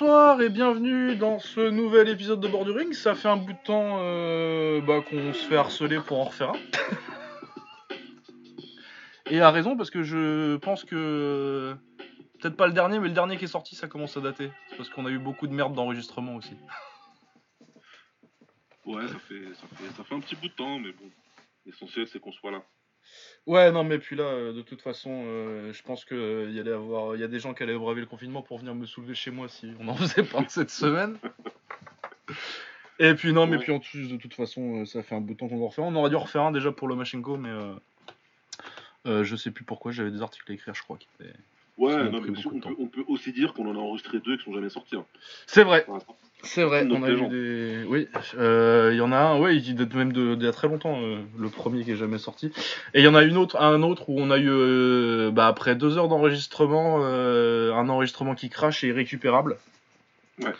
Bonsoir et bienvenue dans ce nouvel épisode de Borduring. Ça fait un bout de temps euh, bah, qu'on se fait harceler pour en refaire un. Et à raison parce que je pense que peut-être pas le dernier, mais le dernier qui est sorti, ça commence à dater. C'est parce qu'on a eu beaucoup de merde d'enregistrement aussi. Ouais, ça fait, ça, fait, ça fait un petit bout de temps, mais bon, l'essentiel c'est qu'on soit là. Ouais, non, mais puis là, euh, de toute façon, euh, je pense qu'il y allait avoir, il y a des gens qui allaient braver le confinement pour venir me soulever chez moi si on en faisait pas cette semaine. Et puis non, mais puis en plus, de toute façon, euh, ça fait un bout de temps qu'on en refaire. un. On aurait dû en refaire un déjà pour le Machinko, mais euh, euh, je sais plus pourquoi. J'avais des articles à écrire, je crois. qui étaient- Ouais, non, mais on peut, temps. on peut aussi dire qu'on en a enregistré deux qui sont jamais sortis. hein, C'est vrai. C'est vrai. On a eu des, oui, euh, il y en a un, ouais, il date même de- d'il y a très longtemps, euh, le premier qui est jamais sorti. Et il y en a une autre, un autre où on a eu, euh, bah, après deux heures d'enregistrement, euh, un enregistrement qui crache et irrécupérable. Ouais.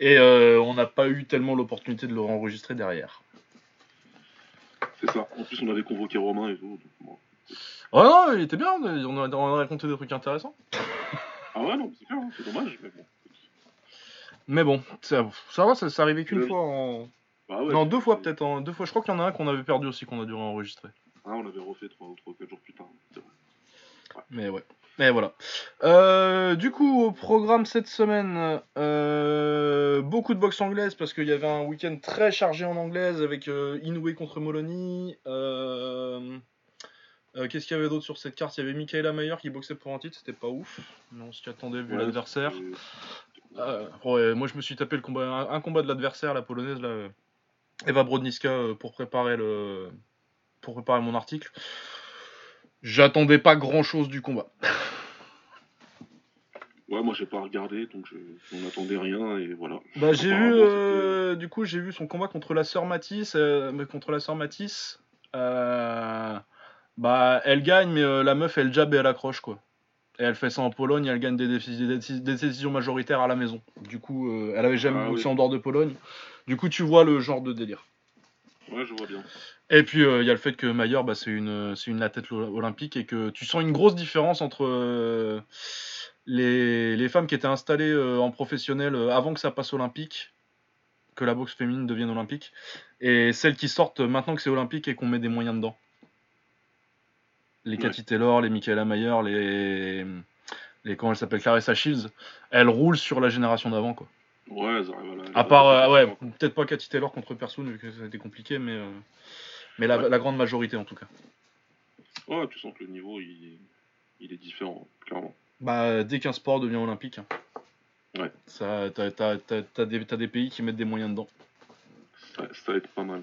Et euh, on n'a pas eu tellement l'opportunité de le enregistrer derrière. C'est ça. En plus, on avait convoqué Romain et tout. donc bon. Oh non, il était bien, on a, on a raconté des trucs intéressants. Ah ouais, non, c'est clair, hein, c'est dommage, mais bon. Mais bon, ça, ça va, ça, ça arrivait qu'une fois en. Bah ouais, non, deux fois peut-être. en- Deux fois, je crois qu'il y en a un qu'on avait perdu aussi, qu'on a dû enregistrer. Ah, on l'avait refait trois ou trois, quatre jours plus tard. vrai. Mais ouais. Mais voilà. Euh, du coup, au programme cette semaine, euh, beaucoup de boxe anglaise parce qu'il y avait un week-end très chargé en anglaise avec euh, Inoue contre Molony. Euh, Qu'est-ce qu'il y avait d'autre sur cette carte? Il y avait Michaela Mayer qui boxait pour un titre, c'était pas ouf. Non, si tu attendais vu Ouais, l'adversaire. Ouais, moi je me suis tapé le combat, un, un combat de l'adversaire, la polonaise, là, euh, Eva Brodniska, euh, pour préparer le, pour préparer mon article. J'attendais pas grand chose du combat. Ouais, moi j'ai pas regardé, donc je... on n'attendait rien et voilà. Bah j'ai vu, euh, du coup j'ai vu son combat contre la sœur Matisse, euh, mais contre la sœur Matisse. euh, bah elle gagne, mais la meuf elle jab et elle accroche quoi. Et elle fait ça en Pologne, elle gagne des, déci- des déci- des décisions majoritaires à la maison. Du coup, euh, elle avait jamais Ah boxé oui. en dehors de Pologne. Du coup, tu vois le genre de délire. Ouais, je vois bien. Et puis il y a le fait que Mayer, bah, c'est une, c'est une athlète olympique et que tu sens une grosse différence entre euh, les, les femmes qui étaient installées euh, en professionnel euh, avant que ça passe olympique, que la boxe féminine devienne olympique, et celles qui sortent maintenant que c'est olympique et qu'on met des moyens dedans. Les Ouais. Cathy Taylor, les Michaela Mayer, les, les comment elle s'appelle, Clarissa Shields, elles roulent sur la génération d'avant quoi. Ouais, elles arrivent à la- À part, euh, ouais, peut-être pas Cathy Taylor contre personne vu que ça a été compliqué, mais, euh, mais la, Ouais. la grande majorité en tout cas. Ouais, tu sens que le niveau il est, il est différent, clairement. Bah, dès qu'un sport devient olympique, hein, Ouais. ça, t'as, t'as- t'as des, des pays qui mettent des moyens dedans. Ça, ça va être pas mal.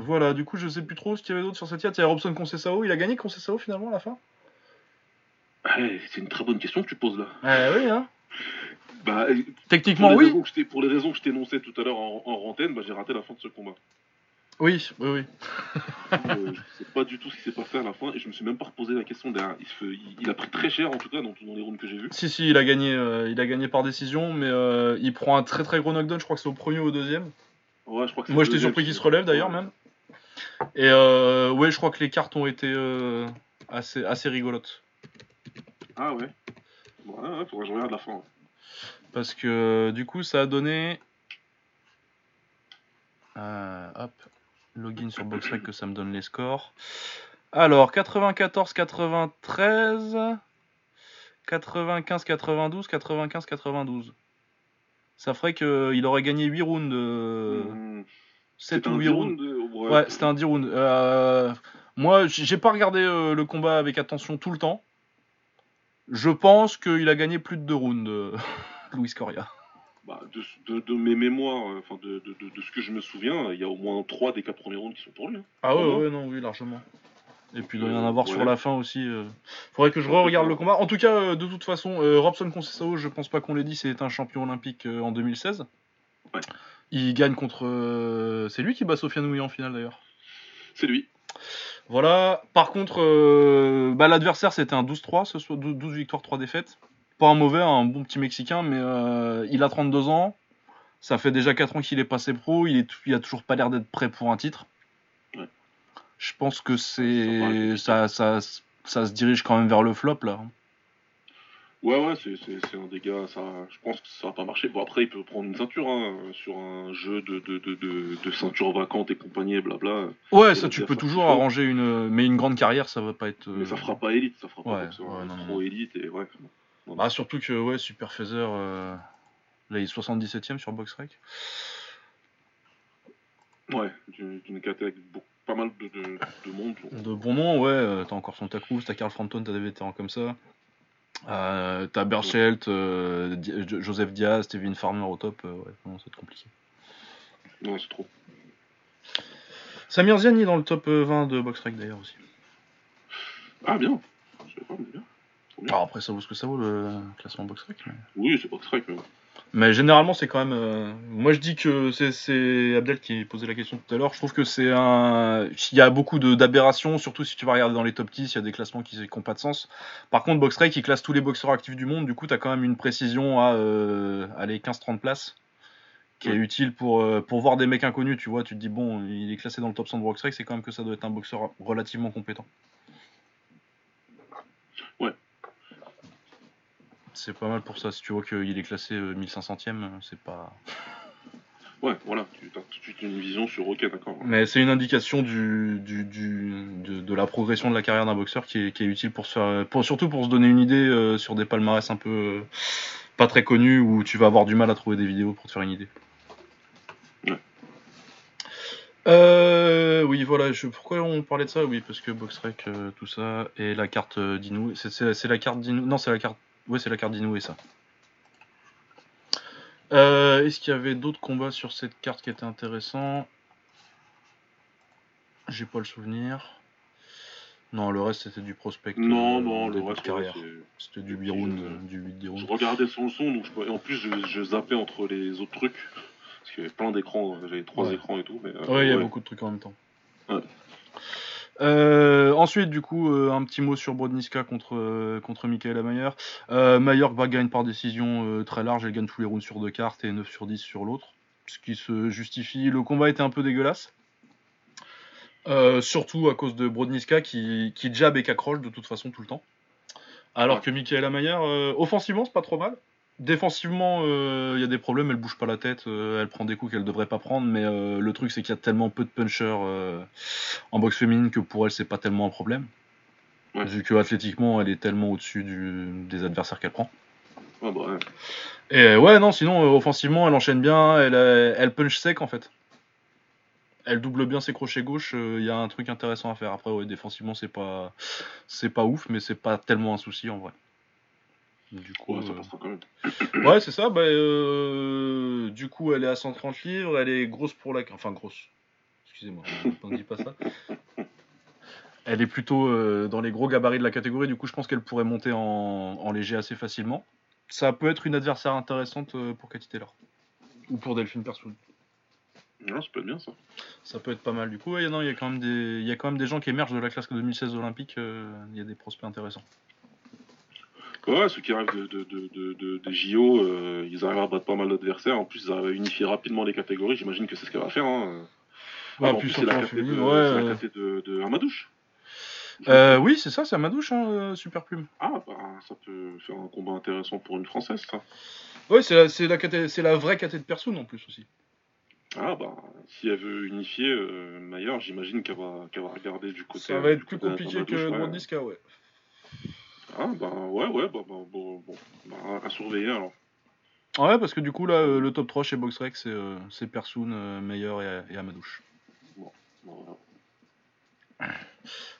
Voilà, du coup, je sais plus trop ce qu'il y avait d'autre sur cette carte. Il y a Robson Concessao, il a gagné Concessao finalement à la fin? Ouais, c'est une très bonne question que tu poses là. Eh oui, hein Bah, pour Techniquement, les, oui raisons que je t'ai- pour les raisons que je t'énonçais tout à l'heure en, en rantaine, bah, j'ai raté la fin de ce combat. Oui, oui, oui. Euh, je sais pas du tout ce qui s'est passé à la fin et je me suis même pas reposé la question derrière. Il, se fait- il- il a pris très cher en tout cas dans, dans les rounds que j'ai vus. Si, si, il a gagné, euh, il a gagné par décision, mais euh, il prend un très très gros knockdown, je crois que c'est au premier ou au deuxième. Ouais, je crois que Moi, j'étais surpris qui- qu'il se relève d'ailleurs, même. Et euh, ouais, je crois que les cartes ont été euh, assez, assez rigolotes. Ah ouais. Ouais, ouais, faudrait que je regarde la fin. Parce que du coup, ça a donné. Euh, hop, login sur BoxRec que ça me donne les scores. Alors, 94, 93, 95, 92, 95, 92. Ça ferait qu'il aurait gagné 8 rounds. euh, Mmh. 7 C'était ou un 8 10 rounds. de- Ouais, Ouais, c'était un 10 rounds. Euh, moi, j'ai pas regardé euh, le combat avec attention tout le temps. Je pense qu'il a gagné plus de 2 rounds, euh, Luis Coria. Bah, de, de- de mes mémoires, euh, enfin de, ce que je me souviens, il y a au moins 3 des 4 premiers rounds qui sont pour lui. hein. Ah ouais, ouais, non, oui, largement. Et puis il doit y en Euh, avoir sur la fin aussi. euh. Faudrait que je re-regarde le combat. En tout cas, euh, de toute façon, euh, Robson Conceição, je pense pas qu'on l'ait dit, c'est un champion olympique euh, en 2016. Ouais. Il gagne contre. euh, C'est lui qui bat Sofiane Ouy en finale d'ailleurs. C'est lui. Voilà. Par contre, euh, bah, l'adversaire c'était un 12-3, ce soir, 12 12 victoires, 3 défaites. Pas un mauvais, un bon petit Mexicain, mais euh, il a 32 ans. Ça fait déjà 4 ans qu'il est passé pro. Il, est, il a toujours pas l'air d'être prêt pour un titre. Ouais. Je pense que c'est ça, ça, ça se dirige quand même vers le flop là. Ouais, ouais, c'est, un dégât, ça, je pense que ça va pas marcher. Bon, après, il peut prendre une ceinture, hein, sur un jeu de, de, de, de, de ceinture vacante et compagnie, et blabla. Ouais, Et ça tu peux toujours arranger une. Mais une grande carrière, ça va pas être. Mais euh, ça fera pas élite, ça fera pas Ouais, non, trop non. élite, et ouais. Bah, surtout que, ouais, Super Feather, euh, là, il est 77ème sur BoxRec. Ouais, d'une d'une caté avec beaucoup, pas mal de, de, de monde. De bon nom, ouais, euh, t'as encore Santa Cruz, t'as Carl Frampton, t'as des vétérans comme ça. Euh, t'as Berchelt, euh, Di- Joseph Diaz, Kevin Farmer au top, euh, ouais, non, ça va être compliqué. Non, c'est trop. Samir Ziani dans le top euh, 20 de BoxRec d'ailleurs aussi. Ah, bien. Je sais pas, mais bien. Trop bien. Alors après, ça vaut ce que ça vaut le classement BoxRec. Mais... Oui, c'est très mais... mais généralement, c'est quand même. euh, Moi, je dis que c'est- Abdel qui posait la question tout à l'heure. Je trouve que c'est un. Il y a beaucoup d'aberrations, surtout si tu vas regarder dans les top 10, il y a des classements qui n'ont pas de sens. Par contre, BoxRec, il classe tous les boxeurs actifs du monde. Du coup, tu as quand même une précision à euh, aller 15-30 places qui est utile pour, euh, pour voir des mecs inconnus. Tu vois, tu te dis, bon, il est classé dans le top 100 de BoxRec, c'est quand même que ça doit être un boxeur relativement compétent. Ouais. C'est pas mal pour ça. Si tu vois qu'il est classé euh, 1500ème, c'est pas. Ouais, voilà, tu as tout de suite une vision sur OK, d'accord. Mais c'est une indication du, du, du- de, de la progression de la carrière d'un boxeur qui est, qui est utile pour se faire, pour, surtout pour se donner une idée euh, sur des palmarès un peu euh, pas très connus où tu vas avoir du mal à trouver des vidéos pour te faire une idée. Ouais. Euh, oui, voilà. Je, pourquoi on parlait de ça? Oui, parce que BoxRec, euh, tout ça, et la carte euh, d'Inou. C'est la carte d'Inou. Non, c'est la carte. Ouais, c'est la carte d'Inou et ça. Euh, Est-ce qu'il y avait d'autres combats sur cette carte qui étaient intéressants? J'ai pas le souvenir. Non, le reste c'était du prospect. Non, euh, non, le reste, C'était du et puis, 8 rounds, je- euh, du 8 10 Je regardais son son, donc je... et en plus je, je zappais entre les autres trucs. Parce qu'il y avait plein d'écrans, j'avais trois Ouais. écrans et tout. Mais, Ouais, il y a ouais. beaucoup de trucs en même temps. Ouais. Euh, ensuite, du coup, euh, un petit mot sur Brodniska contre, euh, contre Michael Mayer. Euh, Mayer bah, gagne par décision très large, elle gagne tous les rounds sur deux cartes et 9 sur 10 sur l'autre. Ce qui se justifie. Le combat était un peu dégueulasse. Surtout à cause de Brodniska qui, qui jab et qui accroche de toute façon tout le temps. Alors Ouais. que Michaela Mayer, euh, offensivement, c'est pas trop mal. Défensivement, euh, il y a des problèmes, elle bouge pas la tête, euh, elle prend des coups qu'elle devrait pas prendre, mais euh, le truc c'est qu'il y a tellement peu de punchers en boxe féminine que pour elle c'est pas tellement un problème. Ouais. Vu que athlétiquement elle est tellement au-dessus du- des adversaires qu'elle prend. Ouais, bah, ouais. Et ouais, non, sinon offensivement elle enchaîne bien, elle, elle punch sec en fait. Elle double bien ses crochets gauche, euh, il y a un truc intéressant à faire. Après, ouais, défensivement c'est pas, c'est pas ouf, mais c'est pas tellement un souci en vrai. Du coup, Ouais, ça euh, passera quand même. Ouais, c'est ça. Bah, euh, du coup, elle est à 130 livres. Elle est grosse pour la. Enfin, grosse. Excusez-moi, on ne dit pas ça. Elle est plutôt euh, dans les gros gabarits de la catégorie. Du coup, je pense qu'elle pourrait monter en, en léger assez facilement. Ça peut être une adversaire intéressante pour Cathy Taylor. Ou pour Delphine Persoon. Non, ça peut être bien ça. Ça peut être pas mal. Du coup, ouais, il y, a quand même des... il y a quand même des gens qui émergent de la classe 2016 olympique. euh, Il y a des prospects intéressants. Ouais, ceux qui arrivent de, de, de, de, de- des JO, euh, ils arrivent à battre pas mal d'adversaires. En plus, ils arrivent à unifier rapidement les catégories. J'imagine que c'est ce qu'elle va faire. Hein. Ouais, Ah, en plus, c'est le la caté de, féminin, ouais, c'est la caté de, de Amadouche. Euh, oui, c'est ça, c'est Amadouche, hein, euh, Super Plume. Ah, bah, ça peut faire un combat intéressant pour une française, ça. Ouais, c'est la, c'est la, caté- c'est la vraie caté de Persoon en plus aussi. Ah, bah, si elle veut unifier euh, Maillard, j'imagine qu'elle va, va regarder du côté. Ça va être plus compliqué que ouais. Brodniska, ouais. Ah, bah, ouais, ouais, bah, bah, bon, bon. Bah, à surveiller alors. Ouais, parce que du coup, là, euh, le top 3 chez BoxRec, c'est euh, c'est Persoon, euh, Meyer et, et Amadouche. Bon, voilà.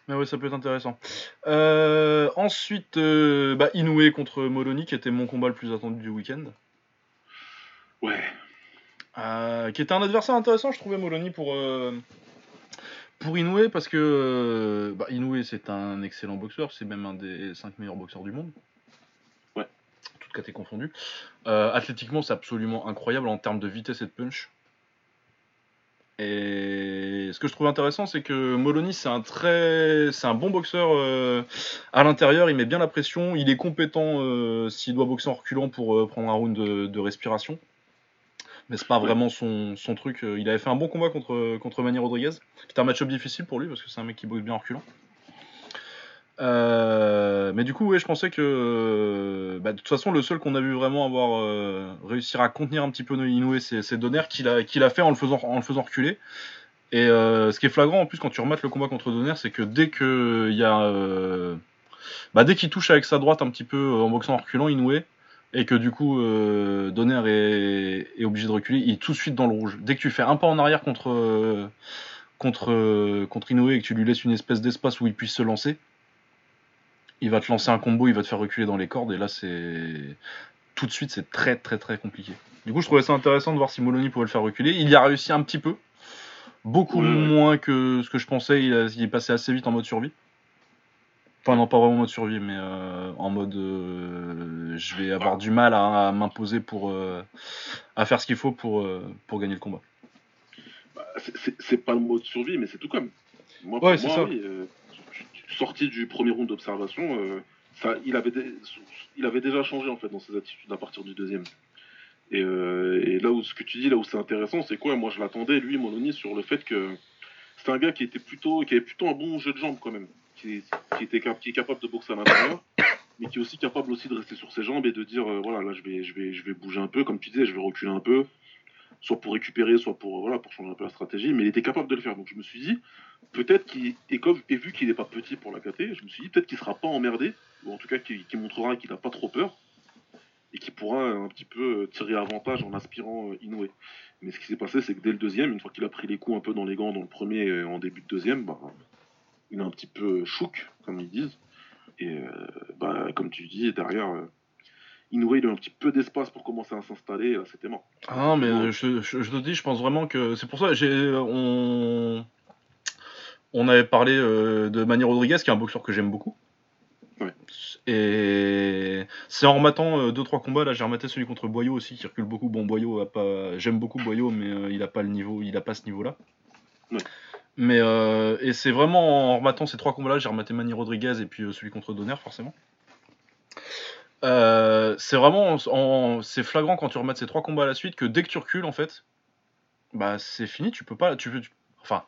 Mais ouais, ça peut être intéressant. Euh, ensuite, euh, bah, Inoue contre Molony, qui était mon combat le plus attendu du week-end. Ouais, qui était un adversaire intéressant, je trouvais Molony pour, pour Inoue, parce que euh, bah, Inoue, c'est un excellent boxeur, c'est même un des 5 meilleurs boxeurs du monde. Ouais. Toutes catégories confondues. Euh, athlétiquement, c'est absolument incroyable en termes de vitesse et de punch. Et ce que je trouve intéressant, c'est que Molony, c'est un très, c'est un bon boxeur euh, à l'intérieur. Il met bien la pression. Il est compétent euh, s'il doit boxer en reculant pour euh, prendre un round de, de respiration. Mais c'est pas vraiment son, son truc. Euh, Il avait fait un bon combat contre contre Manny Rodriguez, qui était un match-up difficile pour lui parce que c'est un mec qui boxe bien en reculant. Euh, mais du coup, ouais, je pensais que bah, de toute façon, le seul qu'on a vu vraiment avoir euh, réussir à contenir un petit peu Inoue, c'est Donner qui l'a fait en le faisant en le faisant reculer. Et euh, ce qui est flagrant en plus quand tu remates le combat contre Donner, c'est que dès que il y a bah, dès qu'il touche avec sa droite un petit peu en boxant en reculant Inoue, et que du coup Donner est, est, obligé de reculer, il est tout de suite dans le rouge. Dès que tu fais un pas en arrière contre contre contre Inoue et que tu lui laisses une espèce d'espace où il puisse se lancer, il va te lancer un combo, il va te faire reculer dans les cordes, et là, c'est. Tout de suite, c'est très très très compliqué. Du coup, je trouvais ça intéressant de voir si Molony pouvait le faire reculer. Il y a réussi un petit peu. Beaucoup moins que ce que je pensais. Il, est passé assez vite en mode survie. Enfin, non, pas vraiment en mode survie, mais euh, en mode. Euh, je vais avoir du mal à, m'imposer pour. Euh, à faire ce qu'il faut pour, pour gagner le combat. Bah, c'est pas le mode survie, mais c'est tout comme. Moi, ouais, ça sorti du premier round d'observation, euh, il, avait il avait déjà changé en fait dans ses attitudes à partir du deuxième. Et, euh, là où ce que tu dis, là où c'est intéressant, c'est quoi? Moi, je l'attendais, lui, Mononi, sur le fait que c'est un gars qui était plutôt, qui avait plutôt un bon jeu de jambes quand même, qui, était qui est capable de boxer à l'intérieur, mais qui est aussi capable aussi de rester sur ses jambes et de dire, euh, voilà, là, je vais, je vais, je vais bouger un peu, comme tu disais, je vais reculer un peu, soit pour récupérer, soit pour voilà pour changer un peu la stratégie, mais il était capable de le faire. Donc je me suis dit, peut-être qu'il et, vu qu'il n'est pas petit pour la KT, je me suis dit peut-être qu'il sera pas emmerdé, ou en tout cas qu'il montrera qu'il n'a pas trop peur et qu'il pourra un petit peu tirer avantage en aspirant euh, Inoue. Mais ce qui s'est passé, c'est que dès le deuxième, une fois qu'il a pris les coups un peu dans les gants dans le premier et en début de deuxième, bah, il a un petit peu chouk, comme ils disent. Et euh, bah, comme tu dis, derrière, euh, Inoue, il a un petit peu d'espace pour commencer à s'installer, c'était mort. Ah mais je, te dis, je pense vraiment que c'est pour ça j'ai on on avait parlé euh, de Manny Rodriguez, qui est un boxeur que j'aime beaucoup. Ouais. Et c'est en remettant 2-3 euh, combats, là j'ai rematé celui contre Boyo aussi, qui recule beaucoup. Bon, Boyo a pas. J'aime beaucoup Boyo, mais euh, il a pas le niveau, il a pas ce niveau-là. Ouais. Mais et c'est vraiment en remettant ces trois combats-là, j'ai rematé Manny Rodriguez et puis celui contre Donner, forcément. Euh, c'est vraiment c'est flagrant quand tu remates ces trois combats à la suite que dès que tu recules en fait bah c'est fini tu peux pas tu, tu enfin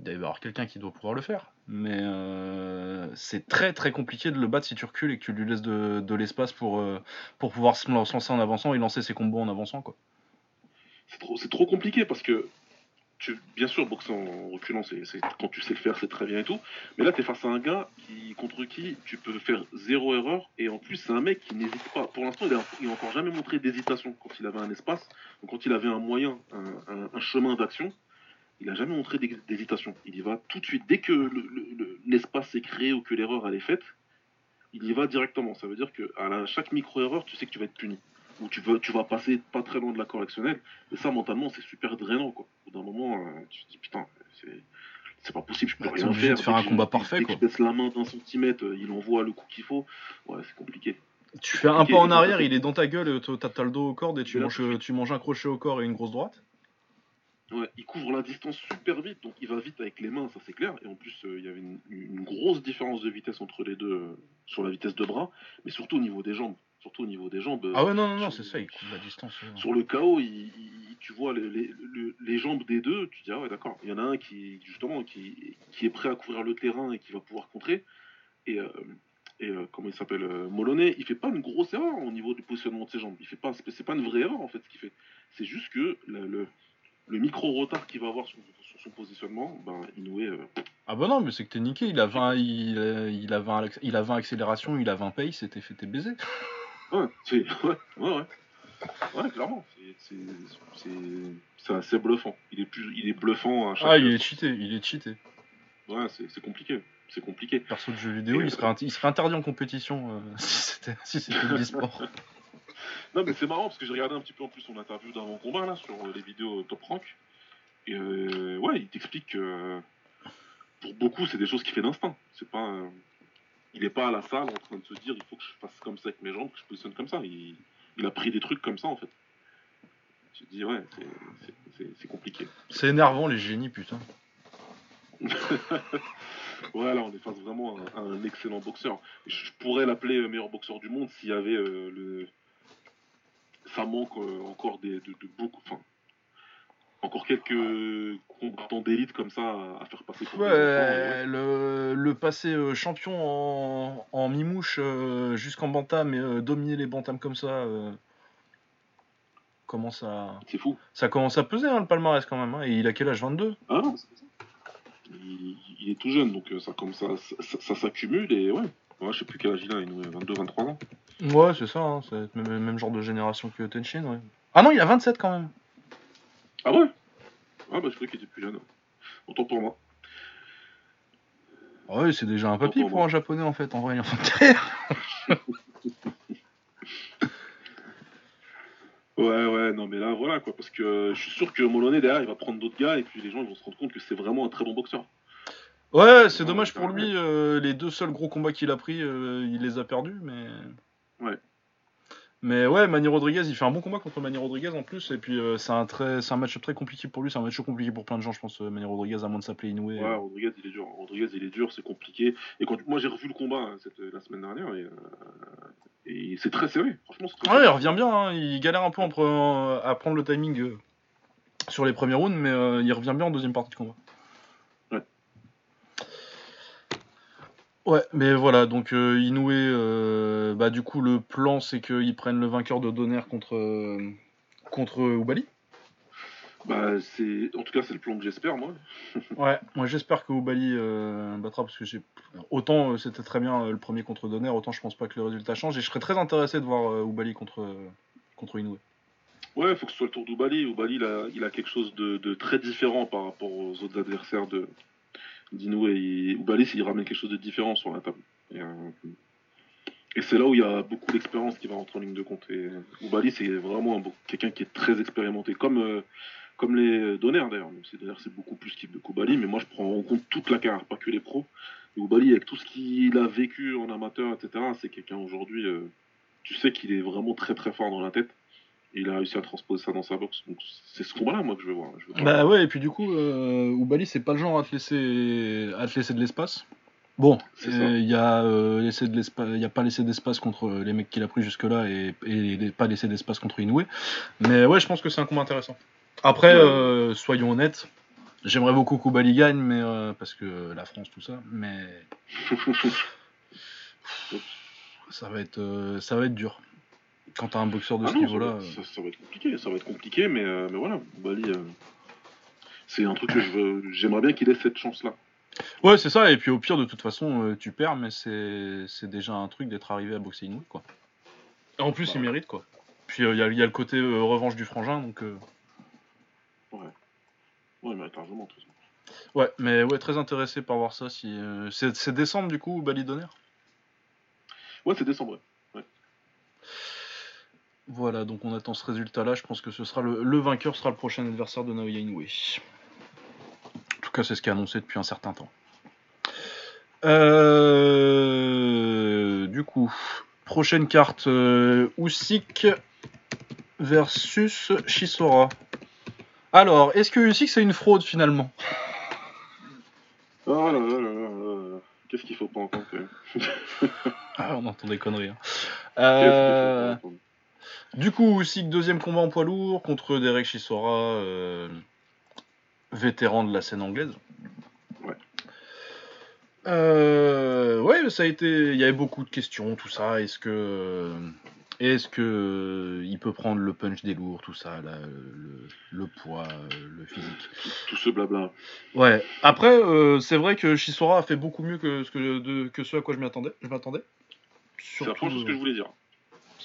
il doit y avoir quelqu'un qui doit pouvoir le faire mais euh, c'est très très compliqué de le battre si tu recules et que tu lui laisses de, l'espace pour, euh, pour pouvoir se lancer en avançant et lancer ses combos en avançant c'est trop, trop compliqué parce que bien sûr, boxer en reculant, c'est, quand tu sais le faire, c'est très bien et tout. Mais là, tu es face à un gars qui, contre qui tu peux faire zéro erreur. Et en plus, c'est un mec qui n'hésite pas. Pour l'instant, il n'a encore jamais montré d'hésitation quand il avait un espace. Quand il avait un moyen, un, chemin d'action, il n'a jamais montré d'hésitation. Il y va tout de suite. Dès que l'espace est créé ou que l'erreur est faite, il y va directement. Ça veut dire que chaque micro-erreur, tu sais que tu vas être puni où tu, veux, tu vas passer pas très loin de la correctionnelle. Et ça, mentalement, c'est super drainant, quoi. Au bout d'un moment, euh, tu te dis, putain, c'est pas possible, je peux bah, rien faire. De faire un combat parfait, quoi. Tu baisses la main d'un centimètre, euh, il envoie le coup qu'il faut. Ouais, c'est compliqué. Tu fais un pas en arrière, il est dans ta gueule, t'as le dos au corps et tu manges, tu manges un crochet au corps et une grosse droite. Ouais, il couvre la distance super vite, donc il va vite avec les mains, ça c'est clair. Et en plus, euh, il y avait une, une, grosse différence de vitesse entre les deux sur la vitesse de bras, mais surtout au niveau des jambes surtout au niveau des jambes. Ah ouais, non, non, non, c'est ça, il coupe la distance. Sur le KO, tu vois les, les, jambes des deux, tu dis, ah ouais, d'accord, il y en a un qui, justement, qui, qui, est prêt à couvrir le terrain et qui va pouvoir contrer. Et, euh, et euh, comment il s'appelle euh, Moloney, il fait pas une grosse erreur au niveau du positionnement de ses jambes. Il fait pas, c'est pas une vraie erreur en fait ce qu'il fait. C'est juste que le, le, micro retard qu'il va avoir sur, son positionnement, ben, Inoue. Ah bah non, mais c'est que t'es niqué. Il a 20, il, il, a 20, il a 20 accélérations, il a 20 pace, c'était fait baiser. Ouais, c'est, ouais, ouais, ouais. clairement. C'est, assez bluffant. Il est, plus, il est bluffant à chaque Ah, il est cheaté, il est cheaté. Ouais, c'est, compliqué. C'est compliqué. Perso de jeu vidéo, il, serait, il serait interdit en compétition euh, si c'était si l'e-sport. non, mais c'est marrant parce que j'ai regardé un petit peu en plus son interview d'avant combat là sur les vidéos Top Rank. Et euh, ouais, il t'explique que pour beaucoup, c'est des choses qu'il fait d'instinct. C'est pas. Euh, il n'est pas à la salle en train de se dire il faut que je fasse comme ça avec mes jambes, que je positionne comme ça. Il, a pris des trucs comme ça en fait. Je te dis ouais, c'est compliqué. C'est énervant les génies, putain. ouais, là on est face vraiment à un, excellent boxeur. Je pourrais l'appeler meilleur boxeur du monde s'il y avait euh, le. Ça manque euh, encore des, de, beaucoup. Enfin, encore quelques combats combattant d'élite comme ça à faire passer pour ouais, le, le passé euh, champion en, en mimouche euh, jusqu'en bantam et dominer les bantams comme ça commence à. C'est fou. Ça commence à peser hein, le palmarès quand même. Hein, et il a quel âge? 22 Ah non, ça. Il, est tout jeune donc ça, comme ça, ça, s'accumule et ouais. ouais. Je sais plus quel âge il a, il a 22, 23 ans. Ouais, c'est ça, hein, c'est le même, même, genre de génération que Tenshin, ouais. Ah non, il a 27 quand même. Ah ouais? Ah bah je croyais qu'il était plus jeune. Autant pour moi. Ah ouais, c'est déjà un papy pour, un japonais en fait, en vrai, il en terre. ouais, ouais, non mais là voilà quoi, parce que je suis sûr que Moloney derrière il va prendre d'autres gars et puis les gens ils vont se rendre compte que c'est vraiment un très bon boxeur. Ouais, c'est dommage pour lui, euh, les deux seuls gros combats qu'il a pris, euh, il les a perdus, mais. Ouais. Mais ouais, Manny Rodriguez, il fait un bon combat contre Manny Rodriguez en plus. Et puis euh, c'est un, très, un match très compliqué pour lui. C'est un match compliqué pour plein de gens, je pense, euh, Manny Rodriguez, à moins de s'appeler Inoue. Ouais, Rodriguez, il est dur. Rodriguez, il est dur, c'est compliqué. Et quand moi j'ai revu le combat hein, la semaine dernière, et, euh, c'est très serré. Franchement, c'est très Ouais, il revient bien. Hein. Il galère un peu à prendre le timing sur les premiers rounds, mais il revient bien en deuxième partie de combat. Ouais, mais voilà, donc euh, Inoue, euh, bah du coup le plan c'est qu'ils prennent le vainqueur de Donner contre euh, contre Ubali. Bah c'est, en tout cas c'est le plan que j'espère moi. ouais, moi j'espère que Ubali battra parce que j'ai autant c'était très bien le premier contre Donner, autant je pense pas que le résultat change et je serais très intéressé de voir Ubali contre contre Inoue. Ouais, il faut que ce soit le tour d'Ubali. Ubali il a, il a quelque chose de, de très différent par rapport aux autres adversaires de Dino et Oubalis, il ramène quelque chose de différent sur la table. Et, euh, c'est là où il y a beaucoup d'expérience qui va rentrer en ligne de compte. Et c'est vraiment quelqu'un qui est très expérimenté, comme, euh, comme les Donner d'ailleurs. C'est beaucoup plus qu'il de mais moi je prends en compte toute la carrière, pas que les pros. Et Oubali, avec tout ce qu'il a vécu en amateur, etc., c'est quelqu'un aujourd'hui, euh, tu sais qu'il est vraiment très très fort dans la tête il a réussi à transposer ça dans sa boxe. Donc c'est ce combat-là, moi, que je veux voir. bah ouais, et puis du coup, euh, Oubali, c'est pas le genre à te laisser, à te laisser de l'espace. Bon, il y a euh, laissé de l'espace, il y a pas laissé d'espace contre les mecs qu'il a pris jusque-là et, et pas laissé d'espace contre Inoue. Mais ouais, je pense que c'est un combat intéressant. Après, euh, soyons honnêtes, j'aimerais beaucoup qu'Oubali gagne, mais euh, parce que la France, tout ça, mais ça va être, ça va être dur. Quand t'as un boxeur de ah ce niveau-là. Ça, va être compliqué, ça va être compliqué, mais, euh, mais voilà, Bali, euh, c'est un truc que je veux. J'aimerais bien qu'il ait cette chance-là. Ouais, c'est ça, et puis au pire, de toute façon, euh, tu perds, mais c'est déjà un truc d'être arrivé à boxer Inoue, quoi. Et en plus, il mérite, quoi. Puis il y, a le côté revanche du frangin, donc. Ouais. Ouais, mais largement, tout ça. Ouais, mais ouais, très intéressé par voir ça. Si, c'est décembre, du coup, Bali Donner? Ouais, c'est décembre, ouais. Voilà, donc on attend ce résultat-là. Je pense que ce sera le, vainqueur sera le prochain adversaire de Naoya Inoue. En tout cas, c'est ce qui est annoncé depuis un certain temps. Euh, du coup, prochaine carte euh, Usyk versus Chisora. Alors, est-ce que Usyk c'est une fraude finalement? Oh là là là là Qu'est-ce qu'il faut pas entendre ah, on entend des conneries. Hein. Euh... Du coup, aussi deuxième combat en poids lourd contre Derek Chisora, euh, vétéran de la scène anglaise. Ouais. Euh, ouais, ça a été. Il y avait beaucoup de questions, tout ça. Est-ce que. Est-ce que il peut prendre le punch des lourds, tout ça, le, poids, le physique Tout ce blabla. Ouais. Après, euh, c'est vrai que Chisora a fait beaucoup mieux que ce, que, que ce à quoi je m'attendais. Je m'attendais. C'est la ce que je voulais dire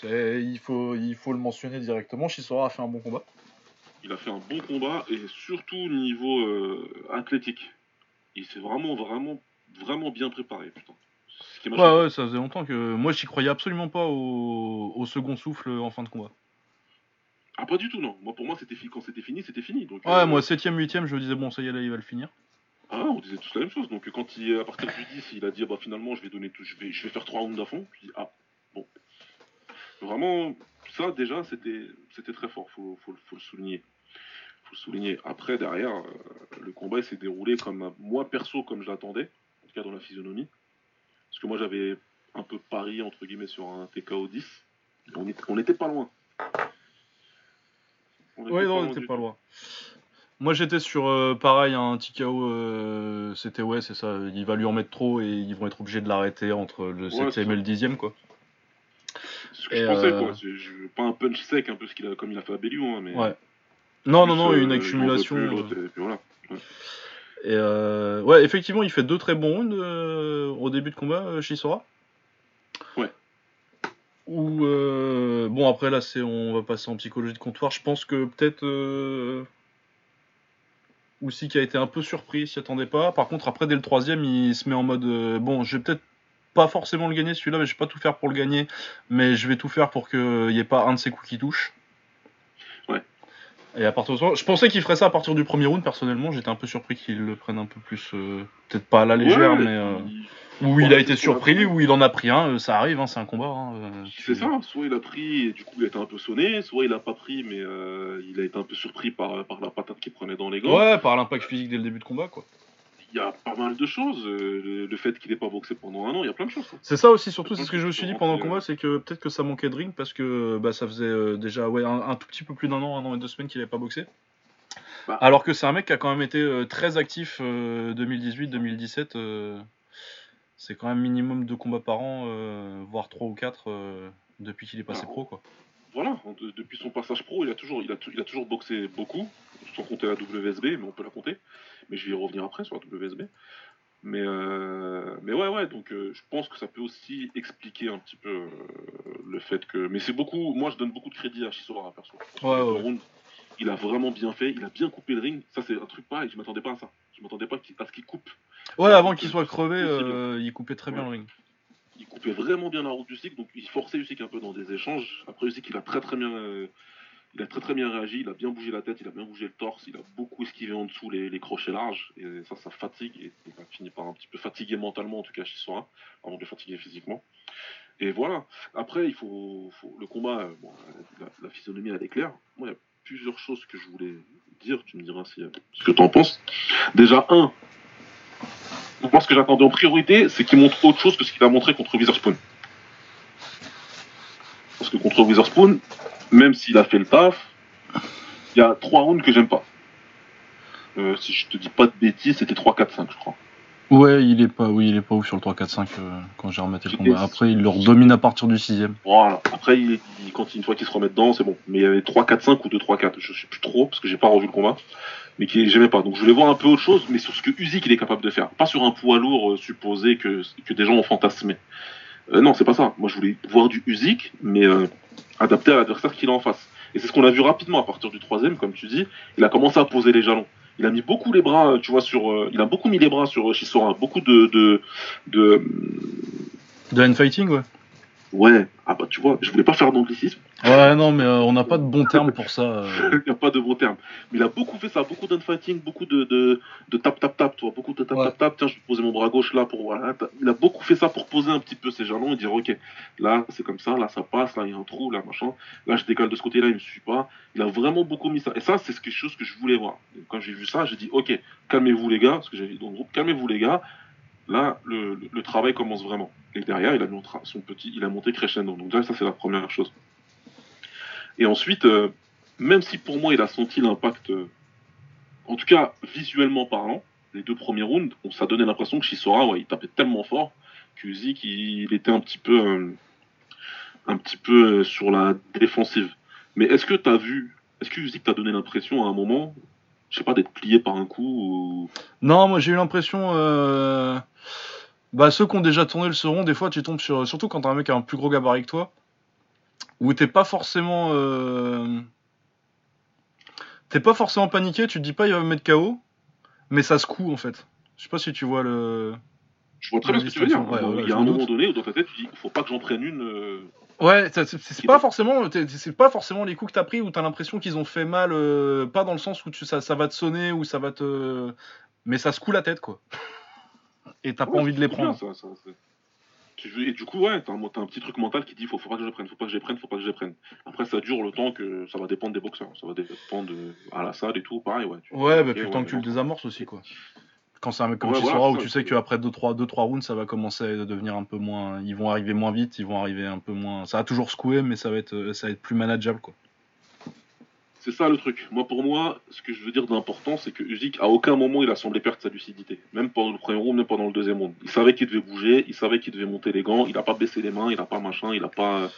il, faut, il faut le mentionner directement. Chisora a fait un bon combat. Il a fait un bon combat et surtout niveau euh, athlétique. Il s'est vraiment, vraiment, vraiment bien préparé. Putain. ouais, ouais, ça faisait longtemps que. Moi, j'y croyais absolument pas au, second souffle en fin de combat. Ah, pas du tout, non. Moi, pour moi, c'était quand c'était fini, c'était fini. Donc, ouais, euh, moi, 7ème, 8ème, je me disais, bon, ça y est, là, il va le finir. Ah, on disait tous la même chose. Donc, quand il, à partir du 10, il a dit, bah, finalement, je vais donner tout, je vais, je vais faire 3 rounds à fond. Dis, ah, Vraiment, ça déjà, c'était très fort, faut, faut, faut, le souligner. faut le souligner. Après, derrière, euh, le combat s'est déroulé comme moi perso, comme je l'attendais, en tout cas dans la physionomie. Parce que moi, j'avais un peu pari, entre guillemets, sur un TKO 10. On n'était pas loin. Oui, non, on n'était pas loin. Moi j'étais sur euh, pareil, un petit KO, euh, c'était ouais, c'est ça, il va lui en mettre trop et ils vont être obligés de l'arrêter entre le Ouais, 7 et le 10 quoi. Ce que Et, je pensais, euh, quoi. C'est- je- pas un punch sec, un peu ce qu'il a, comme il a fait à Bellew, hein, mais. Ouais. Non, non, plus, non, euh, une veut accumulation. plus, euh, et puis voilà. Et euh, ouais, effectivement, il fait deux très bons rounds euh, au début de combat, euh, Chisora. Ouais. Ou euh, bon après là c'est on va passer en psychologie de comptoir. Je pense que peut-être euh, qui a été un peu surpris, s'y attendait pas. Par contre après dès le troisième il se met en mode euh, bon je vais peut-être pas forcément le gagner celui-là mais je vais pas tout faire pour le gagner mais je vais tout faire pour qu'il n'y ait pas un de ses coups qui touche. Ouais. Et à partir de ce moment, je pensais qu'il ferait ça à partir du premier round personnellement. J'étais un peu surpris qu'il le prenne un peu plus, euh, peut-être pas à la légère, Ouais, mais euh, il- où Ouais, il a été surpris, où il en a pris un. euh, ça arrive, hein, c'est un combat. hein, euh, C'est ça, soit il a pris et du coup il a été un peu sonné, soit il a pas pris mais euh, il a été un peu surpris par, par la patate qu'il prenait dans les gants. Ouais, par l'impact physique dès le début de combat, quoi. Il y a pas mal de choses, euh, le, le fait qu'il ait pas boxé pendant un an, il y a plein de choses. hein. C'est ça aussi, surtout, c'est ce que je me suis dit pendant le combat, c'est que peut-être que ça manquait de ring parce que bah, ça faisait euh, déjà ouais, un, un tout petit peu plus d'un an, un an et deux semaines qu'il avait pas boxé. Bah. Alors que c'est un mec qui a quand même été euh, très actif 2018-2017. euh, c'est quand même minimum deux combats par an, voire trois ou quatre depuis qu'il est passé Ah. pro, quoi. Voilà, de- depuis son passage pro, il a toujours, il a, il a toujours boxé beaucoup, sans compter la WSB, mais on peut la compter. Mais je vais y revenir après sur la WSB. Mais, euh, mais ouais, ouais, donc euh, je pense que ça peut aussi expliquer un petit peu euh, le fait que. Mais c'est beaucoup, moi je donne beaucoup de crédit à Chisora, perso. Ouais, Le ouais. round, il a vraiment bien fait, il a bien coupé le ring. Ça, c'est un truc pareil, je m'attendais pas à ça. Je m'attendais pas à ce qu'il coupe. Ouais, avant qu'il soit crevé, il coupait très bien le ring. il coupait vraiment bien la route du cycle, donc il forçait Usyk un peu dans des échanges. Après Usyk, il a très très bien, il a très très bien réagi, il a bien bougé la tête, il a bien bougé le torse, il a beaucoup esquivé en dessous les, crochets larges, et ça, ça fatigue, et il a fini par un petit peu fatiguer mentalement, en tout cas Chisora, avant de le fatiguer physiquement. Et voilà. Après, il faut, le combat, euh, la physionomie elle est claire. Moi, il y a plusieurs choses que je voulais dire. Tu me diras si, euh, ce que tu en penses. Déjà, un, moi, ce que j'attendais en priorité, c'est qu'il montre autre chose que ce qu'il a montré contre Witherspoon. Parce que contre Witherspoon, même s'il a fait le taf, il y a trois rounds que j'aime pas. Euh, si je te dis pas de bêtises, c'était 3, 4, 5, je crois. Ouais, il est pas, oui, il est pas ouf sur le 3-4-5 euh, quand j'ai remetté le combat. Après, il le redomine à partir du 6 Voilà. Après, il, il- quand, une fois qu'il se remet dedans, c'est bon. Mais il y avait 3, 4, 5 ou 2, 3, 4. Je sais plus trop, parce que j'ai pas revu le combat. Mais qui j'aimais pas. Donc je voulais voir un peu autre chose, mais sur ce que Usyk il est capable de faire. Pas sur un poids lourd euh, supposé que, que des gens ont fantasmé. Euh, non, c'est pas ça. Moi, je voulais voir du Usyk, mais euh, adapté à l'adversaire qu'il a en face. Et c'est ce qu'on a vu rapidement à partir du troisième, comme tu dis. Il a commencé à poser les jalons. Il a mis beaucoup les bras, euh, tu vois, sur. euh, il a beaucoup mis les bras sur euh, Chisora. Beaucoup de. de, de De N-Fighting, ouais. Ouais, ah bah tu vois, je voulais pas faire d'anglicisme. Ouais, non, mais euh, on n'a pas de bons termes pour ça. euh. Il n'y a pas de bon terme. Mais il a beaucoup fait ça, beaucoup d'infighting, beaucoup de, de, de tap tap tap, tu vois, beaucoup de tap Ouais. tap tap. Tiens, je vais poser mon bras gauche là pour voilà. Il a beaucoup fait ça pour poser un petit peu ses jalons et dire ok, là c'est comme ça, là ça passe, là il y a un trou, là machin. Là je décale de ce côté-là, il me suit pas. Il a vraiment beaucoup mis ça. Et ça, c'est quelque chose que je voulais voir. Et quand j'ai vu ça, j'ai dit ok, calmez-vous les gars, parce que j'avais dans le groupe, calmez-vous les gars. Là, le, travail commence vraiment. Et derrière, il a son petit, il a monté crescendo. Donc déjà, ça c'est la première chose. Et ensuite, euh, même si pour moi il a senti l'impact, euh, en tout cas visuellement parlant, les deux premiers rounds, on- ça donnait l'impression que Chisora, ouais, il tapait tellement fort que il, il était un petit peu, euh, un petit peu sur la défensive. Mais est-ce que t'as vu, est-ce que Usyk t'a donné l'impression à un moment, je sais pas, d'être plié par un coup ou... Non, moi j'ai eu l'impression. euh, Bah, ceux qui ont déjà tourné le seront, des fois tu tombes sur. Surtout quand t'as un mec qui a un plus gros gabarit que toi, où t'es pas forcément. euh, T'es pas forcément paniqué, tu te dis pas il va me mettre KO, mais ça se coud en fait. Je sais pas si tu vois le. Je vois très bien La ce que tu veux dire. distinction, ouais, ouais, il y a un me moment donné où dans ta tête tu dis, faut pas que j'en prenne une. Ouais, c'est pas forcément, c'est pas forcément les coups que t'as pris où t'as l'impression qu'ils ont fait mal, euh, pas dans le sens où tu, ça, ça va te sonner ou ça va te, mais ça se coule la tête quoi. Et t'as pas envie de les bien, prendre. ça, ça, Et du coup, ouais, t'as un, petit truc mental qui dit faut, faut pas que je les prenne, faut pas que je les prenne, faut pas que je les prenne. Après, ça dure le temps que ça va dépendre des boxeurs, ça va dépendre de... à la salle et tout, pareil, ouais. tu- Ouais, bah puis le ouais, temps que tu le désamorces aussi quoi. Quand c'est un mec comme Ouais, Chisora voilà, où c'est tu ça, sais qu'après 2-3 deux, trois rounds ça va commencer à devenir un peu moins. Ils vont arriver moins vite, ils vont arriver un peu moins. Ça va toujours secouer, mais ça va être, ça va être plus manageable quoi. C'est ça le truc. Moi, pour moi, ce que je veux dire d'important, c'est que Usyk, à aucun moment, il a semblé perdre sa lucidité. Même pendant le premier round, même pendant le deuxième round. Il savait qu'il devait bouger, il savait qu'il devait monter les gants, il n'a pas baissé les mains, il n'a pas machin, il n'a pas.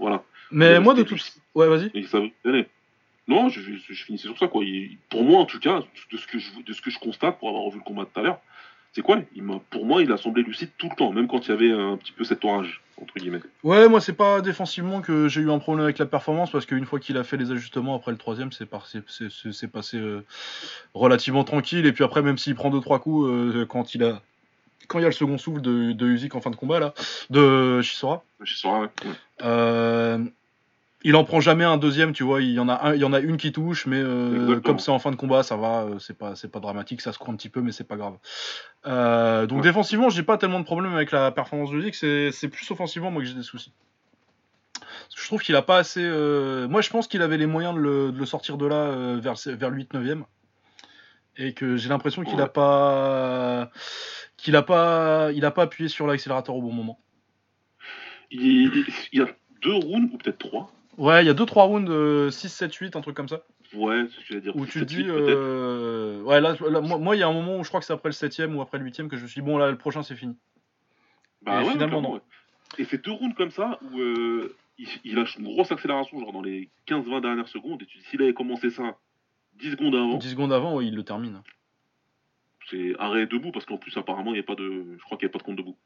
Voilà. Mais moi, de tout. Ouais, vas-y. Il savait Non, je, je, finissais sur ça, quoi. pour moi, en tout cas, de ce, que je, de ce que je constate, pour avoir revu le combat tout à l'heure, c'est quoi? Il Pour moi, il a semblé lucide tout le temps, même quand il y avait un petit peu cet orage, entre guillemets. Ouais, moi, c'est pas défensivement que j'ai eu un problème avec la performance, parce qu'une fois qu'il a fait les ajustements après le troisième, c'est passé euh, relativement tranquille. Et puis après, même s'il prend 2-3 coups, euh, quand il a. Quand il y a le second souffle de, de Usyk en fin de combat, là, de Chisora. Chisora, ouais. Euh, il en prend jamais un deuxième, tu vois. Il y en a un, il y en a une qui touche, mais euh, comme c'est en fin de combat, ça va. Euh, c'est pas, c'est pas dramatique. Ça se croit un petit peu, mais c'est pas grave. Euh, donc défensivement, j'ai pas tellement de problème avec la performance de Zik. C'est, plus offensivement moi que j'ai des soucis. je trouve qu'il a pas assez. Moi, je pense qu'il avait les moyens de le, sortir de là vers vers 8 9 et que j'ai l'impression qu'il a pas qu'il a pas il a pas appuyé sur l'accélérateur au bon moment. Il, il y a deux rounds ou peut-être trois Ouais, il y a 2-3 rounds, 6, 7, 8, un truc comme ça. Ouais, c'est ce que j'allais dire. Où tu te dis. Euh... Ouais, là, moi, il y a un moment où je crois que c'est après le 7 ou après le 8 que je me suis dit, bon, là, le prochain, c'est fini. Bah, ouais, finalement, non. Et c'est deux rounds comme ça où euh, il, lâche une grosse accélération, genre dans les 15-20 dernières secondes, et tu dis, s'il avait commencé ça 10 secondes avant. 10 secondes avant, ouais, il le termine. C'est arrêt debout, parce qu'en plus, apparemment, il n'y a pas de. Je crois qu'il n'y a pas de compte debout.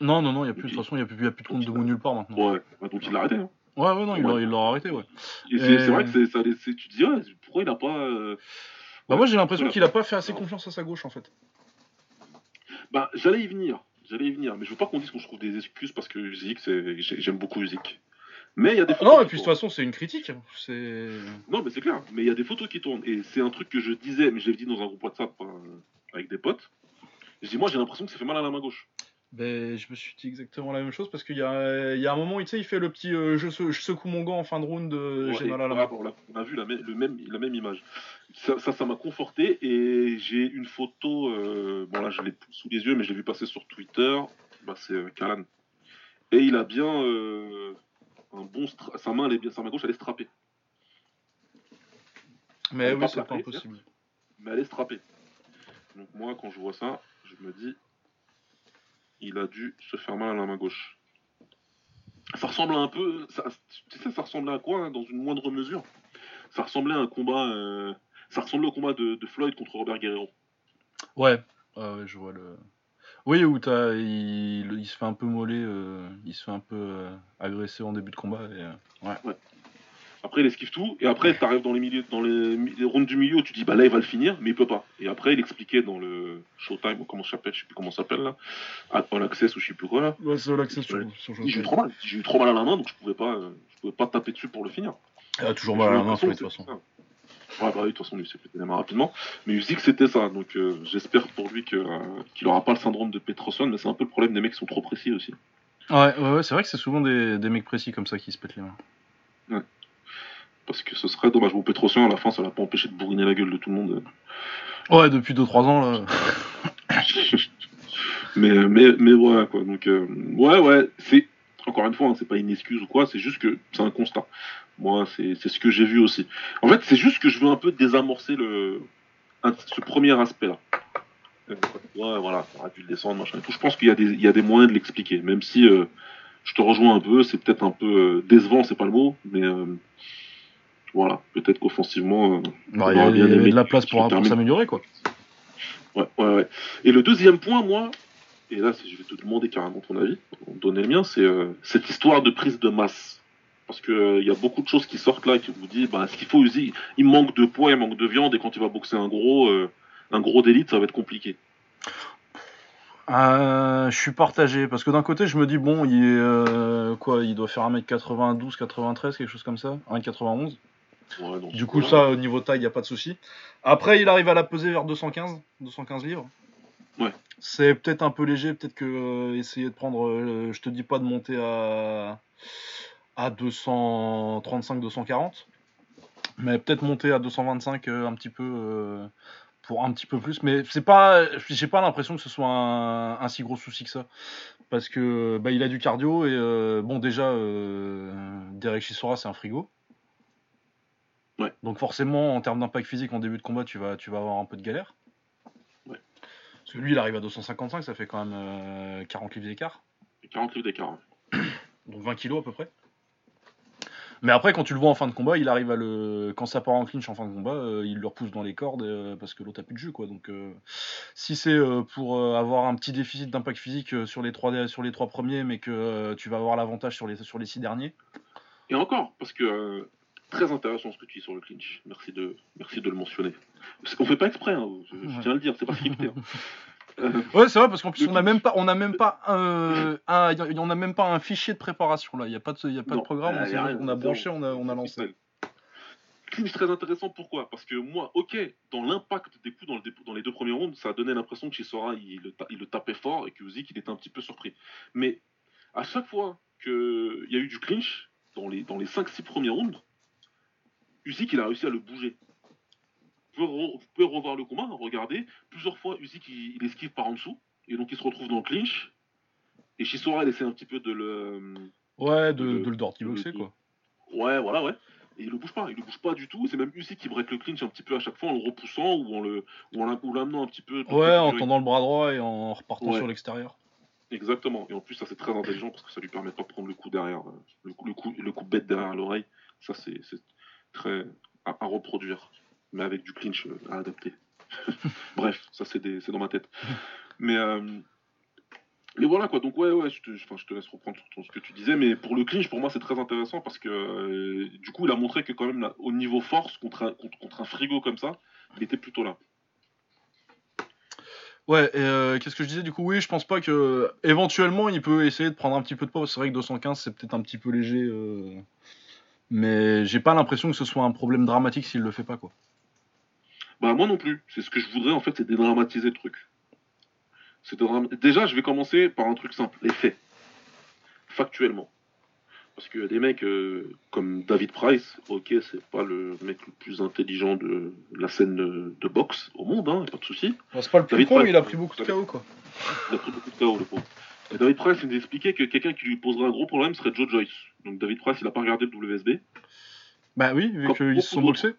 Non, non, non, il y a plus, de toute façon, il n'y a, plus, y a plus de compte debout nulle part maintenant. Ouais, donc il l'a arrêté. Hein. Ouais, ouais, non, il l'a arrêté, ouais. c'est vrai que ça, tu te dis, ouais, pourquoi il a pas. Euh, bah, moi, j'ai l'impression qu'il a pas fait assez confiance à sa gauche, en fait. Bah, j'allais y venir, j'allais y venir, mais je veux pas qu'on dise qu'on se trouve des excuses parce que Uzik, j'aime beaucoup Uzik. Mais il y a des photos. Non, et puis de toute façon, c'est une critique. C'est. Non, mais c'est clair. Mais il y a des photos qui tournent. Et c'est un truc que je disais, mais je l'ai dit dans un groupe WhatsApp euh, avec des potes. Je dis, moi, j'ai l'impression que ça fait mal à la main gauche. Ben, je me suis dit exactement la même chose parce qu'il y a, il y a un moment, tu sais, il fait le petit euh, je, secoue mon gant en fin de round, euh, j'ai mal à la main. on a vu la, le même, la même image. Ça, ça m'a conforté et j'ai une photo, euh, bon là je l'ai sous les yeux, mais je l'ai vu passer sur Twitter. Bah, c'est Kalan. Et il a bien un bon. Sa main, elle est bien, sa main gauche, elle est strappée. Mais oui, c'est pas impossible. Mais elle est strappée. Donc moi, quand je vois ça, je me dis il a dû se faire mal à la main gauche. Ça ressemble un peu. Ça, tu sais, ça ressemblait à quoi, hein, dans une moindre mesure? Ça ressemblait à un combat. Euh, ça ressemblait au combat de, Floyd contre Robert Guerrero. Ouais, je vois le. Oui, où as, il, se fait un peu moller, euh, il se fait un peu euh, agresser en début de combat. Et, ouais. ouais. Après, il esquive tout, et après, tu arrives dans les, milieux, dans les, rondes du milieu, tu dis, bah là, il va le finir, mais il peut pas. Et après, il expliquait dans le Showtime, comment ça s'appelle, je sais plus comment ça s'appelle là, All Access ou je sais plus quoi là. Ouais, c'est All Access sur, J'ai eu trop mal, j'ai eu trop mal à la main, donc je pouvais pas, je pouvais pas taper dessus pour le finir. Il a toujours mal à la main, de toute façon. Ouais, bah oui, de toute façon, lui, c'est tellement rapidement. Mais Usyk, c'était ça. Donc, euh, j'espère pour lui que, euh, qu'il aura pas le syndrome de Petrosson, mais c'est un peu le problème des mecs qui sont trop précis aussi. Ouais, ouais, ouais c'est vrai que c'est souvent des, des mecs précis comme ça qui se pètent les mains. Ouais. Parce que ce serait dommage. Bon, Petrosian, à la fin, ça l'a pas empêché de bourriner la gueule de tout le monde. Ouais, depuis 2-3 ans, là. mais, mais, mais voilà, quoi. Donc, euh, ouais, ouais, c'est. Encore une fois, hein, c'est pas une excuse ou quoi, c'est juste que c'est un constat. Moi, c'est ce que j'ai vu aussi. En fait, c'est juste que je veux un peu désamorcer le, ce premier aspect-là. Ouais, voilà, ça aurait pu le descendre, machin et tout. Je pense qu'il y, y, a des moyens de l'expliquer, même si euh, je te rejoins un peu, c'est peut-être un peu euh, décevant, c'est pas le mot, mais voilà, peut-être qu'offensivement, euh, bah, il y a, de la place pour, s'améliorer, quoi. Ouais, ouais, ouais. Et le deuxième point, moi, et là, je vais te demander carrément ton avis, donner le mien, c'est euh, cette histoire de prise de masse. Parce qu'il euh, il y a beaucoup de choses qui sortent là qui vous disent, bah, ce qu'il faut, il, il manque de poids, il manque de viande, et quand il va boxer un gros, un gros d'élite, ça va être compliqué. je suis partagé parce que d'un côté je me dis bon il est quoi il doit faire 1m92 93 quelque chose comme ça 1m91 du coup, ça, au niveau taille, il n'y a pas de souci. Après, il arrive à la peser vers 215, 215 livres. Ouais. C'est peut-être un peu léger, peut-être que euh, essayer de prendre, euh, je te dis pas de monter à, à 235, 240, mais peut-être monter à 225 euh, un petit peu pour un petit peu plus. Mais c'est pas, j'ai pas l'impression que ce soit un, si gros souci que ça, parce que bah, il a du cardio et bon déjà Derek Chisora c'est un frigo. Ouais. Donc forcément, en termes d'impact physique en début de combat, tu vas, tu vas avoir un peu de galère. Ouais. Parce que lui, il arrive à 255, ça fait quand même euh, 40 livres d'écart. 40 livres d'écart. hein. Donc 20 kilos à peu près. Mais après, quand tu le vois en fin de combat, il arrive à le. Quand ça part en clinch en fin de combat, euh, il le repousse dans les cordes euh, parce que l'autre a plus de jeu, quoi. Donc, euh, si c'est euh, pour euh, avoir un petit déficit d'impact physique euh, sur les trois sur les trois premiers, mais que euh, tu vas avoir l'avantage sur les sur les six derniers. Et encore, parce que euh, très intéressant ce que tu dis sur le clinch. Merci de, merci de le mentionner. On fait pas exprès, hein, je, tiens à le dire, c'est pas scripté. hein. Euh, Ouais, c'est vrai parce qu'en plus on a clinch. même pas, on a même pas un, un- on a même pas un fichier de préparation là. Il y a pas de, il y a pas Non, de programme. on, s'est a on branché, on a, on a lancé. Clinch très intéressant, pourquoi? Parce que moi, ok, dans l'impact des coups dans, le dé- dans les deux premiers rounds, ça a donné l'impression que Chisora il, il le tapait fort et que Usyk il était un petit peu surpris. Mais à chaque fois qu'il y a eu du clinch, dans les, dans les 5-6 premiers rounds, Usyk il a réussi à le bouger. Vous pouvez, revoir le combat, regardez, plusieurs fois Usyk il, il esquive par en dessous, et donc il se retrouve dans le clinch, et Chisora il essaie un petit peu de le... Ouais, de, Le- de le boxer quoi. Ouais, voilà, ouais. Et il le bouge pas, il le bouge pas du tout. C'est même Usyk qui break le clinch un petit peu à chaque fois en le repoussant ou en le ou en l'amenant un petit peu. Ouais, en tendant le bras droit et en repartant Ouais. sur l'extérieur. Exactement. Et en plus, ça c'est très intelligent parce que ça lui permet pas de prendre le coup derrière, euh, le coup, le coup, le coup bête derrière l'oreille. Ça c'est très à, reproduire, mais avec du clinch euh, à adapter. Bref, ça c'est dans ma tête. Mais euh, mais voilà quoi. Donc ouais, ouais, je te, je te laisse reprendre sur ce que tu disais, mais pour le clinch, pour moi c'est très intéressant parce que euh, du coup, il a montré que quand même au niveau force contre un, frigo comme ça, il était plutôt là. Ouais, qu'est-ce que je disais? Du coup Oui, je pense pas que éventuellement il peut essayer de prendre un petit peu de poids. C'est vrai que 215 c'est peut-être un petit peu léger, mais j'ai pas l'impression que ce soit un problème dramatique s'il le fait pas quoi. Bah moi non plus. C'est ce que je voudrais en fait, c'est dédramatiser le truc. C'est dédram- Déjà, je vais commencer par un truc simple, les faits. Factuellement. Parce qu'il y a des mecs euh, comme David Price, ok, c'est pas le mec le plus intelligent de la scène de, de boxe au monde, hein, pas de souci. c'est pas le plus con, il a pris beaucoup de KO, quoi. Il a pris beaucoup de KO, le pauvre. David Price nous expliquait que quelqu'un qui lui poserait un gros problème serait Joe Joyce. Donc David Price, il a pas regardé le WSB. Bah oui, vu qu'ils se sont boxés.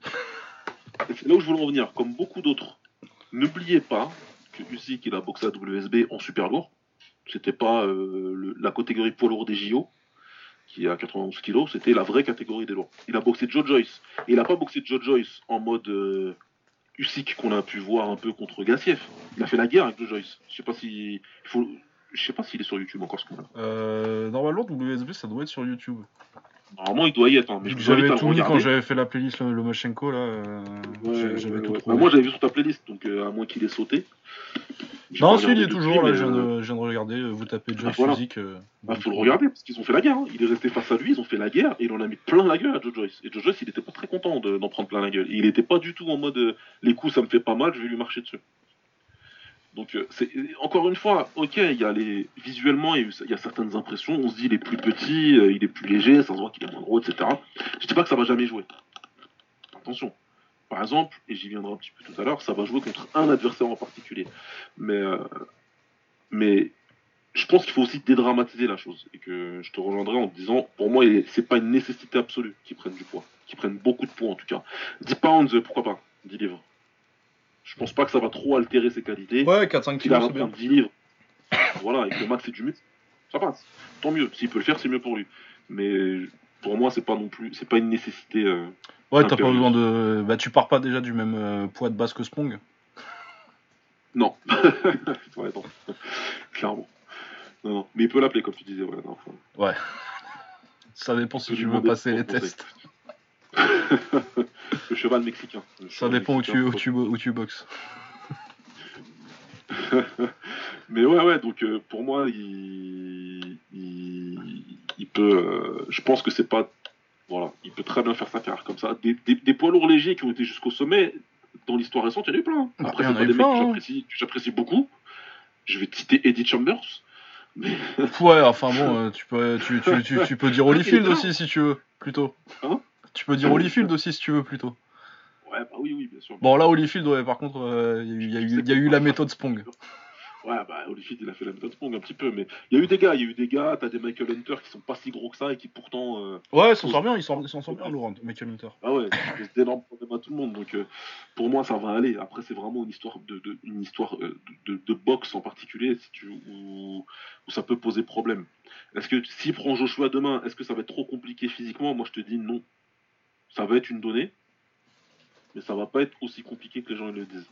C'est là où je voulais en venir. Comme beaucoup d'autres, n'oubliez pas que Usyk il a boxé à WSB en super lourd. C'était pas euh, le- la catégorie poids lourd des JO, qui est à 91 kg, c'était la vraie catégorie des lourds. Il a boxé Joe Joyce. Et il a pas boxé Joe Joyce en mode euh, Usyk qu'on a pu voir un peu contre Gassiev. Il a fait la guerre avec Joe Joyce. Je sais pas si. il faut... Je sais pas s'il est sur YouTube encore ce combat. Euh, normalement, WSB ça doit être sur YouTube. Normalement, il doit y être. hein, mais je J'avais tout mis quand j'avais fait la playlist le- Lomachenko là. euh, Ouais, j'ai- ouais, j'avais tout ouais. Bah, moi, j'avais vu sur ta playlist, donc euh, à moins qu'il ait sauté. Non, si, il est toujours là, mais, je viens, euh, de, je viens de regarder. Vous tapez Joy voilà. Physique. euh, Bah, faut le regarder parce qu'ils ont fait la guerre. hein. Il est resté face à lui, ils ont fait la guerre et il en a mis plein la gueule à Joe Joyce. Et Joe Joyce, il était pas très content de- d'en prendre plein la gueule. Et il était pas du tout en mode les coups, ça me fait pas mal, je vais lui marcher dessus. Donc, euh, c'est encore une fois, ok, il y a les visuellement, il y a certaines impressions. On se dit il est plus petit, euh, il est plus léger, ça se voit qu'il est moins gros, etc. Je dis pas que ça va jamais jouer. Attention. Par exemple, et j'y viendrai un petit peu tout à l'heure, ça va jouer contre un adversaire en particulier. Mais, euh, mais je pense qu'il faut aussi dédramatiser la chose. Et que je te rejoindrai en te disant, pour moi, c'est pas une nécessité absolue qu'ils prennent du poids. Qu'ils prennent beaucoup de poids en tout cas. 10 pounds, pourquoi pas 10 livres. Je pense pas que ça va trop altérer ses qualités. Ouais, 4-5 Qu'il a kilos, à c'est bien. prendre 10 livres. voilà, et que Max c'est du muscle, ça passe. Tant mieux. S'il peut le faire, c'est mieux pour lui. Mais pour moi, c'est pas non plus, c'est pas une nécessité. euh, Ouais, t'as pas besoin de. Bah, tu pars pas déjà du même euh, poids de base que Spong. Non. ouais, non. Clairement. Non, non. Mais il peut l'appeler, comme tu disais. Ouais, non, enfin, Ça dépend si tu veux passer les conseil. tests. le cheval mexicain. Le Ça dépend où tu, où tu, où tu boxes. Mais ouais, ouais, donc euh, pour moi, il, il, il peut. euh, je pense que c'est pas. Voilà, il peut très bien faire sa carrière comme ça. Des, des, des poids lourds légers qui ont été jusqu'au sommet, dans l'histoire récente, il y en a eu plein. Bah, Après, il y en c'est a pas des mecs hein. j'apprécie- que j'apprécie beaucoup. Je vais te citer Eddie Chambers. Mais Ouais, enfin bon, euh, tu peux, tu, tu, tu, tu peux dire Holyfield aussi si tu veux, plutôt. Hein? Tu peux dire Holyfield aussi si tu veux, plutôt. ouais, bah oui, oui, bien sûr. Bon, là, Holyfield, ouais, par contre, euh, il y, a eu- y a la méthode Spong. Ouais, bah Holyfield, il a fait la méthode Spong un petit peu, mais il y a eu des gars, il y a eu des gars, t'as des Michael Hunter qui sont pas si gros que ça et qui pourtant. euh, Ouais, il s'en sort bien, il s'en il s'en sort bien, Laurent, Michael Hunter. Ah ouais, c'est d'énormes problèmes à tout le monde. Donc euh, pour moi, ça va aller. Après, c'est vraiment une histoire de, de- une histoire euh, de, de- de boxe en particulier, si tu, où, où ça peut poser problème. Est-ce que s'il prend Joshua demain, est-ce que ça va être trop compliqué physiquement? Moi, je te dis non. Ça va être une donnée, mais ça va pas être aussi compliqué que les gens le disent.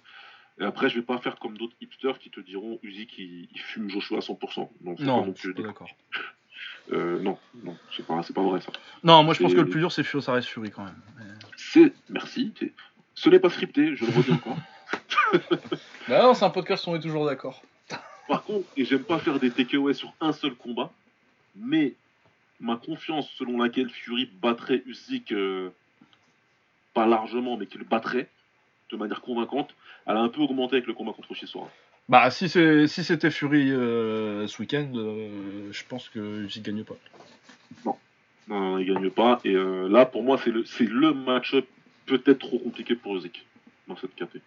Et après, je vais pas faire comme d'autres hipsters qui te diront Usyk il, il fume Joshua à 100%. Non, c'est pas Non, plus pas d'accord. euh, non, non, c'est pas, c'est pas vrai ça. Non, moi je pense que le plus dur c'est Fio, ça reste Fury quand même. Mais- C'est, merci. c'est- Ce n'est pas scripté, je le redis encore. Bah non, c'est un podcast, on est toujours d'accord. Par contre, et j'aime pas faire des takeaways sur un seul combat, mais ma confiance selon laquelle Fury battrait Usyk, euh, pas largement, mais qu'il battrait de manière convaincante, elle a un peu augmenté avec le combat contre Chisora. Bah si c'est si c'était Fury euh, ce week-end, euh, je pense que j'y gagne pas. Non, non, il gagne pas. Et euh, là, pour moi, c'est le, c'est le match-up peut-être trop compliqué pour Usyk dans cette KT.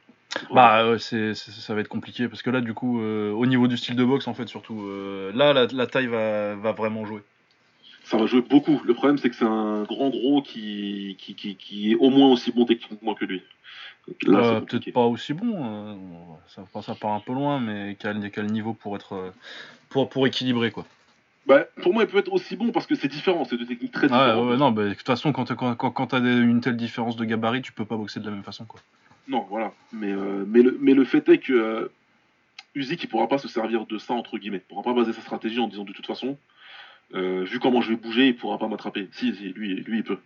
Bah ouais, c'est c'est- ça va être compliqué parce que là du coup euh, au niveau du style de boxe en fait surtout euh, là la, la taille va, va vraiment jouer. Ça va jouer beaucoup. Le problème, c'est que c'est un grand gros qui, qui, qui, qui est au moins aussi bon techniquement que lui. Euh. Peut-être pas aussi bon, euh, ça, ça part un peu loin mais quel, quel niveau pour être euh, pour, pour équilibrer quoi. Bah, pour moi, il peut être aussi bon parce que c'est différent. C'est deux techniques très différentes. ouais, non, bah, de toute façon, quand quand, quand, quand t'as une telle différence de gabarit, tu peux pas boxer de la même façon, quoi. Non, voilà. Mais, euh, mais, le, mais le fait est que euh, Usyk, il pourra pas se servir de ça, entre guillemets. Il pourra pas baser sa stratégie en disant de toute façon, euh, vu comment je vais bouger, il pourra pas m'attraper. Si, si, lui, lui, il peut.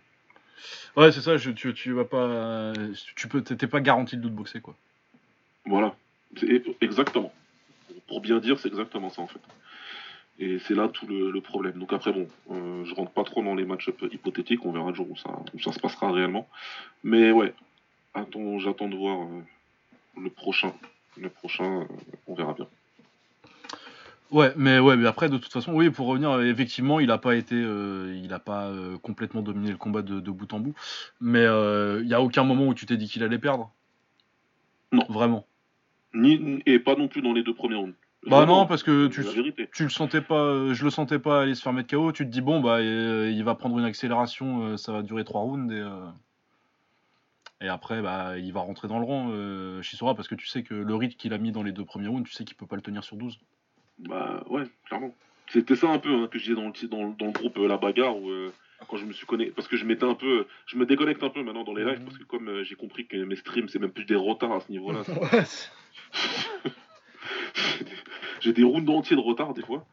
Ouais, c'est ça, je, tu, tu vas pas. Tu peux, t'es pas garanti de boxer, quoi. Voilà. Exactement. Pour bien dire, c'est exactement ça, en fait. Et c'est là tout le, le problème. Donc après, bon, euh, je rentre pas trop dans les match hypothétiques, on verra le jour où ça, où ça se passera réellement. Mais ouais, attends, j'attends de voir euh, le prochain. Le prochain, on verra bien. Ouais, mais ouais, mais après, de toute façon, oui, pour revenir, euh, effectivement, il a pas été. euh, il a pas euh, complètement dominé le combat de, de bout en bout. Mais euh, il y a aucun moment où tu t'es dit qu'il allait perdre? Non. Vraiment? Ni, et pas non plus dans les deux premiers rounds. Bah non, parce que tu, le sentais pas, euh, je le sentais pas aller se faire mettre KO. Tu te dis bon bah euh, il va prendre une accélération, euh, ça va durer trois rounds et euh, et après bah il va rentrer dans le rang euh, Chisora parce que tu sais que le rythme qu'il a mis dans les deux premiers rounds, tu sais qu'il peut pas le tenir sur 12. Bah ouais, clairement. C'était ça un peu hein, que je disais dans le, dans, dans le groupe euh, La Bagarre où euh, quand je me suis connecté, parce que je m'étais un peu, je me déconnecte un peu maintenant dans les lives Mhm. parce que comme euh, j'ai compris que mes streams c'est même plus des retards à ce niveau-là. J'ai des rounds entiers de retard des fois.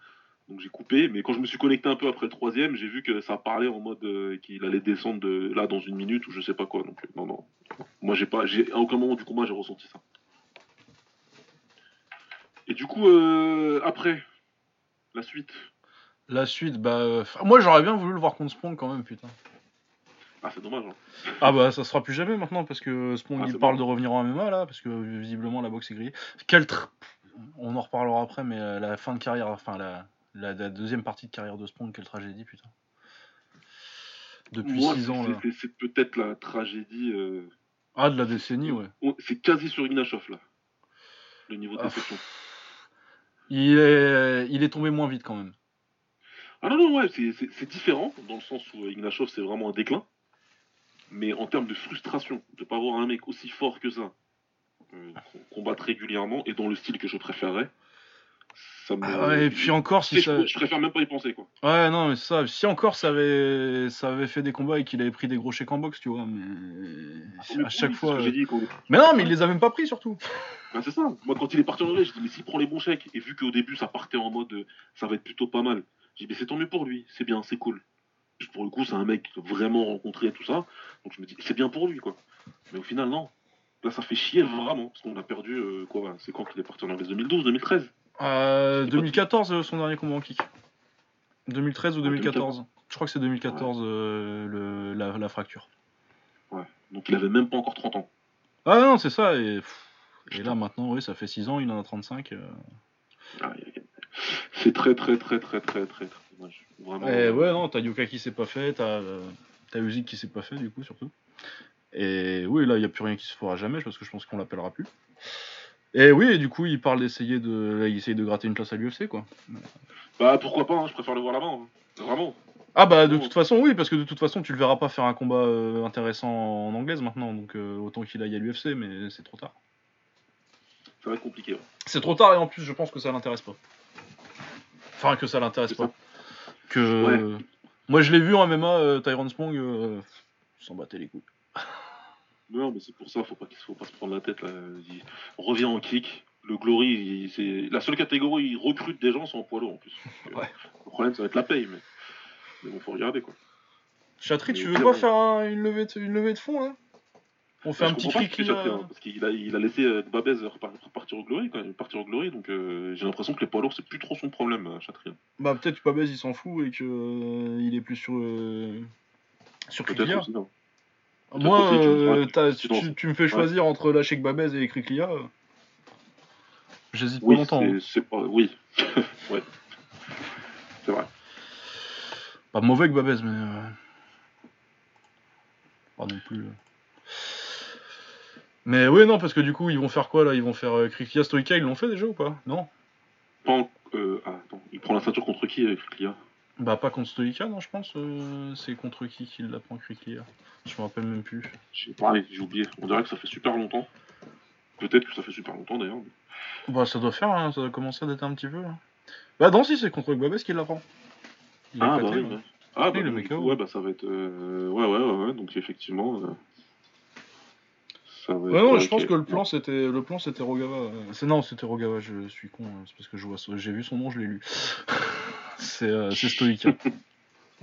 Donc j'ai coupé, mais quand je me suis connecté un peu après le troisième, j'ai vu que ça parlait en mode euh, qu'il allait descendre de là dans une minute ou je sais pas quoi. Donc non, non. Moi j'ai pas, j'ai à aucun moment du combat j'ai ressenti ça. Et du coup euh, après la suite, La suite, bah euh, moi j'aurais bien voulu le voir contre Spong quand même putain. ah c'est dommage. Hein. Ah bah ça sera plus jamais maintenant parce que Spong Ah, il c'est parle de revenir en MMA là parce que visiblement la boxe est grillée. Quel tr- on en reparlera après mais euh, la fin de carrière, enfin la, la, la deuxième partie de carrière de Spong, quelle tragédie putain. Depuis Moi, 6 ans là. c'est- c'est peut-être la tragédie. euh, Ah de la décennie ouais. on- C'est quasi sur Ignashov là. Le niveau de Ah, déception. Il est, il est tombé moins vite quand même. Ah non, non, ouais, c'est- différent, dans le sens où euh, Ignashov, c'est vraiment un déclin. Mais en termes de frustration, de pas voir un mec aussi fort que ça euh, com- combattre régulièrement, et dans le style que je préférerais, ça me... Ah ouais, et puis encore si ça... je, je préfère même pas y penser, quoi. Ouais non mais ça, si encore ça avait, ça avait fait des combats et qu'il avait pris des gros chèques en boxe tu vois mais Mais à chaque oui, fois... dit, quand- Mais non mais il les a même pas pris surtout. Ben, c'est ça. Moi, quand il est parti en anglais, j'ai dit, mais s'il prend les bons chèques, et vu qu'au début, ça partait en mode, euh, ça va être plutôt pas mal, j'ai dit, mais c'est tant mieux pour lui, c'est bien, c'est cool. Puis pour le coup, c'est un mec vraiment rencontré et tout ça, donc je me dis, c'est bien pour lui, quoi. Mais au final, non. Là, ça fait chier vraiment, parce qu'on a perdu, euh, quoi, c'est quand qu'il est parti en anglais 2012, 2013 Euh, C'est pas 2014 euh, son dernier combat en kick. 2013 ou Ouais, 2014 Je crois que c'est 2014 euh, le, la, la fracture. Donc il avait même pas encore 30 ans. Ah non c'est ça et, là maintenant oui ça fait 6 ans il en a 35. euh. Ah, C'est très, très, très, très, très, très, très dommage. Vraiment. Eh ouais, non, t'as Yuka qui s'est pas fait, t'as euh, Usyk qui s'est pas fait, du coup, surtout. Et oui, là, il n'y a plus rien qui se fera jamais, parce que je pense qu'on l'appellera plus. Et oui, et du coup, il parle d'essayer de, là, il essaye de gratter une place à l'UFC, quoi. Bah pourquoi pas, hein, je préfère le voir là-bas, hein. vraiment. Ah bah de Oh. toute façon, oui, parce que de toute façon, tu le verras pas faire un combat euh, intéressant en anglaise maintenant, donc euh, autant qu'il aille à l'UFC, mais c'est trop tard. Ça va être compliqué. ouais. C'est trop tard et en plus, je pense que ça l'intéresse pas. Enfin, que ça l'intéresse pas. ça. Que moi, je l'ai vu en MMA, euh, Tyrone Spong, euh, s'en battait les couilles. Non, mais c'est pour ça, faut pas, qu'il- faut pas se prendre la tête là. Il revient en kick. Le Glory, c'est la seule catégorie où il recrute des gens, c'est en poids lourd en plus. Donc, euh, Ouais. Le problème, ça va être la paye, mais, mais bon, faut regarder quoi. Chatri, Mais tu veux pas faire un- une, levée de, une levée de fond là? On fait un petit qu'il là. hein, parce qu'il a, il a laissé euh, Babez repar- repartir au Glory quand même, partir au Glory, donc euh, j'ai l'impression que les poids lourds c'est plus trop son problème, euh, Chatrian. Bah peut-être que Babez il s'en fout et que euh, il est plus sur euh, sur Peut-être aussi, non. Moi, euh, tu- tu, tu- tu me fais choisir entre lâcher que Babez et Kriklia. euh, J'hésite pas Oui, longtemps. hein. pas. Oui. ouais. C'est vrai. Pas mauvais que Babez, mais euh, pas non plus. Mais oui, non, parce que du coup, ils vont faire quoi là? Ils vont faire euh, Kriklia Stoïka, ils l'ont fait déjà ou pas? Non? Pas en- euh, ah, attends, il prend la ceinture contre qui avec Kriklia Bah pas contre Stoïka, non, je pense. euh, c'est contre qui qu'il la prend Kriklia Je me rappelle même plus. J'ai pareil, j'ai oublié. On dirait que ça fait super longtemps. Peut-être que ça fait super longtemps d'ailleurs. Bah ça doit faire, hein, ça doit commencer à dater un petit peu. là. Bah non, si, c'est contre Babez qu'il la prend. Il Ah bah oui. ouais. Ah bah le donc, mec, coup, ouais. bah ça va être. euh, Ouais, ouais, ouais, ouais. Donc effectivement. euh, Ça va Ouais, être- non, je pense que le plan c'était le plan c'était Rogava. C'est non, c'était Rogava. Je suis con. euh, C'est parce que je vois, j'ai vu son nom, je l'ai lu. C'est euh, c'est Stoïka.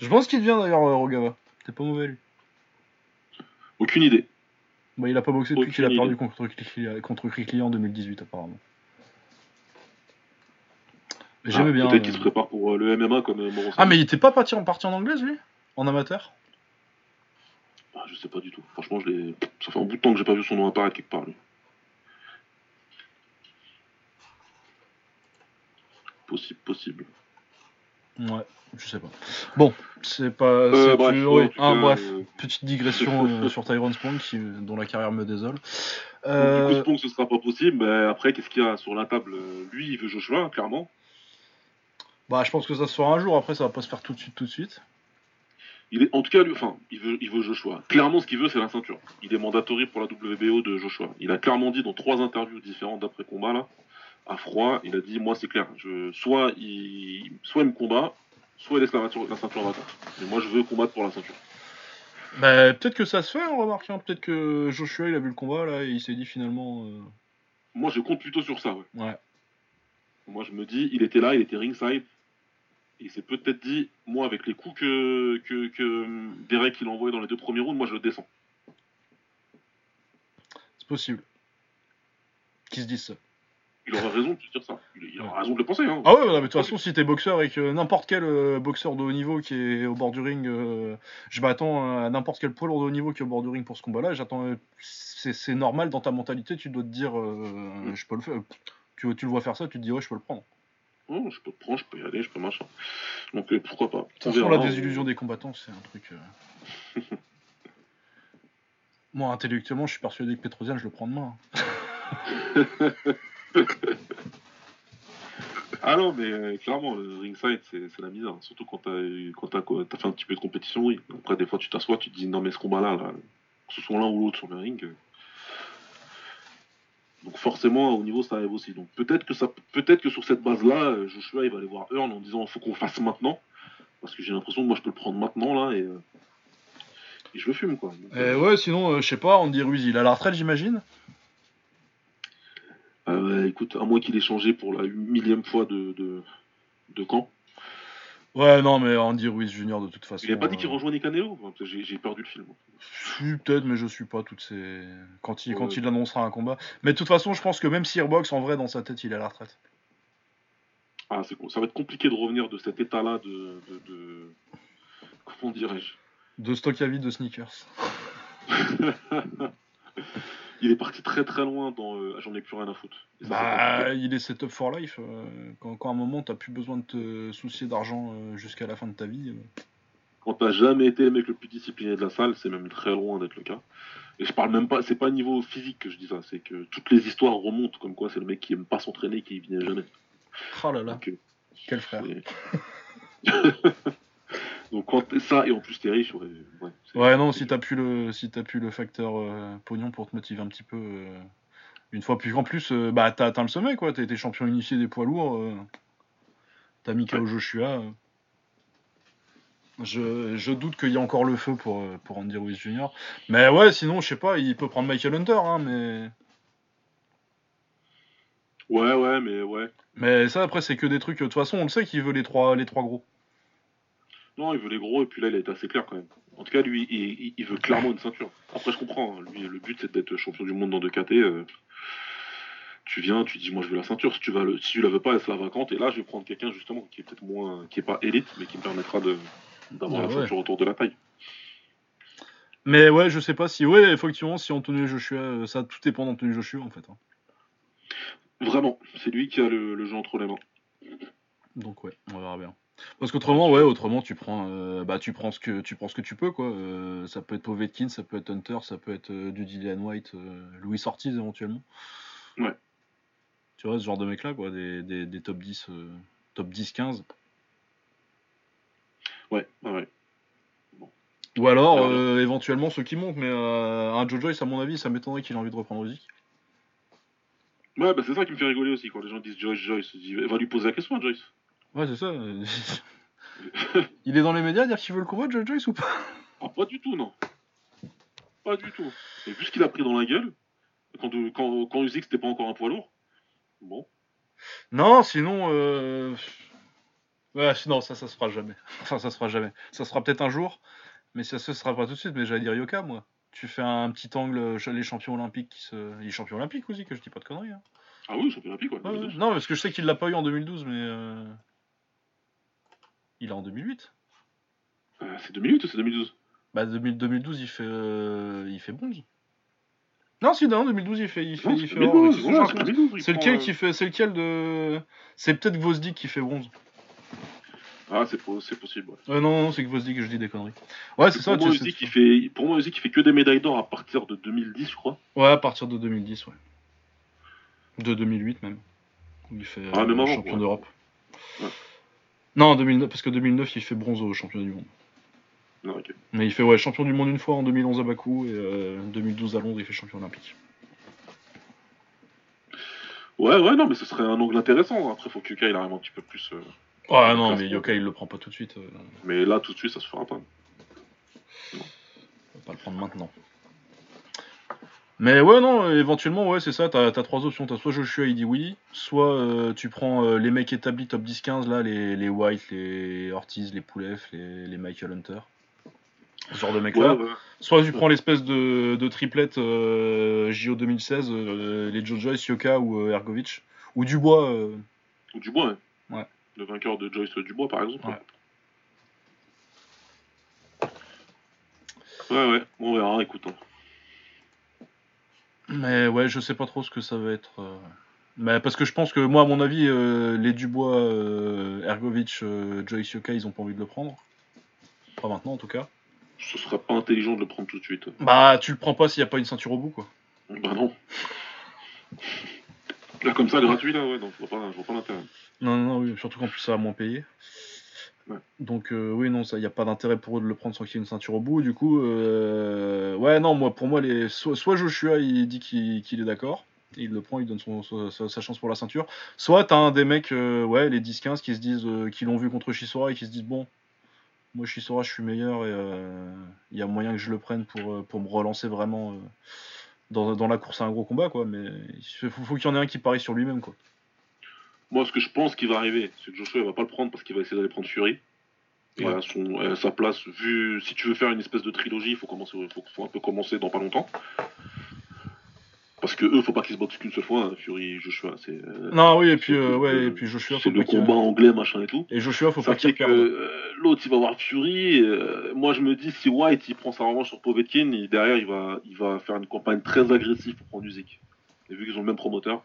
je pense qu'il devient d'ailleurs euh, Rogava. T'es pas mauvais lui. Aucune idée. Bah il a pas boxé depuis qu'il a perdu contre Kriklia, contre en 2018 apparemment. Mais J'aimais Ah, bien. Peut-être euh, qu'il se prépare pour euh, le MMA comme euh. Ah mais il était pas parti en partie en anglaise lui? En amateur? Ah, je sais pas du tout. Franchement, je l'ai. Ça fait un bout de temps que j'ai pas vu son nom apparaître quelque part. Lui. Possible, possible. Ouais, je sais pas. Bon, c'est pas. Euh, bref, plus- ouais, ah, bref, euh, petite digression euh, sur Tyrone Spong qui, dont la carrière me désole. Euh, Du coup, Spong, ce sera pas possible. Mais après, qu'est-ce qu'il y a sur la table? Euh, Lui, il veut Joshua, clairement. bah, je pense que ça se fera un jour. Après, ça va pas se faire tout de suite, tout de suite. Il est, en tout cas, lui, enfin, il veut, il veut Joshua. Clairement, ce qu'il veut, c'est la ceinture. Il est mandatory pour la WBO de Joshua. Il a clairement dit dans trois interviews différentes d'après combat là, à froid, il a dit, moi, c'est clair. Je, soit il, soit il me combat, soit il laisse la, ceinture- la ceinture vacante. Mais moi, je veux combattre pour la ceinture. Bah, peut-être que ça se fait, on remarque. hein. Peut-être que Joshua, il a vu le combat là et il s'est dit finalement. euh, Moi, je compte plutôt sur ça. Ouais. Ouais. Moi, je me dis, il était là, il était ringside. Il s'est peut-être dit, moi, avec les coups que, que, que Derek il a envoyé dans les deux premiers rounds, moi, je le descends. C'est possible. Qu'ils se disent ça. Il aura raison de se dire ça. Il, il aura raison de le penser. Hein. Ah ouais, mais de toute façon, si t'es boxeur et que n'importe quel euh, boxeur de haut niveau qui est au bord du ring, euh, je m'attends à n'importe quel poids lourd de haut niveau qui est au bord du ring pour ce combat-là, j'attends. euh, c'est normal dans ta mentalité, tu dois te dire, euh, je peux le faire. Tu, tu le vois faire ça, tu te dis, ouais, je peux le prendre. Oh, je peux te prendre, je peux y aller, je peux machin. Donc, pourquoi pas. De toute la hein. désillusion des combattants, c'est un truc. Moi, intellectuellement, je suis persuadé que Petrosian, je le prends demain. Ah non, mais euh, clairement, le ringside, c'est la misère. Surtout quand t'as fait un petit peu de compétition, oui. Après, des fois, tu t'assois, tu te dis, non, mais ce combat-là, là, que ce soit l'un ou l'autre sur le ring. euh, Donc forcément, au niveau, ça arrive aussi. Donc peut-être que ça, peut-être que sur cette base-là, euh, Joshua, il va aller voir Earl en disant, faut qu'on fasse maintenant, parce que j'ai l'impression que moi, je peux le prendre maintenant là et, je le fume quoi. Euh, ouais, sinon, je sais pas, Andy Ruiz, il a la retraite, j'imagine. Euh, écoute, à moins qu'il ait changé pour la millième fois de, de, de camp. Ouais, non, mais Andy Ruiz Junior, de toute façon. Il a pas dit qu'il euh, rejoignait Canelo. J'ai perdu le film. Peut-être, mais je suis pas toutes ces. Quand il, quand il annoncera un combat. Mais de toute façon, je pense que même si en vrai, dans sa tête, il est à la retraite. Ah, c'est con- ça va être compliqué de revenir de cet état-là de, de, de- Comment dirais-je? De stock à vide de sneakers. Il est parti très très loin dans euh, J'en ai plus rien à foutre. Ça, Bah, il est set up for life. euh, quand, quand à un moment, t'as plus besoin de te soucier d'argent euh, jusqu'à la fin de ta vie. euh. quand t'as jamais été le mec le plus discipliné de la salle, c'est même très loin d'être le cas. Et je parle même pas, c'est pas niveau physique que je dis ça, c'est que toutes les histoires remontent comme quoi c'est le mec qui aime pas s'entraîner qui vient jamais. Oh là là. Quel frère. Donc quand ça et en plus t'es riche, ouais. Ouais, non, si t'as pu le si as pu le facteur euh, pognon pour te motiver un petit peu. Euh, une fois puis en plus, euh, bah t'as atteint le sommet quoi. T'as été champion initié des poids lourds. t'as mis KO Joshua. Je, je, doute qu'il y ait encore le feu pour, pour Andy Ruiz Jr. Mais ouais, sinon, je sais pas, il peut prendre Michael Hunter, hein, mais. Ouais, ouais, mais ouais. Mais ça, après, c'est que des trucs. De toute façon, on le sait qu'il veut les trois, les trois gros. Non, il veut les gros, et puis là, il a été assez clair quand même. En tout cas, lui, il, veut clairement une ceinture. Après, je comprends. Hein. Lui, le but, c'est d'être champion du monde dans 2KT. Euh, tu viens, tu dis, moi, je veux la ceinture. Si tu, vas le, si tu la veux pas, elle sera vacante. Et là, je vais prendre quelqu'un, justement, qui est peut-être moins. qui est pas élite, mais qui me permettra d'avoir la ceinture autour de la taille. Mais ouais, je sais pas si. Ouais, effectivement, si Anthony Joshua. Euh, ça, tout dépend d'Anthony Joshua, en fait. Hein. Vraiment, c'est lui qui a le, jeu entre les mains. Donc ouais, on verra bien. Parce qu'autrement, ouais, autrement tu prends, euh, bah tu prends ce que tu prends ce que tu peux quoi. Euh, ça peut être Povetkin, ça peut être Hunter, ça peut être euh, du White, Louis Ortiz éventuellement. Ouais. Tu vois ce genre de mec là quoi, des, des, top 10, top 10, 15. Ouais, ouais. Ou alors, éventuellement ceux qui montent, mais un Joe Joyce à mon avis, ça m'étonnerait qu'il ait envie de reprendre Usyk. Ouais, bah c'est ça qui me fait rigoler aussi quand les gens disent Joyce, Joyce. Va lui poser la question Joyce. Ouais, c'est ça. il est dans les médias à dire qu'il veut le combat, Joyce, Joyce ou pas ah, Pas du tout, non. Pas du tout. Et vu ce qu'il a pris dans la gueule, quand, quand, quand Usyk c'était pas encore un poids lourd, bon. Non, sinon. Euh... Ouais, non, ça, ça se fera jamais. Enfin, ça se fera jamais. Ça sera peut-être un jour, mais ça se sera pas tout de suite. Mais j'allais dire Yoka, moi tu fais un petit angle, les champions olympiques qui se. Il est champion olympique aussi, que je dis pas de conneries. Hein. Ah oui, champion olympique, ouais. non, parce que je sais qu'il l'a pas eu en 2012, mais. Euh... Il est en 2008. Euh, c'est 2008 ou c'est 2012 Bah, 2012, il fait, euh, il fait bronze. Non, si, non, 2012, il fait. Il fait, il fait c'est lequel qui fait. C'est lequel de. C'est peut-être Gvozdik qui fait bronze. Ah, c'est possible. Ouais. Euh, non, non c'est que je dis des conneries. Ouais, c'est ça. Pour moi, aussi, qui fait, pour moi qui fait que des médailles d'or à partir de 2010, je crois. Ouais, à partir de 2010, ouais. De 2008 même. il fait ah, euh, champion d'Europe. Ouais. Non, 2009, parce que 2009, il fait bronze au champion du monde. Non. Mais il fait ouais, champion du monde une fois en 2011 à Bakou et euh, 2012 à Londres, il fait champion olympique. Ouais, ouais, non, mais ce serait un angle intéressant. Après, faut que Yuka il arrive un petit peu plus. Euh, ah non, mais Yoka il le prend pas tout de suite. Euh. Mais là, tout de suite, ça se fera pas. On va pas le prendre maintenant. Mais ouais, non, éventuellement, ouais, c'est ça. T'as as trois options. T'as soit Joshua, il dit oui, soit euh, tu prends euh, les mecs établis top 10-15, là, les, les, White, les Ortiz, les Poulev, les, les Michael Hunter. Ce genre de mecs là. Soit tu prends l'espèce de, de triplette JO 2016, les Joe Joyce, Yoka ou Ergovic. Ou Dubois. Ou Dubois, ouais. Ouais le vainqueur de Joyce Dubois, par exemple. Ouais, ouais, on verra, écoute. Mais ouais, je sais pas trop ce que ça va être. Euh. Mais parce que je pense que moi, à mon avis, euh, les Dubois, euh, Ergovic, Joyce Yoka, ils ont pas envie de le prendre. Pas maintenant, en tout cas. Ce serait pas intelligent de le prendre tout de suite. Bah, tu le prends pas s'il y a pas une ceinture au bout, quoi. Bah non. Là, comme ça, gratuit, là, ouais, donc je vois pas, pas l'intérêt. Non, non, oui, surtout qu'en plus ça va moins payer. Donc euh, oui, non, il n'y a pas d'intérêt pour eux de le prendre sans qu'il y ait une ceinture au bout. Du coup, euh, ouais, non, moi, pour moi, les... soit, Joshua, il dit qu'il est d'accord, il le prend, il donne sa, chance pour la ceinture. Soit t'as un des mecs, euh, ouais, les 10-15 qui se disent, qui l'ont vu contre Chisora et qui se disent, bon, moi Chisora, je suis meilleur et il y a moyen que je le prenne pour, pour me relancer vraiment dans, dans, la course à un gros combat, quoi. Mais il faut, faut qu'il y en ait un qui parie sur lui-même, quoi. Moi, ce que je pense qui va arriver, c'est que Joshua ne va pas le prendre parce qu'il va essayer d'aller prendre Fury. Et à, son, sa place, vu si tu veux faire une espèce de trilogie, il faut commencer, faut, un peu commencer dans pas longtemps. Parce que eux, faut pas qu'ils se battent qu'une seule fois, hein, Fury, Joshua. C'est, euh, non, oui, et puis, euh, ouais, et puis Joshua. C'est le combat anglais, machin et tout. Et Joshua, faut pas qu'il perde. Euh, l'autre, il va voir Fury. moi, je me dis, si White, il prend sa revanche sur Povetkin, derrière, il va, il va faire une campagne très agressive pour prendre musique. Et vu qu'ils ont le même promoteur.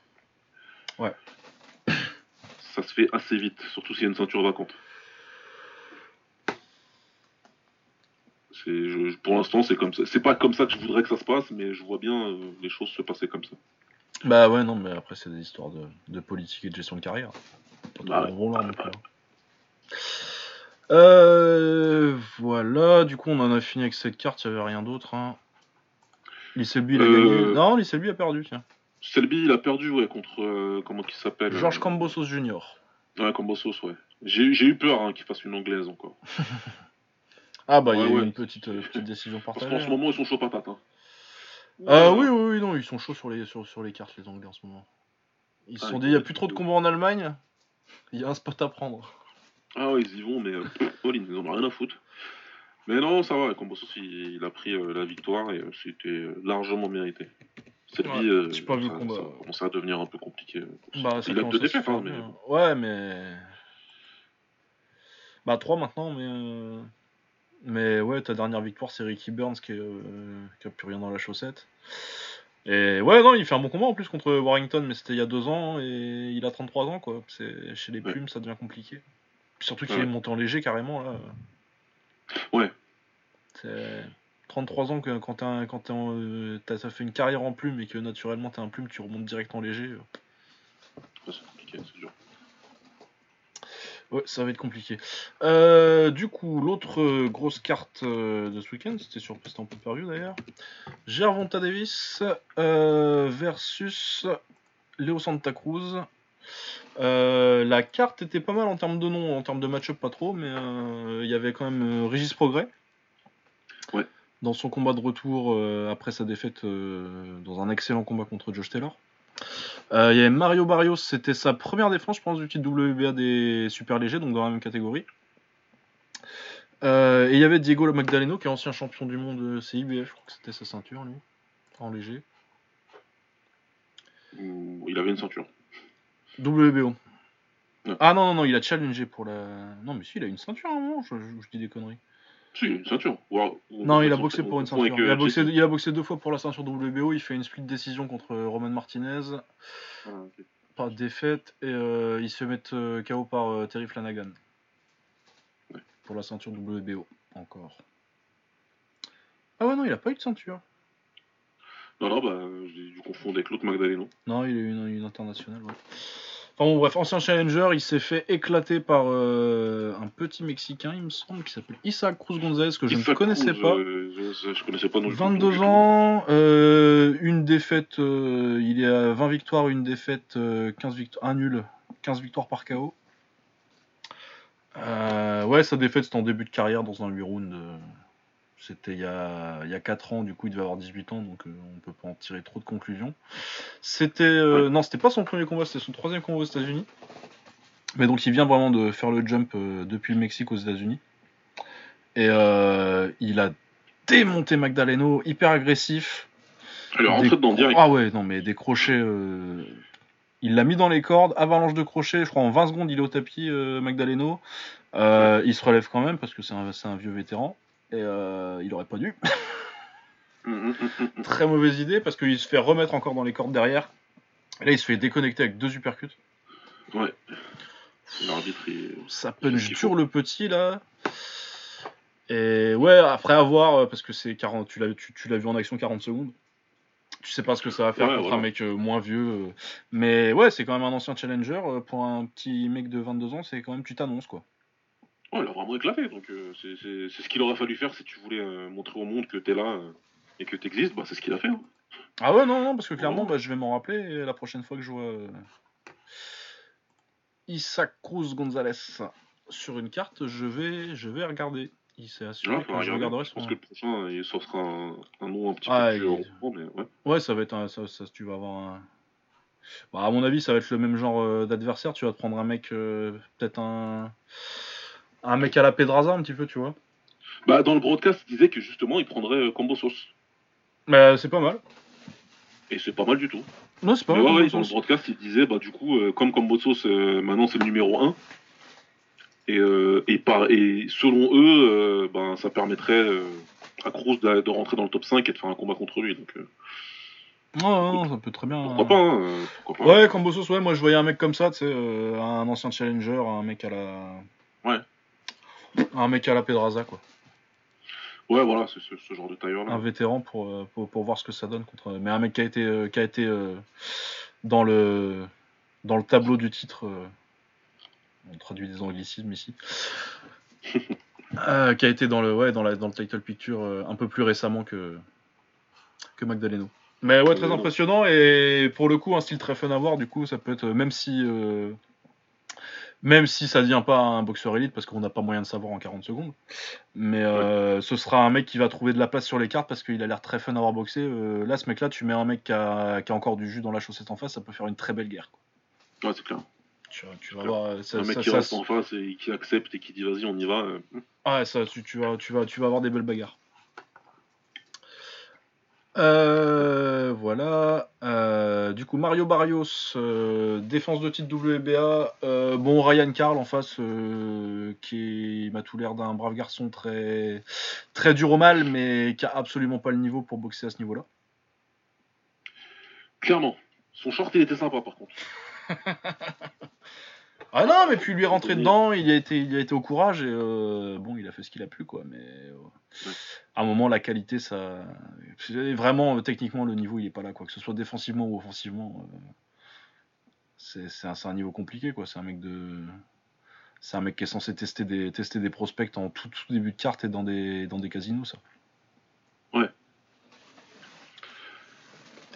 Ouais ça se fait assez vite, surtout s'il y a une ceinture vacante. je- pour l'instant, c'est comme ça. C'est pas comme ça que je voudrais que ça se passe, mais je vois bien euh, les choses se passer comme ça. Bah ouais, non, mais après, c'est des histoires de, de politique et de gestion de carrière. Bah ouais. hein. Euh, voilà, du coup, on en a fini avec cette carte, il n'y avait rien d'autre. Hein. Lisselby, il a Euh, gagné. Non, Lisselby a perdu, tiens. Selby, il a perdu, ouais, contre. euh, comment il s'appelle Georges euh, Cambosos Jr. Ouais, Cambosos, ouais. J'ai eu peur hein, qu'il fasse une anglaise encore. Ah bah, il y a eu ouais. une petite, euh, petite décision Parce partagée. qu'en ce moment, ils sont chauds patates. Hein. Ah oui, oui, oui, non, ils sont chauds sur les, sur, sur les cartes, les Anglais, en ce moment. Ils se Ah, sont ils dit, il n'y a plus trop de combats en Allemagne, il y a un spot à prendre. Ah ouais, ils y vont, mais euh, ils en ont rien à foutre. Mais non, ça va, Cambosos, il, il a pris euh, la victoire et euh, c'était euh, largement mérité. Selby, Ouais, euh, j'ai pas vu le ça, combat. ça commençait à devenir un peu compliqué. euh, Bah, il a commence deux défaites, hein, mais. Ouais, mais. Bah, 3 maintenant, mais. euh, Mais ouais, ta dernière victoire, c'est Ricky Burns qui, euh, qui a plus rien dans la chaussette. Et ouais, non, il fait un bon combat en plus contre Warrington, mais c'était il y a 2 ans et il a 33 ans, quoi. C'est... Chez les Ouais. plumes, ça devient compliqué. Puis surtout qu'il Ouais. est monté en léger carrément, là. Ouais. C'est 33 ans que quand t'as, quand t'es en, euh, t'as, fait une carrière en plume et que naturellement t'es un plume, tu remontes direct en léger. euh, Ouais, c'est compliqué, c'est dur. Ouais, ça va être compliqué. Euh, du coup, l'autre grosse carte de ce week-end, c'était sur c'était en pay-per-view d'ailleurs. Gervonta Davis versus Leo Santa Cruz. Euh, la carte était pas mal en termes de nom, en termes de match-up pas trop, mais euh, il y avait quand même euh, Régis Progrès. Ouais. Dans son combat de retour euh, après sa défaite euh, dans un excellent combat contre Josh Taylor. Euh, Il y avait Mario Barrios, c'était sa première défense, je pense, du titre WBA des super légers, donc dans la même catégorie. Et il y avait Diego Magdaleno, qui est ancien champion du monde CIBF, je crois que c'était sa ceinture, lui, en léger. Il avait une ceinture. WBO. Ouais. Ah non, non, non, il a challengé pour la. Non, mais si, il a une ceinture à un moment, je, je- je dis des conneries. Si, une ceinture. Ou alors- ou- Non, on il a boxé pour une avec, ceinture. Il a, boxé, Jesse. il a boxé deux fois pour la ceinture WBO, il fait une split décision contre Roman Martinez, Ah, de défaite, et euh, il se mettre euh, KO par euh, Terry Flanagan. Ouais. Pour la ceinture WBO, encore. Ah ouais, non, il a pas eu de ceinture. Non, non, bah, j'ai dû confondre avec l'autre Magdaleno. Non, il a eu une, une internationale, ouais. Enfin bon, bref, ancien challenger, il s'est fait éclater par euh, un petit Mexicain, il me semble, qui s'appelle Isaac Cruz Gonzalez, que je ne connaissais Cruz, pas. euh, je, connaissais pas non plus. 22 du tout. ans, euh, une défaite, il est à 20 victoires, une défaite, euh, 15 victoires, un nul, 15 victoires par KO. Ouais, sa défaite c'était en début de carrière dans un 8 rounds. C'était il y, a, il y a 4 ans, du coup il devait avoir 18 ans, donc euh, on peut pas en tirer trop de conclusions. C'était. euh, Non, c'était pas son premier combat, c'était son troisième combat aux États-Unis. Mais donc il vient vraiment de faire le jump euh, depuis le Mexique aux États-Unis. Et euh, il a démonté Magdaleno, hyper agressif. Rentrée Des dedans direct. Ah ouais, non mais des crochets. Il l'a mis dans les cordes, avalanche de crochets, je crois en 20 secondes il est au tapis, Magdaleno. Il se relève quand même parce que c'est un, c'est un vieux vétéran. Et euh, il aurait pas dû. Hum, hum, hum. Très mauvaise idée parce qu'il se fait remettre encore dans les cordes derrière. Et là il se fait déconnecter avec deux uppercuts. Ouais. L'arbitre, il... Ça punch dur le petit là. Et ouais, après avoir, euh, parce que c'est 40, tu l'as tu, tu l'as vu en action 40 secondes. Tu sais pas ce que ça va faire Ouais, contre voilà. un mec euh, moins vieux. Mais ouais, c'est quand même un ancien challenger. Pour un petit mec de 22 ans, c'est quand même tu t'annonces quoi. Ouais, il a vraiment éclaté. Donc, euh, c'est c'est- c'est ce qu'il aurait fallu faire si tu voulais euh, montrer au monde que t'es là euh, et que t'existes. Bah, c'est ce qu'il a fait. hein. Ah ouais, non, non, parce que clairement, bah, je vais m'en rappeler la prochaine fois que je vois Isaac Cruz Gonzalez sur une carte, je vais, je vais regarder. Il s'est assuré Ouais, que faudra je regarder. regarderai Je pense que le prochain, il- sera un, un nom un petit Ah, peu plus il- mais ouais. Ouais, ça va être un. Ça, ça, tu vas avoir un. Bah, à mon avis, ça va être le même genre d'adversaire. Tu vas te prendre un mec, peut-être un. Un mec à la Pedraza, un petit peu, tu vois. Bah, dans le broadcast, il disait que justement, il prendrait euh, Combo Sauce. Mais c'est pas mal. Et c'est pas mal du tout. Non, c'est pas mal. ouais, comme ouais, dans le broadcast, il disait, bah, du coup, euh, comme Combo Sauce, euh, maintenant c'est le numéro 1. Et, euh, et, par, et selon eux, ben, ça permettrait à Cruz de, de rentrer dans le top 5 et de faire un combat contre lui. Donc, ouais, non, ça peut très bien. pourquoi pas, hein, pourquoi pas. Ouais, Cambosos, ouais, moi je voyais un mec comme ça, tu sais, euh, un ancien challenger, un mec à la. Un mec à la Pedraza, quoi. Ouais, voilà, c'est ce, genre de tailleur-là. Un vétéran pour, pour, voir ce que ça donne contre. Mais un mec qui a été, qui a été dans, le, dans le tableau du titre. on traduit des anglicismes ici. qui a été dans le, ouais, dans, la, dans le title picture un peu plus récemment que, que Magdaleno. Mais ouais, très impressionnant et pour le coup, un style très fun à voir. Du coup, ça peut être, même si, euh, même si ça devient pas un boxeur élite parce qu'on n'a pas moyen de savoir en 40 secondes. Mais euh, ce sera un mec qui va trouver de la place sur les cartes parce qu'il a l'air très fun à avoir boxé. Euh, là, ce mec-là, tu mets un mec qui a, qui a, encore du jus dans la chaussette en face, ça peut faire une très belle guerre. Quoi. Ouais, c'est clair. Tu, tu vas voir. un mec qui reste en face et qui accepte et qui dit vas-y, on y va. Ouais, ça, tu, tu, vas, tu, vas, tu vas avoir des belles bagarres. Euh, voilà. Euh, du coup, Mario Barrios, euh, défense de titre WBA. bon, Ryan Carl en face, qui m'a tout l'air d'un brave garçon très, très dur au mal, mais qui a absolument pas le niveau pour boxer à ce niveau-là. Clairement. Son short, il était sympa par contre. Ah non, mais puis lui est rentré dedans, il a été, il a été au courage et euh, bon, il a fait ce qu'il a pu quoi. Mais euh, à un moment, la qualité, ça, vraiment techniquement le niveau, il est pas là quoi. Que ce soit défensivement ou offensivement, euh, c'est un, un, niveau compliqué quoi. C'est un mec de, c'est un mec qui est censé tester des, tester des prospects en tout, tout début de carte et dans des, dans des casinos ça.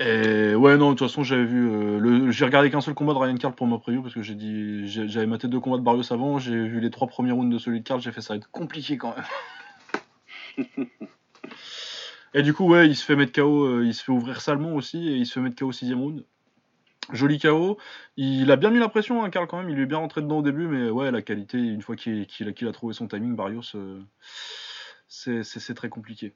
Et ouais, non, de toute façon, j'avais vu. Euh, le... J'ai regardé qu'un seul combat de Ryan Carl pour ma preview parce que j'ai dit. J'avais maté deux combats de Barrios avant, j'ai vu les trois premiers rounds de celui de Carl, j'ai fait ça va être compliqué quand même. et du coup, ouais, il se fait mettre KO, euh, il se fait ouvrir salement aussi et il se fait mettre KO sixième round. Joli KO. Il a bien mis la pression, hein, Carl, quand même. Il lui est bien rentré dedans au début, mais ouais, la qualité, une fois qu'il a, trouvé son timing, Barrios, euh, c'est très compliqué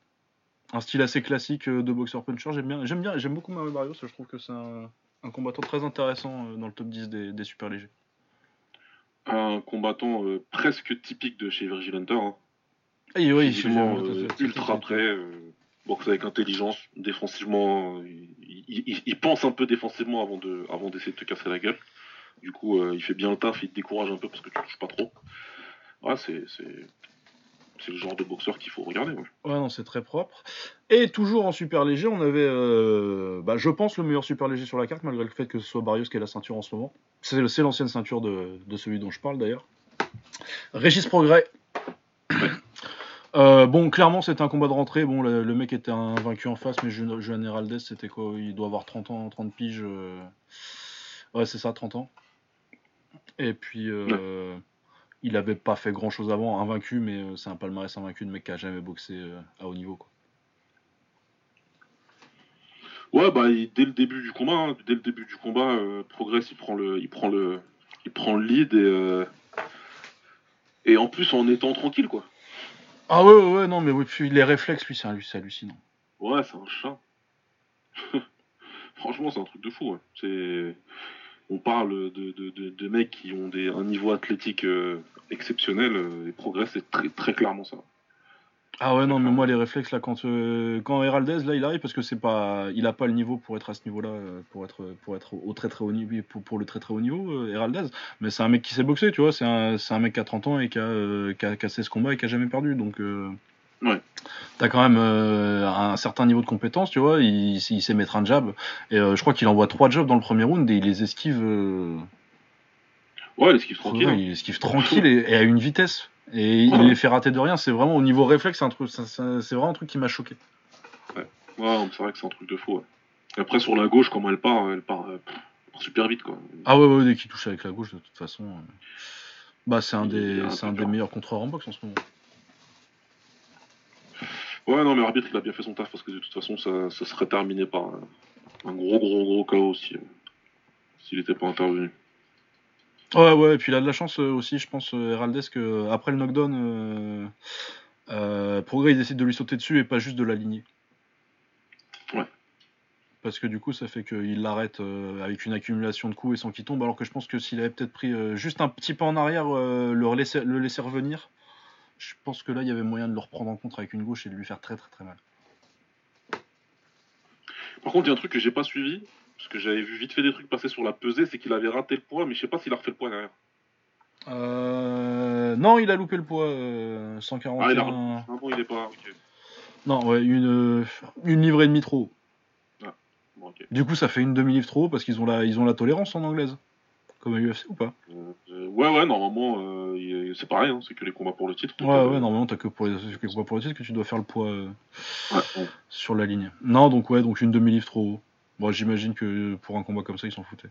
un style assez classique euh, de boxer puncher. J'aime bien, j'aime bien, j'aime beaucoup Mario Barrios. Je trouve que c'est un, combattant très intéressant euh, dans le top 10 des, super légers. Un combattant euh, presque typique de chez Virgil Hunter. Hein. oui, ultra prêt, boxe avec intelligence, défensivement, il, pense un peu défensivement avant de, avant d'essayer de te casser la gueule. Du coup, il fait bien le taf, il te décourage un peu parce que tu touches pas trop. Ouais, c'est, c'est le genre de boxeur qu'il faut regarder. Ouais, non, c'est très propre. Et toujours en super léger, on avait, euh, bah, je pense, le meilleur super léger sur la carte, malgré le fait que ce soit Barrios qui ait la ceinture en ce moment. C'est l'ancienne ceinture de, celui dont je parle d'ailleurs. Régis Progrès. Euh, bon, clairement, c'était un combat de rentrée. Bon, le, mec était un vaincu en face, mais Juan Heraldez, c'était quoi Il doit avoir 30 ans, 30 piges. Euh, ouais, c'est ça, 30 ans. Et puis, il n'avait pas fait grand chose avant, invaincu, mais euh, c'est un palmarès invaincu de mec qui a jamais boxé euh, à haut niveau. Quoi. Ouais, bah dès le début du combat, hein, dès le début du combat, euh, Progress il prend le, il prend le, il prend le lead et et en plus en étant tranquille quoi. Ah ouais ouais, ouais non mais oui, puis les réflexes lui c'est hallucinant. Ouais c'est un chat. Franchement c'est un truc de fou. C'est on parle de, de, de, mecs qui ont des, un niveau athlétique euh, exceptionnel euh, et Progress c'est très, très clairement ça. Ah ouais non mais moi les réflexes là quand euh, quand là il arrive parce que c'est pas il a pas le niveau pour être à ce niveau là pour être pour être au très très haut niveau pour, pour le très très haut niveau Heraldez mais c'est un mec qui sait boxer tu vois c'est un, un mec qui a 30 ans et qui a, qui a, ce combat et qui a jamais perdu donc Ouais. T'as quand même euh, un certain niveau de compétence, tu vois. Il, sait mettre un jab. Et euh, je crois qu'il envoie trois jabs dans le premier round et il les esquive. Euh, ouais, il esquive tranquille. il esquive tranquille et, à une vitesse. Et il les fait rater de rien. C'est vraiment au niveau réflexe, c'est un truc, c'est vraiment un truc qui m'a choqué. Ouais, ouais c'est vrai que c'est un truc de fou. Après sur la gauche, comment elle part, elle part, super vite quoi. Ah ouais, ouais dès qu'il touche avec la gauche, de toute façon, bah c'est un des, c'est un des meilleurs contreurs en boxe en ce moment. Ouais, non, mais l'arbitre, il a bien fait son taf parce que de toute façon, ça, serait terminé par un, gros, gros, gros chaos si, s'il n'était pas intervenu. Ouais, ouais, et puis il a de la chance euh, aussi, je pense, euh, Heraldez, que après le knockdown, euh, Progrès, il décide de lui sauter dessus et pas juste de l'aligner. Ouais. Parce que du coup, ça fait qu'il l'arrête avec une accumulation de coups et sans qu'il tombe, alors que je pense que s'il avait peut-être pris juste un petit pas en arrière, le, le laisser revenir, je pense que là, il y avait moyen de le reprendre en compte avec une gauche et de lui faire très très très mal. Par contre, il y a un truc que j'ai pas suivi, parce que j'avais vu vite fait des trucs passer sur la pesée, c'est qu'il avait raté le poids, mais je sais pas s'il a refait le poids derrière. Euh... Non, il a loupé le poids, 141. Euh, ah, il a... ah bon, il est pas. Non, ouais, une, euh, une livre et demie trop. Bon, ok. Du coup, ça fait une demi-livre trop parce qu'ils ont la, ils ont la tolérance en anglaise. Comme à UFC ou pas Euh, ouais, ouais, normalement, euh, c'est pareil, hein, c'est que les combats pour le titre. Ouais, euh, ouais, normalement, t'as que pour les, que pour pour le titre que tu dois faire le poids euh, ouais, sur la ligne. Non, donc ouais, donc une demi-livre trop haut. Bon, j'imagine que pour un combat comme ça, ils s'en foutaient.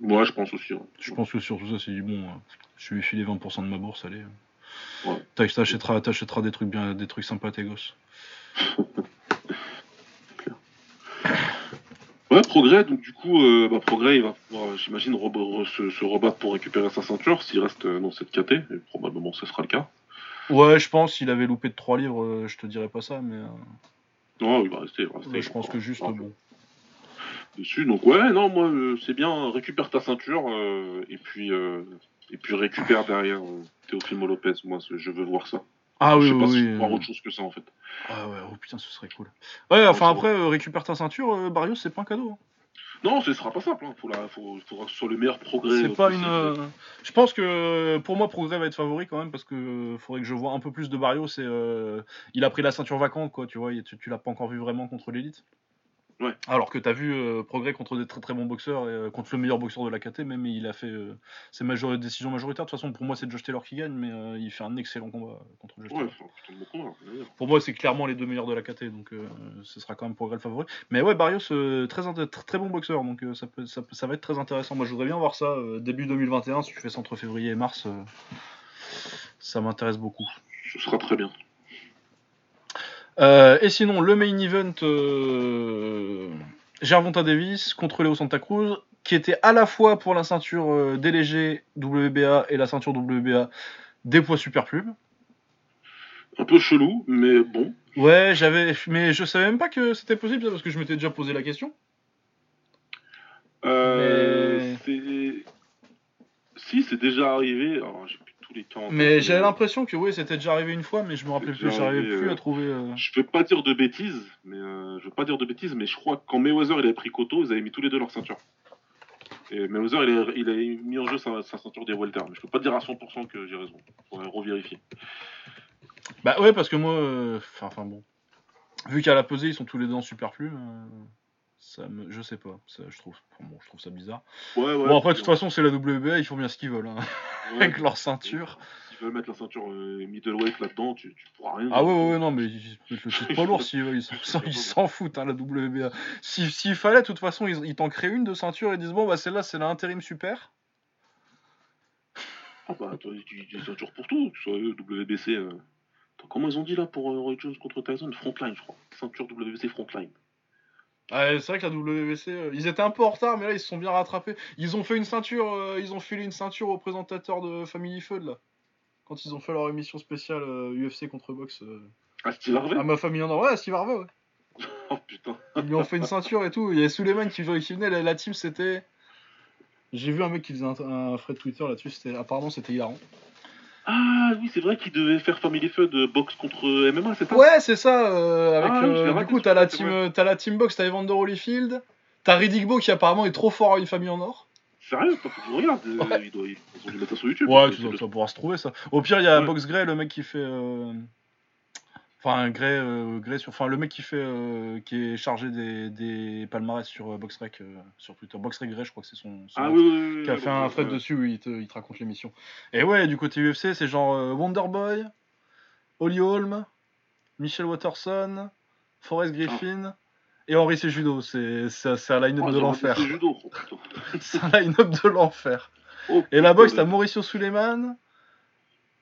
Ouais, je pense aussi. hein. Je pense que surtout ça, c'est dit, bon, euh, je lui ai filé 20% de ma bourse, allez. Ouais. T'ach- T'achèteras, t'achèteras des trucs bien, des trucs sympas à tes gosses. Ouais, Progrès, donc du coup, euh, bah, Progrès, il va pouvoir, j'imagine, re- re- se, se rebattre pour récupérer sa ceinture s'il reste euh, dans cette KT, et probablement ce sera le cas. Ouais, je pense, s'il avait loupé de 3 livres, euh, je te dirais pas ça, mais euh, Non, il va rester. Il va rester je pense que juste, Ouais. bon. dessus. Donc ouais, non, moi euh, c'est bien, récupère ta ceinture euh, et puis euh, et puis récupère derrière euh, Teofimo Lopez. Moi, je veux voir ça. Ah oui, je sais oui, pas si oui. je peux voir autre chose que ça en fait. Ah ouais, oh putain, ce serait cool. Ouais, enfin après, euh, récupère ta ceinture, euh, Barrios, c'est pas un cadeau. hein. Non, ce sera pas simple. Hein. Faut la, faut, faudra que ce soit le meilleur progrès. C'est euh, pas possible. une. Je pense que pour moi, Progrès va être favori quand même parce que faudrait que je vois un peu plus de Barrios. Et, euh, il a pris la ceinture vacante, quoi, tu vois. tu l'as pas encore vu vraiment contre l'élite. Ouais. Alors que t'as vu euh, Progrès contre des très très bons boxeurs et euh, contre le meilleur boxeur de la KT, même il a fait euh, ses major- décisions majoritaires. De toute façon, pour moi, c'est Josh Taylor qui gagne, mais euh, il fait un excellent combat contre Josh Ouais, Taylor. combat. Pour moi, c'est clairement les deux meilleurs de la KT, donc euh, ce sera quand même Progrès le favori. Mais ouais, Barrios, euh, très, très, très bon boxeur, donc euh, ça, peut, ça, peut- ça va être très intéressant. Moi, je voudrais bien voir ça euh, début 2021, si tu fais ça entre février et mars, euh, ça m'intéresse beaucoup. Ce sera très bien. Euh, et sinon, le main event, euh, Gervonta Davis contre Leo Santa Cruz, qui était à la fois pour la ceinture euh, des légers WBA et la ceinture WBA des poids super plumes. Un peu chelou, mais bon. Ouais, j'avais, mais je savais même pas que c'était possible ça, parce que je m'étais déjà posé la question. Euh, Si, c'est déjà arrivé. Alors, j'ai temps. Mais j'avais l'impression que oui, c'était déjà arrivé une fois, mais je me rappelais C'est plus, j'arrivais plus euh, à trouver. euh, Je vais pas dire de bêtises, mais euh, je veux pas dire de bêtises, mais je crois que quand Mayweather il avait pris Koto, ils avaient mis tous les deux leur ceinture. Et Mayweather il a, il a mis en jeu sa, sa ceinture des welter, mais je peux pas dire à 100% que j'ai raison. Faudrait revérifier. Bah ouais, parce que moi, euh, enfin bon, vu qu'à la pesée ils sont tous les deux en super plume, euh, ça me, je sais pas, ça, je trouve, bon, je trouve ça bizarre. Ouais, ouais. bon après de toute façon c'est la WBA, ils font bien ce qu'ils veulent, hein, ouais, avec leur ceinture. Si tu veux mettre la ceinture euh, middleweight là-dedans, tu, tu pourras rien. Ah ouais ouais, ouais, non mais le titre pas lourd s'ils veulent, ils s'en- foutent hein, la WBA. Si- S'il fallait, de toute façon ils, ils t'en créent une de ceinture et disent bon bah celle-là c'est l'intérim super. Ah bah, toi, tu tu- ceinture pour tout, que ce soit WBC. euh. Attends, comment ils ont dit là pour euh, Roy Jones contre Tyson? Frontline, je crois. Ceinture WBC Frontline. Ouais, c'est vrai que la WBC, euh, ils étaient un peu en retard, mais là ils se sont bien rattrapés. Ils ont fait une ceinture, euh, ils ont filé une ceinture aux présentateurs de Family Feud là. Quand ils ont fait leur émission spéciale euh, UFC contre boxe. euh, Ah, Steve Harvey à ma famille en or. Ouais, Steve Harvey, ouais. Oh putain. Ils lui ont fait une ceinture et tout. Il y avait Suleiman qui, qui venait, la, la team c'était. J'ai vu un mec qui faisait un, un thread Twitter là-dessus, c'était apparemment c'était hilarant. Ah oui, c'est vrai qu'il devait faire Family Feud de boxe contre MMA, c'est ça? Ouais, c'est ça. euh, avec, Ah, euh, du coup, t'as la team, euh, t'as la team box, t'as Evander Holyfield, t'as Riddick Bowe qui apparemment est trop fort à une famille en or. Sérieux? Faut que je regarde. euh, Ouais. ils ont dû mettre ça sur YouTube. Ouais, tu dois, pouvoir se trouver ça. Au pire, il y a Ouais. Box Grey, le mec qui fait. euh, Enfin, Grey, euh, Grey sur. Enfin, le mec qui fait. euh, qui est chargé des, des palmarès sur euh, BoxRec euh, sur Twitter. BoxRec Grey, je crois que c'est son. son Ah oui, oui, oui. Qui a fait un thread oui. dessus où il te, il te raconte l'émission. Et ouais, du côté UFC, c'est genre euh, Wonderboy, Holly Holm, Michel Watterson, Forrest Griffin. Et Henri c'est c'est- c'est un line-up Oh, de l'enfer. judo, oh. C'est un line-up de l'enfer. Oh, Et la boxe, t'as Mauricio Suleiman,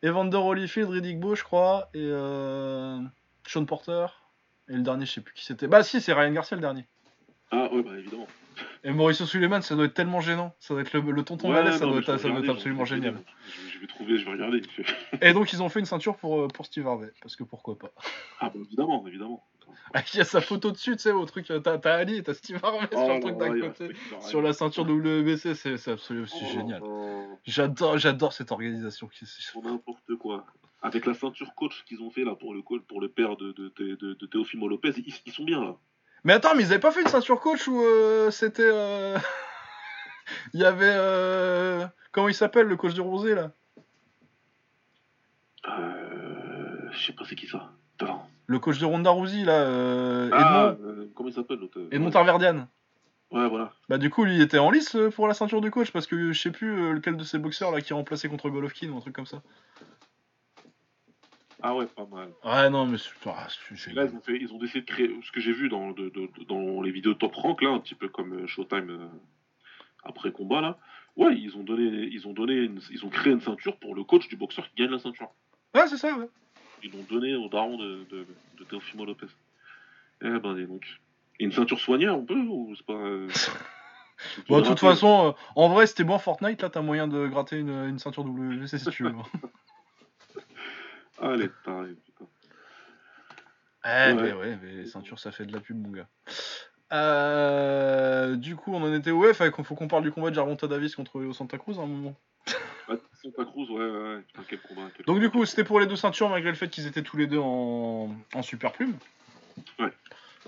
Evander Holyfield, Riddick Bowe, je crois, et euh, Sean Porter. Et le dernier, je sais plus qui c'était. Bah si, c'est Ryan Garcia le dernier. Ah ouais, bah évidemment. Et Mauricio Suleiman, ça doit être tellement gênant. Ça doit être le, le tonton Ouais, Valais, ça doit doit être absolument je génial. Je, je vais trouver, je vais regarder. Et donc ils ont fait une ceinture pour, euh, pour Steve Harvey, parce que pourquoi pas. Ah bah évidemment, évidemment. Il y a sa photo dessus, tu sais, au truc, euh, t'as t'as Ali et t'as Steve Harvey sur Oh le truc d'un côté, sur la ceinture WBC, c'est c'est absolument Oh, génial. oh, J'adore, j'adore cette organisation. qui- Pour n'importe quoi. Avec la ceinture coach qu'ils ont fait là pour le, pour le père de, de, de, de, de Teofimo Lopez, ils, ils sont bien là. Mais attends, mais ils avaient pas fait une ceinture coach où euh, c'était. euh, il y avait. euh, Comment il s'appelle le coach du Rosé là? Euh, je sais pas c'est qui ça. Attends. Le coach de Ronda Rousey, là, euh, Ah, Edmond, euh, comment il s'appelle l'autre Edmond Tarverdian. Ouais, voilà. Bah du coup, lui, il était en lice pour la ceinture de coach parce que je sais plus lequel de ces boxeurs là qui remplaçait contre Golovkin ou un truc comme ça. Ah ouais, pas mal. Ouais, non, mais c'est ah, là, ils ont, fait, ils ont décidé de créer ce que j'ai vu dans, de- de- de- dans les vidéos Top Rank, là, un petit peu comme euh, Showtime euh, après combat, là. Ouais, ils ont donné, ils ont donné, une- ils ont créé une ceinture pour le coach du boxeur qui gagne la ceinture. Ouais, c'est ça, ouais. Ils l'ont donné au daron de, de, de Teofimo Lopez. Eh ben, dis donc. Et une ceinture soignée, on peut ou c'est pas. euh, Bon, de toute façon, euh, en vrai, c'était bon Fortnite, là, t'as moyen de gratter une, une ceinture WC si tu veux. Allez, taré, putain. Eh, Ouais. mais ouais, mais les ceintures, ça fait de la pub, mon gars. Euh, du coup, on en était où ouais, faut faut qu'on parle du combat de Jarvonta Davis contre Leo Santa Cruz à un moment. Ah, Santa Cruz, ouais, ouais. Putain, quel combat. quel Donc, combat. du coup, c'était pour les deux ceintures, malgré le fait qu'ils étaient tous les deux en, en super plume. Ouais.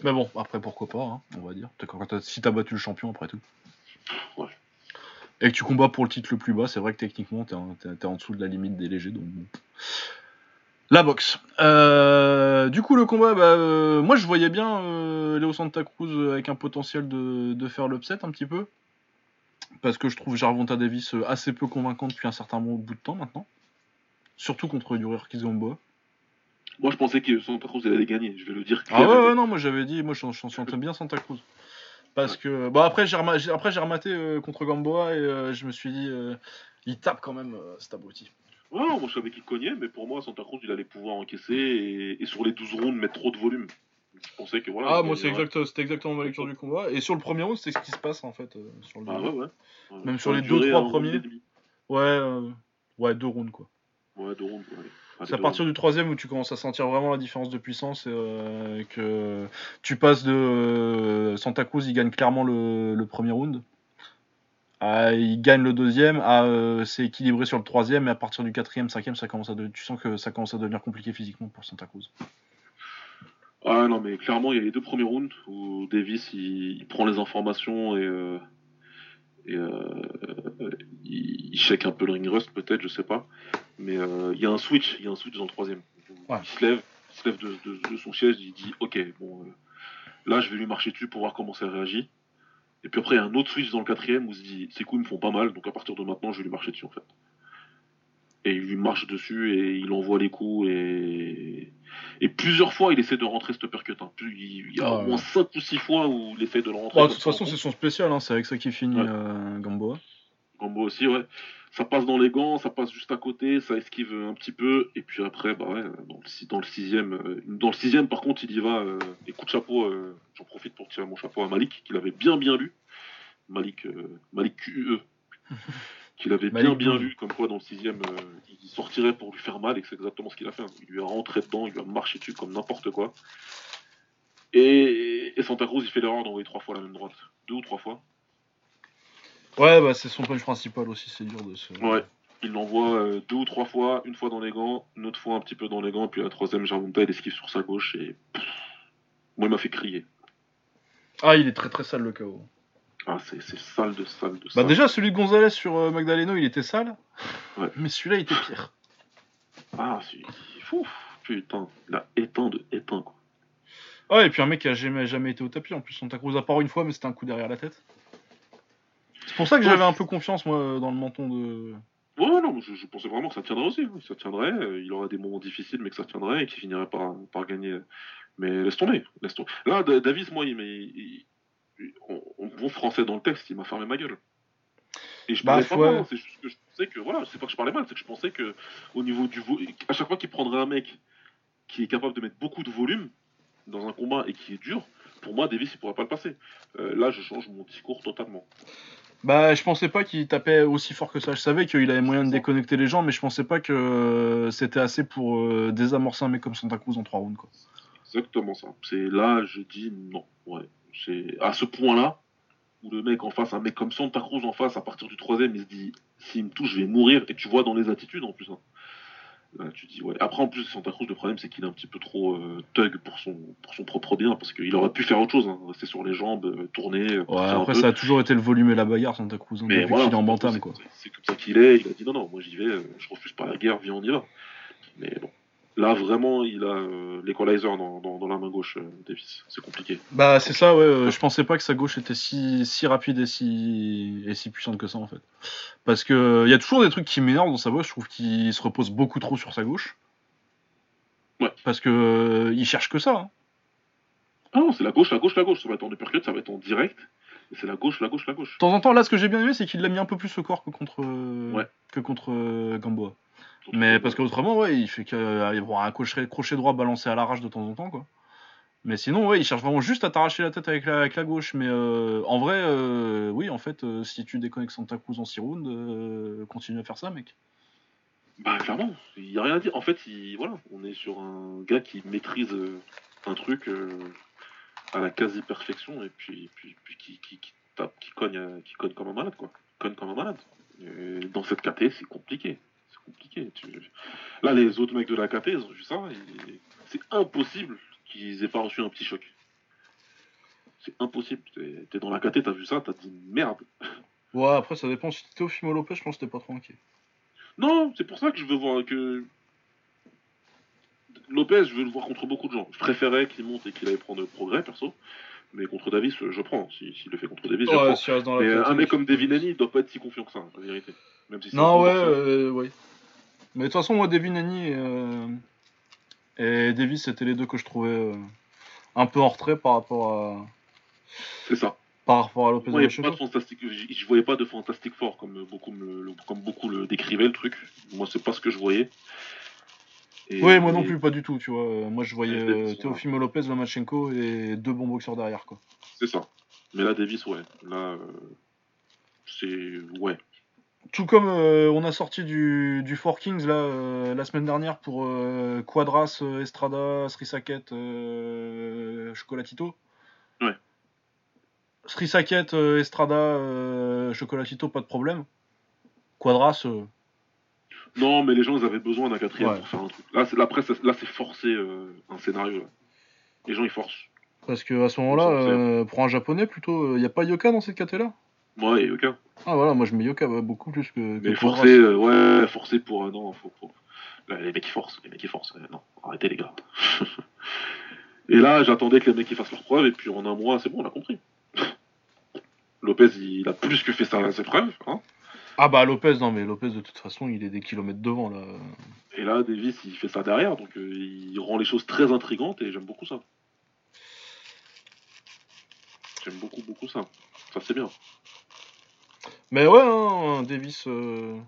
Mais bon, après, pourquoi pas, hein, on va dire. Si t'as battu le champion, après tout. Ouais. Et que tu combats pour le titre le plus bas, c'est vrai que techniquement, t'es en, en dessous de la limite des légers, donc bon. La boxe. Euh, du coup, le combat, bah, euh, moi je voyais bien euh, Leo Santa Cruz avec un potentiel de, de faire l'upset un petit peu. Parce que je trouve Jarvonta Davis assez peu convaincant depuis un certain bout de temps maintenant. Surtout contre Yuri Gamboa. Moi, je pensais que Santa Cruz, allait gagner, je vais le dire. Ah ouais, ouais, non, moi j'avais dit, moi je sentais bien Santa Cruz. Parce que, bon, après j'ai rema- j'ai- après, j'ai rematé contre Gamboa et je me suis dit, il tape quand même cet abruti. Ouais, moi je savais qu'il cognait, mais pour moi, Santa Cruz, il allait pouvoir encaisser et, et sur les 12 rounds mettre trop de volume. Je pensais que voilà. Ah, moi c'est exact, c'était exactement ma lecture du combat. Et sur le premier round, c'est ce qui se passe en fait. euh, sur le Ah ouais, ouais. Même sur les deux, trois premiers. Ouais, euh, ouais, deux rounds quoi. Ouais, deux rounds. Ouais. C'est à partir du troisième où tu commences à sentir vraiment la différence de puissance et euh, que tu passes de euh, Santa Cruz, il gagne clairement le, le premier round. À il gagne le deuxième, à euh, c'est équilibré sur le troisième, et à partir du quatrième, cinquième, ça commence à de- tu sens que ça commence à devenir compliqué physiquement pour Santa Cruz. Ah non, mais clairement, il y a les deux premiers rounds où Davis il, il prend les informations et, euh, et euh, il, il check un peu le ring rust, peut-être, je sais pas. Mais il y a un switch, il y a un switch dans le troisième. Ouais. Il se lève, il se lève de, de- de son siège, il dit Ok, bon, là je vais lui marcher dessus pour voir comment ça réagit. Et puis après, il y a un autre switch dans le quatrième où il se dit Ces coups ils me font pas mal, donc à partir de maintenant, je vais lui marcher dessus en fait. Et il lui marche dessus et il envoie les coups et. Et plusieurs fois, il essaie de rentrer ce uppercut. Hein. Il y a Ah au moins 5 ou 6 fois où il essaie de le rentrer. Bon, de toute façon, c'est son spécial, hein, c'est avec ça qu'il finit Ouais. euh, Gamboa. Gambo aussi, ouais. Ça passe dans les gants, ça passe juste à côté, ça esquive un petit peu, et puis après, bah ouais, dans le, si- dans le sixième, euh, dans le sixième, par contre, il y va. Euh, et coup de chapeau, euh, j'en profite pour tirer mon chapeau à Malik, qu'il avait bien bien lu. Malik, euh, Malik QUE, qu'il avait bien bien lu, comme quoi dans le sixième, euh, il sortirait pour lui faire mal, et c'est exactement ce qu'il a fait. hein. Il lui a rentré dedans, il lui a marché dessus comme n'importe quoi. Et, et Santa Cruz, il fait l'erreur d'envoyer trois fois la même droite, deux ou trois fois. Ouais, bah c'est son punch principal aussi, c'est dur de se. Ouais. Il l'envoie euh, deux ou trois fois, une fois dans les gants, une autre fois un petit peu dans les gants, puis la troisième, Jarvonta, il esquive sur sa gauche et. pff, moi, il m'a fait crier. Ah, il est très très sale le KO. Ah, c'est sale de sale de Bah sale. déjà, celui de Gonzalez sur euh, Magdaleno, il était sale. Ouais. Mais celui-là, il était pire. Ah, c'est fou. Putain, il a éteint de éteint, quoi. Ah, et puis un mec qui a jamais, jamais été au tapis en plus. Santa Cruz, à part une fois, mais c'était un coup derrière la tête. C'est pour ça que Ouais. j'avais un peu confiance, moi, dans le menton de. Ouais, non, je, je pensais vraiment que ça tiendrait aussi. Ça tiendrait, euh, il aurait des moments difficiles, mais que ça tiendrait et qu'il finirait par, par gagner. Mais laisse tomber, laisse tomber. Là, Da- Davis, moi, il m'a. il- il- en, en bon français dans le texte, il m'a fermé ma gueule. Et je Bah, parlais pas ouais. mal, c'est juste que je pensais que. Voilà, c'est pas que je parlais mal, c'est que je pensais que au niveau du. vo- À chaque fois qu'il prendrait un mec qui est capable de mettre beaucoup de volume dans un combat et qui est dur, pour moi, Davis, il pourrait pas le passer. Euh, là, je change mon discours totalement. Bah, je pensais pas qu'il tapait aussi fort que ça. Je savais qu'il avait moyen de déconnecter les gens, mais je pensais pas que euh, c'était assez pour euh, désamorcer un mec comme Santa Cruz en 3 rounds, quoi. Exactement ça. C'est là, je dis non. Ouais. C'est à ce point-là où le mec en face, un mec comme Santa Cruz en face, à partir du troisième, il se dit s'il me touche, je vais mourir. Et tu vois dans les attitudes en plus. hein. Là, tu dis ouais. Après, en plus, Santa Cruz, le problème, c'est qu'il est un petit peu trop euh, thug pour son, pour son propre bien, parce qu'il aurait pu faire autre chose, hein. rester sur les jambes, euh, tourner. euh, Ouais, après, ça a toujours été le volume et la bagarre, Santa Cruz, hein, Mais voilà, qu'il est en bantam, quoi. c'est- C'est comme ça qu'il est. Il a dit non, non, moi j'y vais, euh, je refuse pas la guerre, viens, on y va. Mais bon, Là, vraiment, il a euh, l'équalizer dans, dans, la main gauche, euh, Davis. C'est compliqué. Bah, c'est ça, ouais. Euh, je pensais pas que sa gauche était si, si rapide et si, et si puissante que ça, en fait. Parce que il y a toujours des trucs qui m'énervent dans sa gauche. Je trouve qu'il se repose beaucoup trop sur sa gauche. Ouais. Parce que il cherche que ça. Hein. Ah non, c'est la gauche, la gauche, la gauche. Ça va être en uppercut, ça va être en direct. C'est la gauche, la gauche, la gauche. De temps en temps, là, ce que j'ai bien aimé, c'est qu'il l'a mis un peu plus au corps que contre, que contre Gamboa. Mais parce qu'autrement, ouais, il fait qu'il va avoir un crochet, droit balancé à l'arrache de temps en temps, quoi. Mais sinon, ouais, il cherche vraiment juste à t'arracher la tête avec la, gauche. Mais euh, en vrai, euh, oui, en fait, euh, si tu déconnectes Santa Cruz en 6 rounds, continue à faire ça, mec. Bah, clairement, il n'y a rien à dire. En fait, voilà, on est sur un gars qui maîtrise un truc à la quasi-perfection et puis, qui, tape, qui, cogne, qui cogne comme un malade, quoi. Cogne comme un malade. Dans cette KT, c'est compliqué compliqué. Là, les autres mecs de la KT, ils ont vu ça. C'est impossible qu'ils aient pas reçu un petit choc. C'est impossible. T'es dans la KT, t'as vu ça, t'as dit merde. Ouais, après, ça dépend. Si t'étais au Fimo Lopez, je pense que t'es pas trop inquiet. Non, c'est pour ça que je veux voir que. Lopez, je veux le voir contre beaucoup de gens. Je préférais qu'il monte et qu'il aille prendre progrès, perso. Mais contre Davis, je prends. S'il le fait contre Davis, je prends. Mais un mec comme Devinani, il doit pas être si confiant que ça, en vérité. Même si non, ouais, euh, ouais. Mais de toute façon, moi, Devin Haney euh, et, Davis, c'était les deux que je trouvais euh, un peu en retrait par rapport à. C'est ça. Par rapport à Lopez moi, pas de fantastique, je, voyais pas de fantastique fort comme beaucoup, le, comme beaucoup le décrivaient le truc. Moi, c'est pas ce que je voyais. oui, moi non plus, pas du tout, tu vois. Moi, je voyais euh, Teofimo Lopez, Lomachenko et deux bons boxeurs derrière, quoi. C'est ça. Mais là, Davis, ouais. Là, c'est. Ouais. Tout comme euh, on a sorti du, du Four Kings là, euh, la semaine dernière pour euh, Quadras, Estrada, Srisaket, Chocolatito. Ouais. Srisaket, Estrada, Chocolatito, pas de problème. Quadras. Non, mais les gens ils avaient besoin d'un quatrième pour faire un truc. Là, la presse, là c'est forcé un scénario. Les gens ils forcent. Parce que à ce moment-là, pour un japonais plutôt, il n'y a pas Yoka dans cette caté là Ouais, Yoka. Ah voilà, moi je mets Yoka beaucoup plus que. Mais forcé, euh, ouais, forcé pour. un non, faut, faut... les mecs qui forcent, les mecs qui forcent. non, arrêtez les gars. et là, j'attendais que les mecs ils fassent leurs preuves, et puis en un mois, c'est bon, on a compris. Lopez, il a plus que fait ça, ses preuves. Hein ah bah Lopez, non mais Lopez de toute façon, il est des kilomètres devant là. Et là, Davis, il fait ça derrière, donc euh, il rend les choses très intrigantes, et j'aime beaucoup ça. J'aime beaucoup, beaucoup ça. Ça, c'est bien. Mais ouais, hein, Davis. Euh,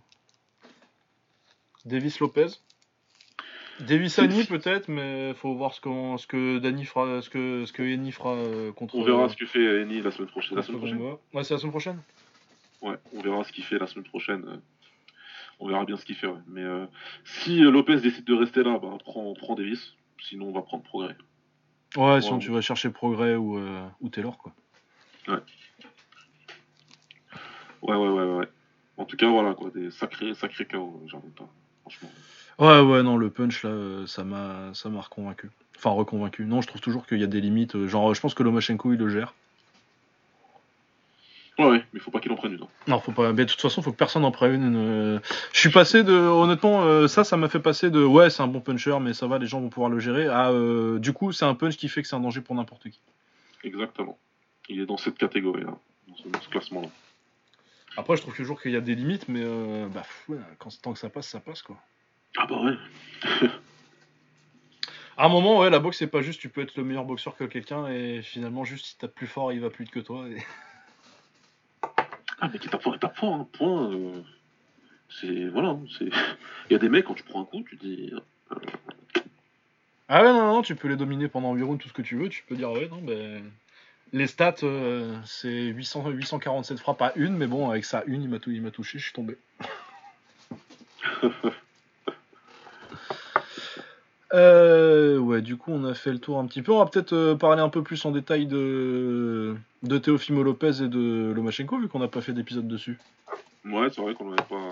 Davis Lopez. Davis Annie peut-être, mais faut voir ce, ce que Dani fera, ce que ce que Eni fera euh, contre. On verra ce que fait Eni la semaine prochaine. La semaine prochaine. Ouais, c'est la semaine prochaine. Ouais, on verra ce qu'il fait la semaine prochaine. On verra bien ce qu'il fait. Ouais. Mais euh, si Lopez décide de rester là, bah, prend, prend Davis. Sinon, on va prendre Progrès. Ouais, sinon tu vas chercher Progrès ou, ou Taylor quoi. Ouais. Ouais, ouais, ouais, ouais. En tout cas, voilà, quoi, des sacrés, sacrés KO, j'en pas, franchement. Ouais, ouais, non, le punch, là, euh, ça m'a, ça m'a reconvaincu. Enfin, reconvaincu. Non, je trouve toujours qu'il y a des limites. Euh, genre, je pense que Lomachenko, il le gère. Ouais, ouais, mais faut pas qu'il en prenne une. Non, faut pas. Mais de toute façon, faut que personne en prenne une. Euh. Je suis passé de. Honnêtement, ça, ça m'a fait passer de. Ouais, c'est un bon puncher, mais ça va, les gens vont pouvoir le gérer. À. du coup, c'est un punch qui fait que c'est un danger pour n'importe qui. Exactement. Il est dans cette catégorie-là, dans ce classement-là. Après, je trouve toujours qu'il y a des limites, mais euh, bah, quand, tant que ça passe, ça passe quoi. Ah bah ouais. à un moment, ouais, la boxe, c'est pas juste tu peux être le meilleur boxeur que quelqu'un et finalement, juste si t'as plus fort, il va plus vite que toi. Ah, mais qui tape fort, il tape fort, hein, point. Euh, c'est. Voilà, c'est. Il y a des mecs, quand tu prends un coup, tu dis. Euh, ah ouais, non, non, tu peux les dominer pendant 8 rounds, tout ce que tu veux, tu peux dire, ouais, non, ben. Les stats, euh, c'est 847 frappes à une, mais bon, avec ça, une, il m'a, touché, je suis tombé. Euh, ouais, du coup, on a fait le tour un petit peu. On va peut-être euh, parler un peu plus en détail de, de Teofimo Lopez et de Lomachenko, vu qu'on n'a pas fait d'épisode dessus. Ouais, c'est vrai qu'on n'avait pas.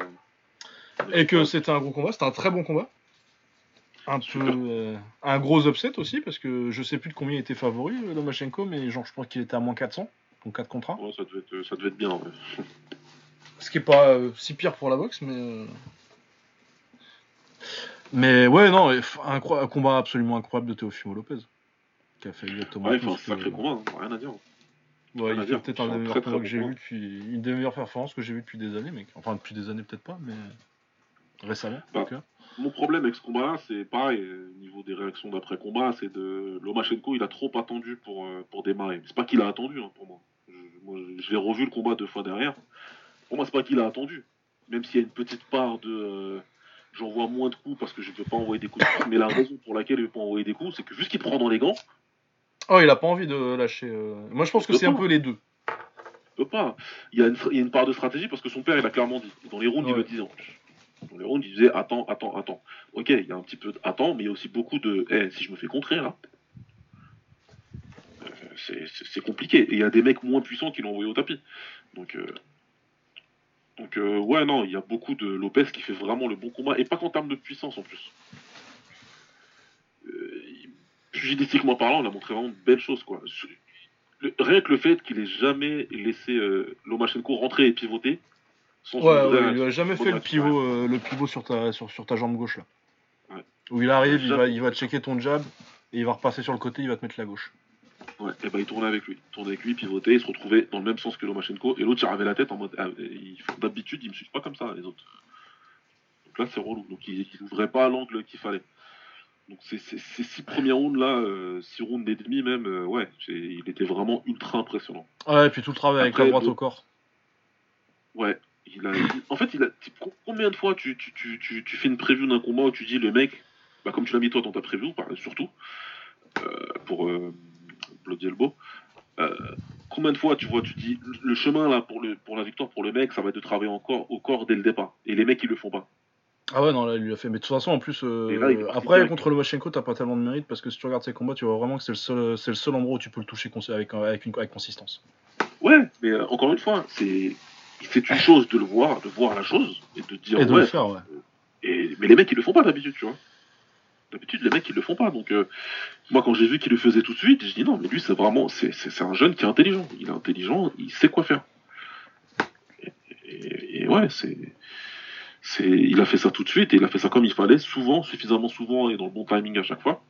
Et que c'était un gros combat, c'était un très bon combat un peu euh, un gros upset aussi parce que je sais plus de combien il était favori euh, Lomachenko mais genre je pense qu'il était à moins 400 donc 4 contrats. Ouais, ça, devait être, ça devait être bien ouais. Ce qui est pas euh, si pire pour la boxe mais Mais ouais, non, un, combat absolument incroyable de Teofimo Lopez. Qui a fait exactement. Ouais, il fait un sacré combat, hein, rien à dire. Ouais, il fait peut-être un des meilleurs combats que j'ai vu depuis. Une des meilleures performances que j'ai vu depuis des années, mec. Enfin, depuis des années, peut-être pas, mais. Récemment, en bah, tout cas. Mon problème avec ce combat-là, c'est pareil, au niveau des réactions d'après-combat, c'est de. Lomachenko, il a trop attendu pour, euh, pour démarrer. C'est pas qu'il a attendu, hein, pour moi. Je, l'ai revu le combat deux fois derrière. Pour moi, c'est pas qu'il a attendu. Même s'il y a une petite part de. Euh, j'envoie moins de coups parce que je ne peux pas envoyer des coups de Mais la raison pour laquelle il ne veut pas envoyer des coups, c'est que juste qu'il prend dans les gants. Oh, il a pas envie de lâcher. Euh. Moi, je pense que c'est un peu les deux. Il peut pas. Il y, a une, part de stratégie parce que son père, il a clairement dit. Dans les rounds, il le disait en il disait attends, attends, attends. Ok, il y a un petit peu de attends, mais il y a aussi beaucoup de. Eh, si je me fais contrer là. Euh, c'est compliqué. Et il y a des mecs moins puissants qui l'ont envoyé au tapis. Donc. Euh, donc euh, ouais, non, il y a beaucoup de Lopez qui fait vraiment le bon combat, et pas qu'en termes de puissance en plus. Euh, parlant, on a montré vraiment de belles choses, quoi. rien que le fait qu'il ait jamais laissé Lomachenko rentrer et pivoter. Sans ouais, il a jamais fait le pivot, euh, le pivot sur ta, sur, ta jambe gauche là. Où il arrive, il va, il va checker ton jab, et il va repasser sur le côté, il va te mettre la gauche. Ouais, et bah il tournait avec lui. Il tournait avec lui, pivotait, il se retrouvait dans le même sens que Lomachenko, et l'autre il la tête en mode. Ah, d'habitude, il me suit pas comme ça, les autres. Donc là, c'est relou. Donc il n'ouvrait pas l'angle qu'il fallait. Donc ces, six premiers rounds là, euh, six rounds et demi même, euh, ouais, il était vraiment ultra impressionnant. Ouais, et puis tout le travail avec la droite au corps. Ouais. Il a, en fait, il a, combien de fois tu, tu, tu, tu, fais une preview d'un combat où tu dis le mec, bah, comme tu l'as mis toi dans ta preview, surtout, euh, pour, Bloody Elbow. Euh, combien de fois tu vois, tu dis le chemin là pour, le, pour la victoire pour le mec, ça va être de travailler encore au corps dès le départ. Et les mecs ils le font pas. Ah ouais, non, là, il lui a fait. Mais de toute façon, en plus, euh, après, contre le Machenko, t'as pas tellement de mérite parce que si tu regardes ses combats, tu vois vraiment que c'est le seul, c'est le seul endroit où tu peux le toucher avec, avec, une, avec consistance. Ouais, mais euh, encore une fois, c'est, c'est une chose de le voir, de voir la chose et de dire. Et de le faire, ouais. Et, mais les mecs, ils le font pas d'habitude, tu vois. D'habitude, les mecs, ils le font pas. Donc, euh, moi, quand j'ai vu qu'il le faisait tout de suite, je dis non, mais lui, c'est vraiment, c'est, un jeune qui est intelligent. Il est intelligent, il sait quoi faire. Et, ouais, c'est, c'est, il a fait ça tout de suite et il a fait ça comme il fallait, souvent, suffisamment souvent et dans le bon timing à chaque fois.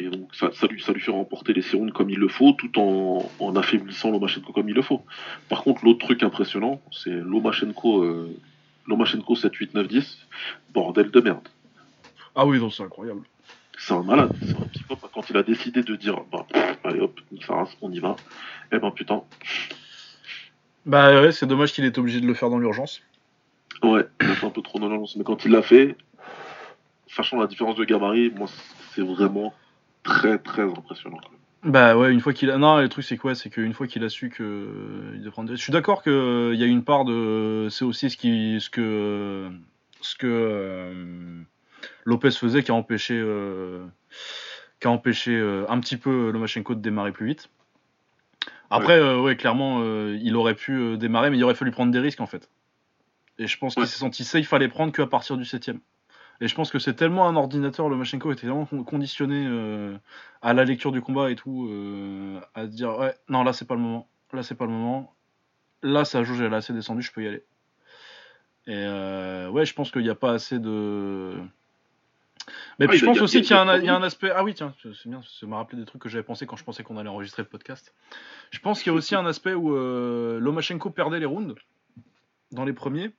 Et donc, ça, ça, lui, ça lui fait remporter les séries comme il le faut, tout en, en affaiblissant Lomachenko comme il le faut. Par contre, l'autre truc impressionnant, c'est Lomachenko, euh, Lomachenko 7, 8, 9, 10, bordel de merde. Ah oui, donc c'est incroyable. C'est un malade, c'est un psychope. Quand il a décidé de dire, bah, allez hop, on y va, eh ben putain. Bah ouais, c'est dommage qu'il ait été obligé de le faire dans l'urgence. Ouais, il a fait un peu trop dans l'urgence, mais quand il l'a fait, sachant la différence de gabarit, moi c'est vraiment très très impressionnant. Bah ouais, une fois qu'il a. Non, le truc c'est quoi? C'est qu'une fois qu'il a su que. Euh, il prendre... Je suis d'accord qu'il euh, y a une part de. C'est aussi ce, qui... ce que. Ce que. Euh, Lopez faisait qui a empêché, euh, qui a empêché un petit peu Lomachenko de démarrer plus vite. Après, ouais, clairement, il aurait pu démarrer, mais il aurait fallu prendre des risques en fait. Et je pense qu'il s'est senti safe, il fallait prendre qu'à partir du 7 Et je pense que c'est tellement un ordinateur, le Machenko était tellement conditionné à la lecture du combat et tout, à se dire ouais, non, là c'est pas le moment, là c'est pas le moment, là sa jauge elle est assez descendue, je peux y aller. Et ouais, je pense qu'il n'y a pas assez de. Mais puis je pense aussi qu'il y, a un aspect. Ah oui, tiens, c'est bien, ça m'a rappelé des trucs que j'avais pensé quand je pensais qu'on allait enregistrer le podcast. Je pense qu'il y a aussi un aspect où euh, Lomachenko perdait les rounds dans les premiers,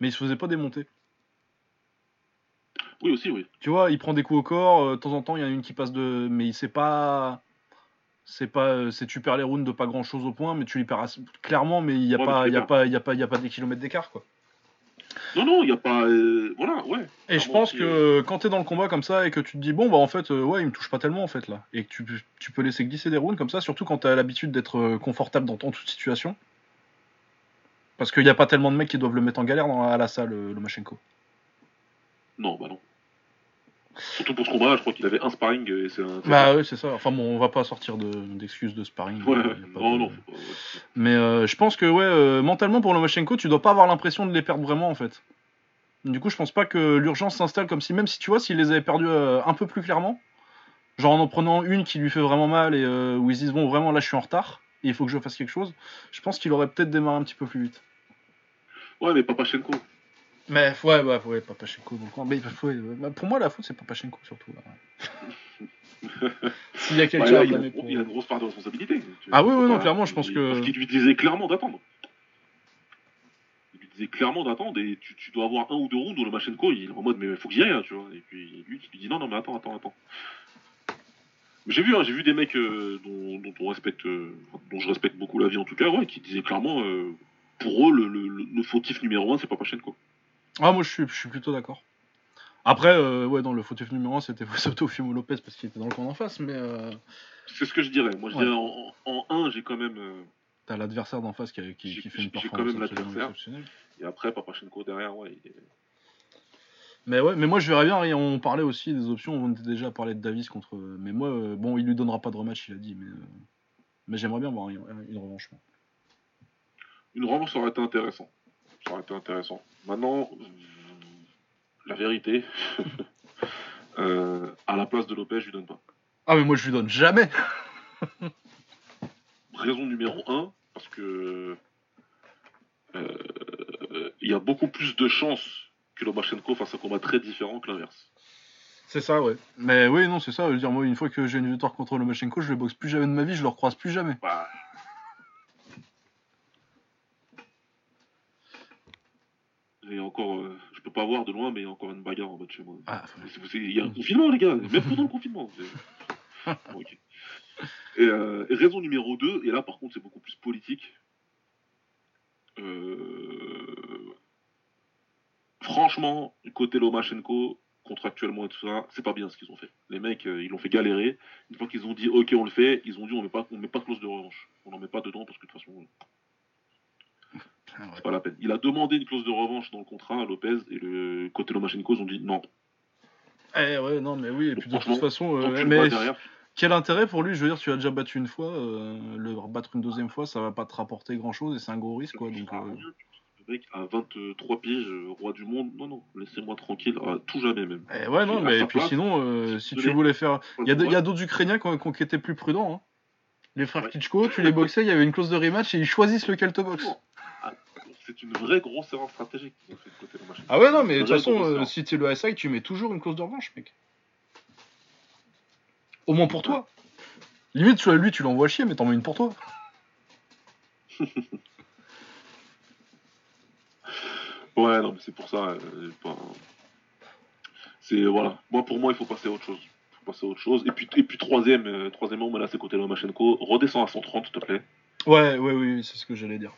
mais il se faisait pas démonter. Oui, aussi, oui. Tu vois, il prend des coups au corps, euh, de temps en temps, il y en a une qui passe de. Mais il sait pas. C'est pas. Euh, c'est tu perds les rounds de pas grand chose au point, mais tu les perds clairement, mais il n'y a, pas, y a, pas, y a, pas, y a pas des kilomètres d'écart, quoi. Non, non, il n'y a pas. Euh, voilà, ouais. Et je pense que quand tu es dans le combat comme ça et que tu te dis, bon, bah en fait, euh, ouais, il me touche pas tellement en fait là. Et que tu, tu peux laisser glisser des rounds comme ça, surtout quand tu as l'habitude d'être confortable dans, toute situation. Parce qu'il n'y a pas tellement de mecs qui doivent le mettre en galère dans, à la salle, le Machenko. Non, bah non. Surtout pour ce combat, je crois qu'il avait un sparring et c'est un. Bah oui, c'est ça. Enfin bon, on va pas sortir d'excuses de, sparring. Ouais, non, non. Mais euh, je pense que ouais, euh, mentalement pour Lomachenko, tu dois pas avoir l'impression de les perdre vraiment en fait. Du coup, je pense pas que l'urgence s'installe comme si, même si tu vois, s'il les avait perdus euh, un peu plus clairement, genre en en prenant une qui lui fait vraiment mal et où ils disent bon, vraiment là je suis en retard et il faut que je fasse quelque chose, je pense qu'il aurait peut-être démarré un petit peu plus vite. Ouais, mais Papachenko. Mais ouais, ouais, ouais, Papachenko. Donc, mais, ouais, bah, pour moi, la faute, c'est Papachenko surtout. S'il y a quelqu'un bah, il, a, il a une grosse part de responsabilité. Ah oui, oui, non, clairement, je pense que. Parce qu'il lui disait clairement d'attendre. Il lui disait clairement d'attendre et tu, tu, dois avoir un ou deux rounds où le Machenko il est en mode mais il faut que j'y aille, hein, tu vois. Et puis lui, il lui dit non, non, mais attends, attends, attends. J'ai vu, hein, j'ai vu des mecs euh, dont, dont, on respecte, euh, dont je respecte beaucoup la vie en tout cas, ouais, qui disaient clairement, euh, pour eux, le, le, le, fautif numéro un, c'est pas Pachenko. Ah, moi je suis, je suis plutôt d'accord. Après, ouais, dans le fautif numéro 1, c'était Fimo Lopez parce qu'il était dans le camp d'en face, mais. C'est ce que je dirais. Moi, je dirais en, en, 1, j'ai quand même. T'as l'adversaire d'en face qui, qui, qui, fait une performance. Quand même. Et après, Papachenko derrière, ouais. Il. Mais ouais, mais moi je verrais bien, on parlait aussi des options, on était déjà parlé de Davis contre. Mais moi, euh, bon, il lui donnera pas de rematch, il a dit, mais, euh, mais j'aimerais bien voir une, revanche. Une revanche, aurait été intéressant. Ça aurait été intéressant. Maintenant, la vérité, euh, à la place de Lopez, je lui donne pas. Ah, mais moi je lui donne jamais Raison numéro 1, parce que. Il y a beaucoup plus de chances que Lomachenko fasse un combat très différent que l'inverse. C'est ça, ouais. Mais oui, non, c'est ça. Je veux dire, moi, une fois que j'ai une victoire contre Lomachenko, je le boxe plus jamais de ma vie, je le recroise plus jamais. Bah. Et encore, euh, je peux pas voir de loin, mais il y a encore une bagarre en bas de chez moi. Ah, il y a un confinement, les gars, même pendant le confinement. Euh, et, raison numéro 2, et là par contre c'est beaucoup plus politique. Euh, franchement, côté Lomachenko, contractuellement et tout ça, c'est pas bien ce qu'ils ont fait. Les mecs, euh, ils l'ont fait galérer. Une fois qu'ils ont dit ok, on le fait, ils ont dit on met pas, on met pas de clause de revanche. On n'en met pas dedans parce que de toute façon, ah c'est pas la peine. Il a demandé une clause de revanche dans le contrat à Lopez et le côté Lomachenko, ils ont dit non. Eh ouais, non, mais oui, et puis de toute façon, euh, mais quel intérêt pour lui Je veux dire, tu as déjà battu une fois, euh, le rebattre une deuxième fois, ça va pas te rapporter grand chose et c'est un gros risque, quoi. Donc, mec à 23 piges, euh, roi du monde, non, non, laissez-moi tranquille, tout jamais même. Eh ouais, non, mais puis sinon, euh, si tu voulais faire. Il y a, d'autres Ukrainiens qui, étaient plus prudents. Hein. Les frères ouais. tu les boxais, il y avait une clause de rematch et ils choisissent lequel te boxe. C'est une vraie grosse erreur stratégique Ah ouais, non, mais de toute façon, euh, si tu es le SI, tu mets toujours une clause de revanche, mec. Au moins pour toi. Limite, lui, tu l'envoies chier, mais t'en mets une pour toi. Ouais, non, mais c'est pour ça. Euh, c'est voilà. Moi, pour moi, il faut passer à autre chose. Il faut passer à autre chose. Et puis, et puis troisième, euh, troisièmement, là, c'est côté Lomachenko. Redescends à 130, s'il te plaît. Ouais, ouais, oui, c'est ce que j'allais dire.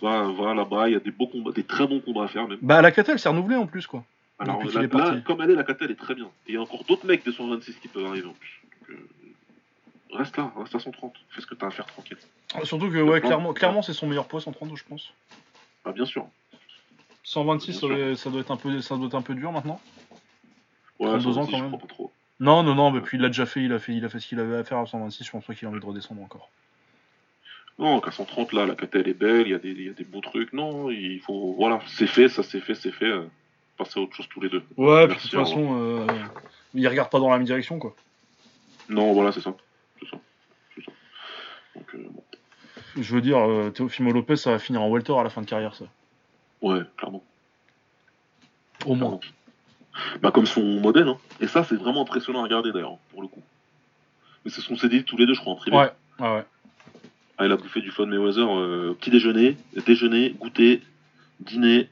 Va, va là-bas. Il y a des beaux combats, des très bons combats à faire même. Bah, la Catel s'est renouvelée en plus, quoi. Alors là, comme elle est, la Catel est très bien. Et il y a encore d'autres mecs de 126 qui peuvent arriver en plus. Donc, euh, reste là, reste à 130. Fais ce que t'as à faire tranquille. Surtout que, ouais, clairement, clairement c'est son meilleur poids 130, je pense. Bah, bien sûr. 126, ça doit, être un peu, ça doit être un peu dur maintenant. Ouais, 32 ans quand même. Non, non, non, mais puis il l'a déjà fait, il a fait, il a fait ce qu'il avait à faire à 126, je pense pas qu'il a envie de redescendre encore. Non, qu'à 130 là, la KTL est belle, il y, a des, y a des beaux trucs. Non, il faut. Voilà, c'est fait, ça c'est fait, c'est fait. Euh, passer à autre chose tous les deux. Ouais, puis de toute façon, euh, il regarde pas dans la même direction quoi. Non, voilà, c'est ça. C'est ça. ça. Donc, euh, bon. Je veux dire, euh, Teofimo Lopez, ça va finir en welter à la fin de carrière, ça. Ouais, clairement. Au moins. Bah, comme son modèle, hein. Et ça, c'est vraiment impressionnant à regarder d'ailleurs, pour le coup. Mais c'est ce qu'on s'est dit tous les deux, je crois, en privé. Ouais, ouais, ouais. Ah, il a bouffé du Floyd Mayweather, euh, petit déjeuner, déjeuner, goûter, dîner,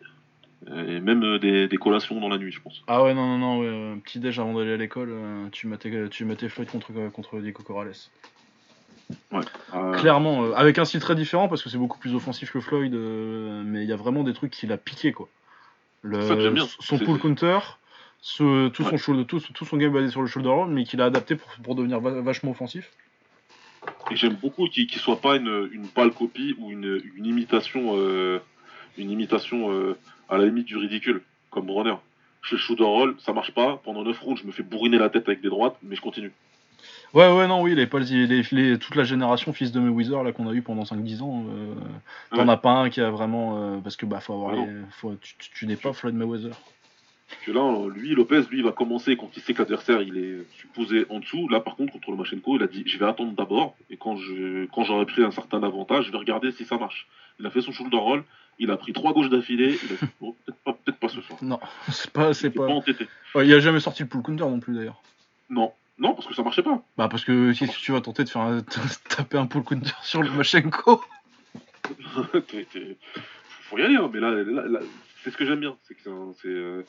et même euh, des, collations dans la nuit, je pense. Ah ouais, non, non, non, ouais, petit déj avant d'aller à l'école, euh, tu mettais, tu Floyd contre, contre Diego Corrales. Euh, Clairement, euh, avec un style très différent parce que c'est beaucoup plus offensif que Floyd, euh, mais il y a vraiment des trucs qu'il a piqué quoi. son pull counter, tout, son tout, tout, son game basé sur le shoulder roll, mais qu'il a adapté pour, devenir vachement offensif. Et j'aime beaucoup qu'il ne soit pas une, une, pâle copie ou une, imitation, une imitation à la limite du ridicule, comme Bronner. Chez le shoulder roll, ça marche pas. Pendant 9 rounds, je me fais bourriner la tête avec des droites, mais je continue. Ouais, ouais, non, oui, les, les, les, toute la génération fils de Mayweather là qu'on a eu pendant 5-10 ans, euh, t'en as pas un qui a vraiment. Euh, parce que bah, faut avoir les, faut, tu, tu, n'es pas Floyd Mayweather. Que là, lui, Lopez, lui, il va commencer quand il sait que l'adversaire il est supposé en dessous. Là, par contre, contre le Machenko, il a dit je vais attendre d'abord, et quand je quand j'aurai pris un certain avantage, je vais regarder si ça marche. Il a fait son shoulder roll. Il a pris trois gauches d'affilée. Il a dit, bon, peut-être pas, peut pas ce soir. Non, c'est pas. C'est Il s'est pas... entêté. Ouais, il a jamais sorti le pull counter non plus d'ailleurs. Non, non, parce que ça marchait pas. Bah parce que si tu vas tenter de faire un- taper un pull counter sur le Machenko. Faut y aller, hein, mais là, là- là, c'est ce que j'aime bien. C'est que c'est un- c'est, euh,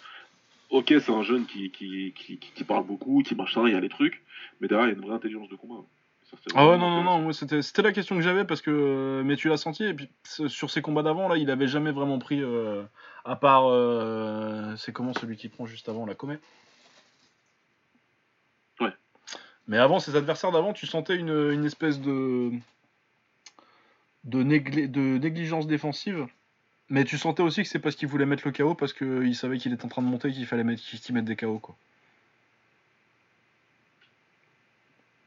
Ok, c'est un jeune qui, qui, qui, qui- parle beaucoup, qui machin, il y a les trucs, mais derrière, il y a une vraie intelligence de combat. Ça, Ah ouais non non non, c'était c'était la question que j'avais parce que euh, mais tu l'as senti et puis sur ses combats d'avant là, il avait jamais vraiment pris euh, à part euh, c'est comment celui qui prend juste avant la comète? Ouais. Mais avant ses adversaires d'avant, tu sentais une, une espèce de de, négli- de négligence défensive? Mais tu sentais aussi que c'est parce qu'il voulait mettre le KO parce qu'il savait qu'il était en train de monter et qu'il fallait mettre qu'il mette des KO quoi.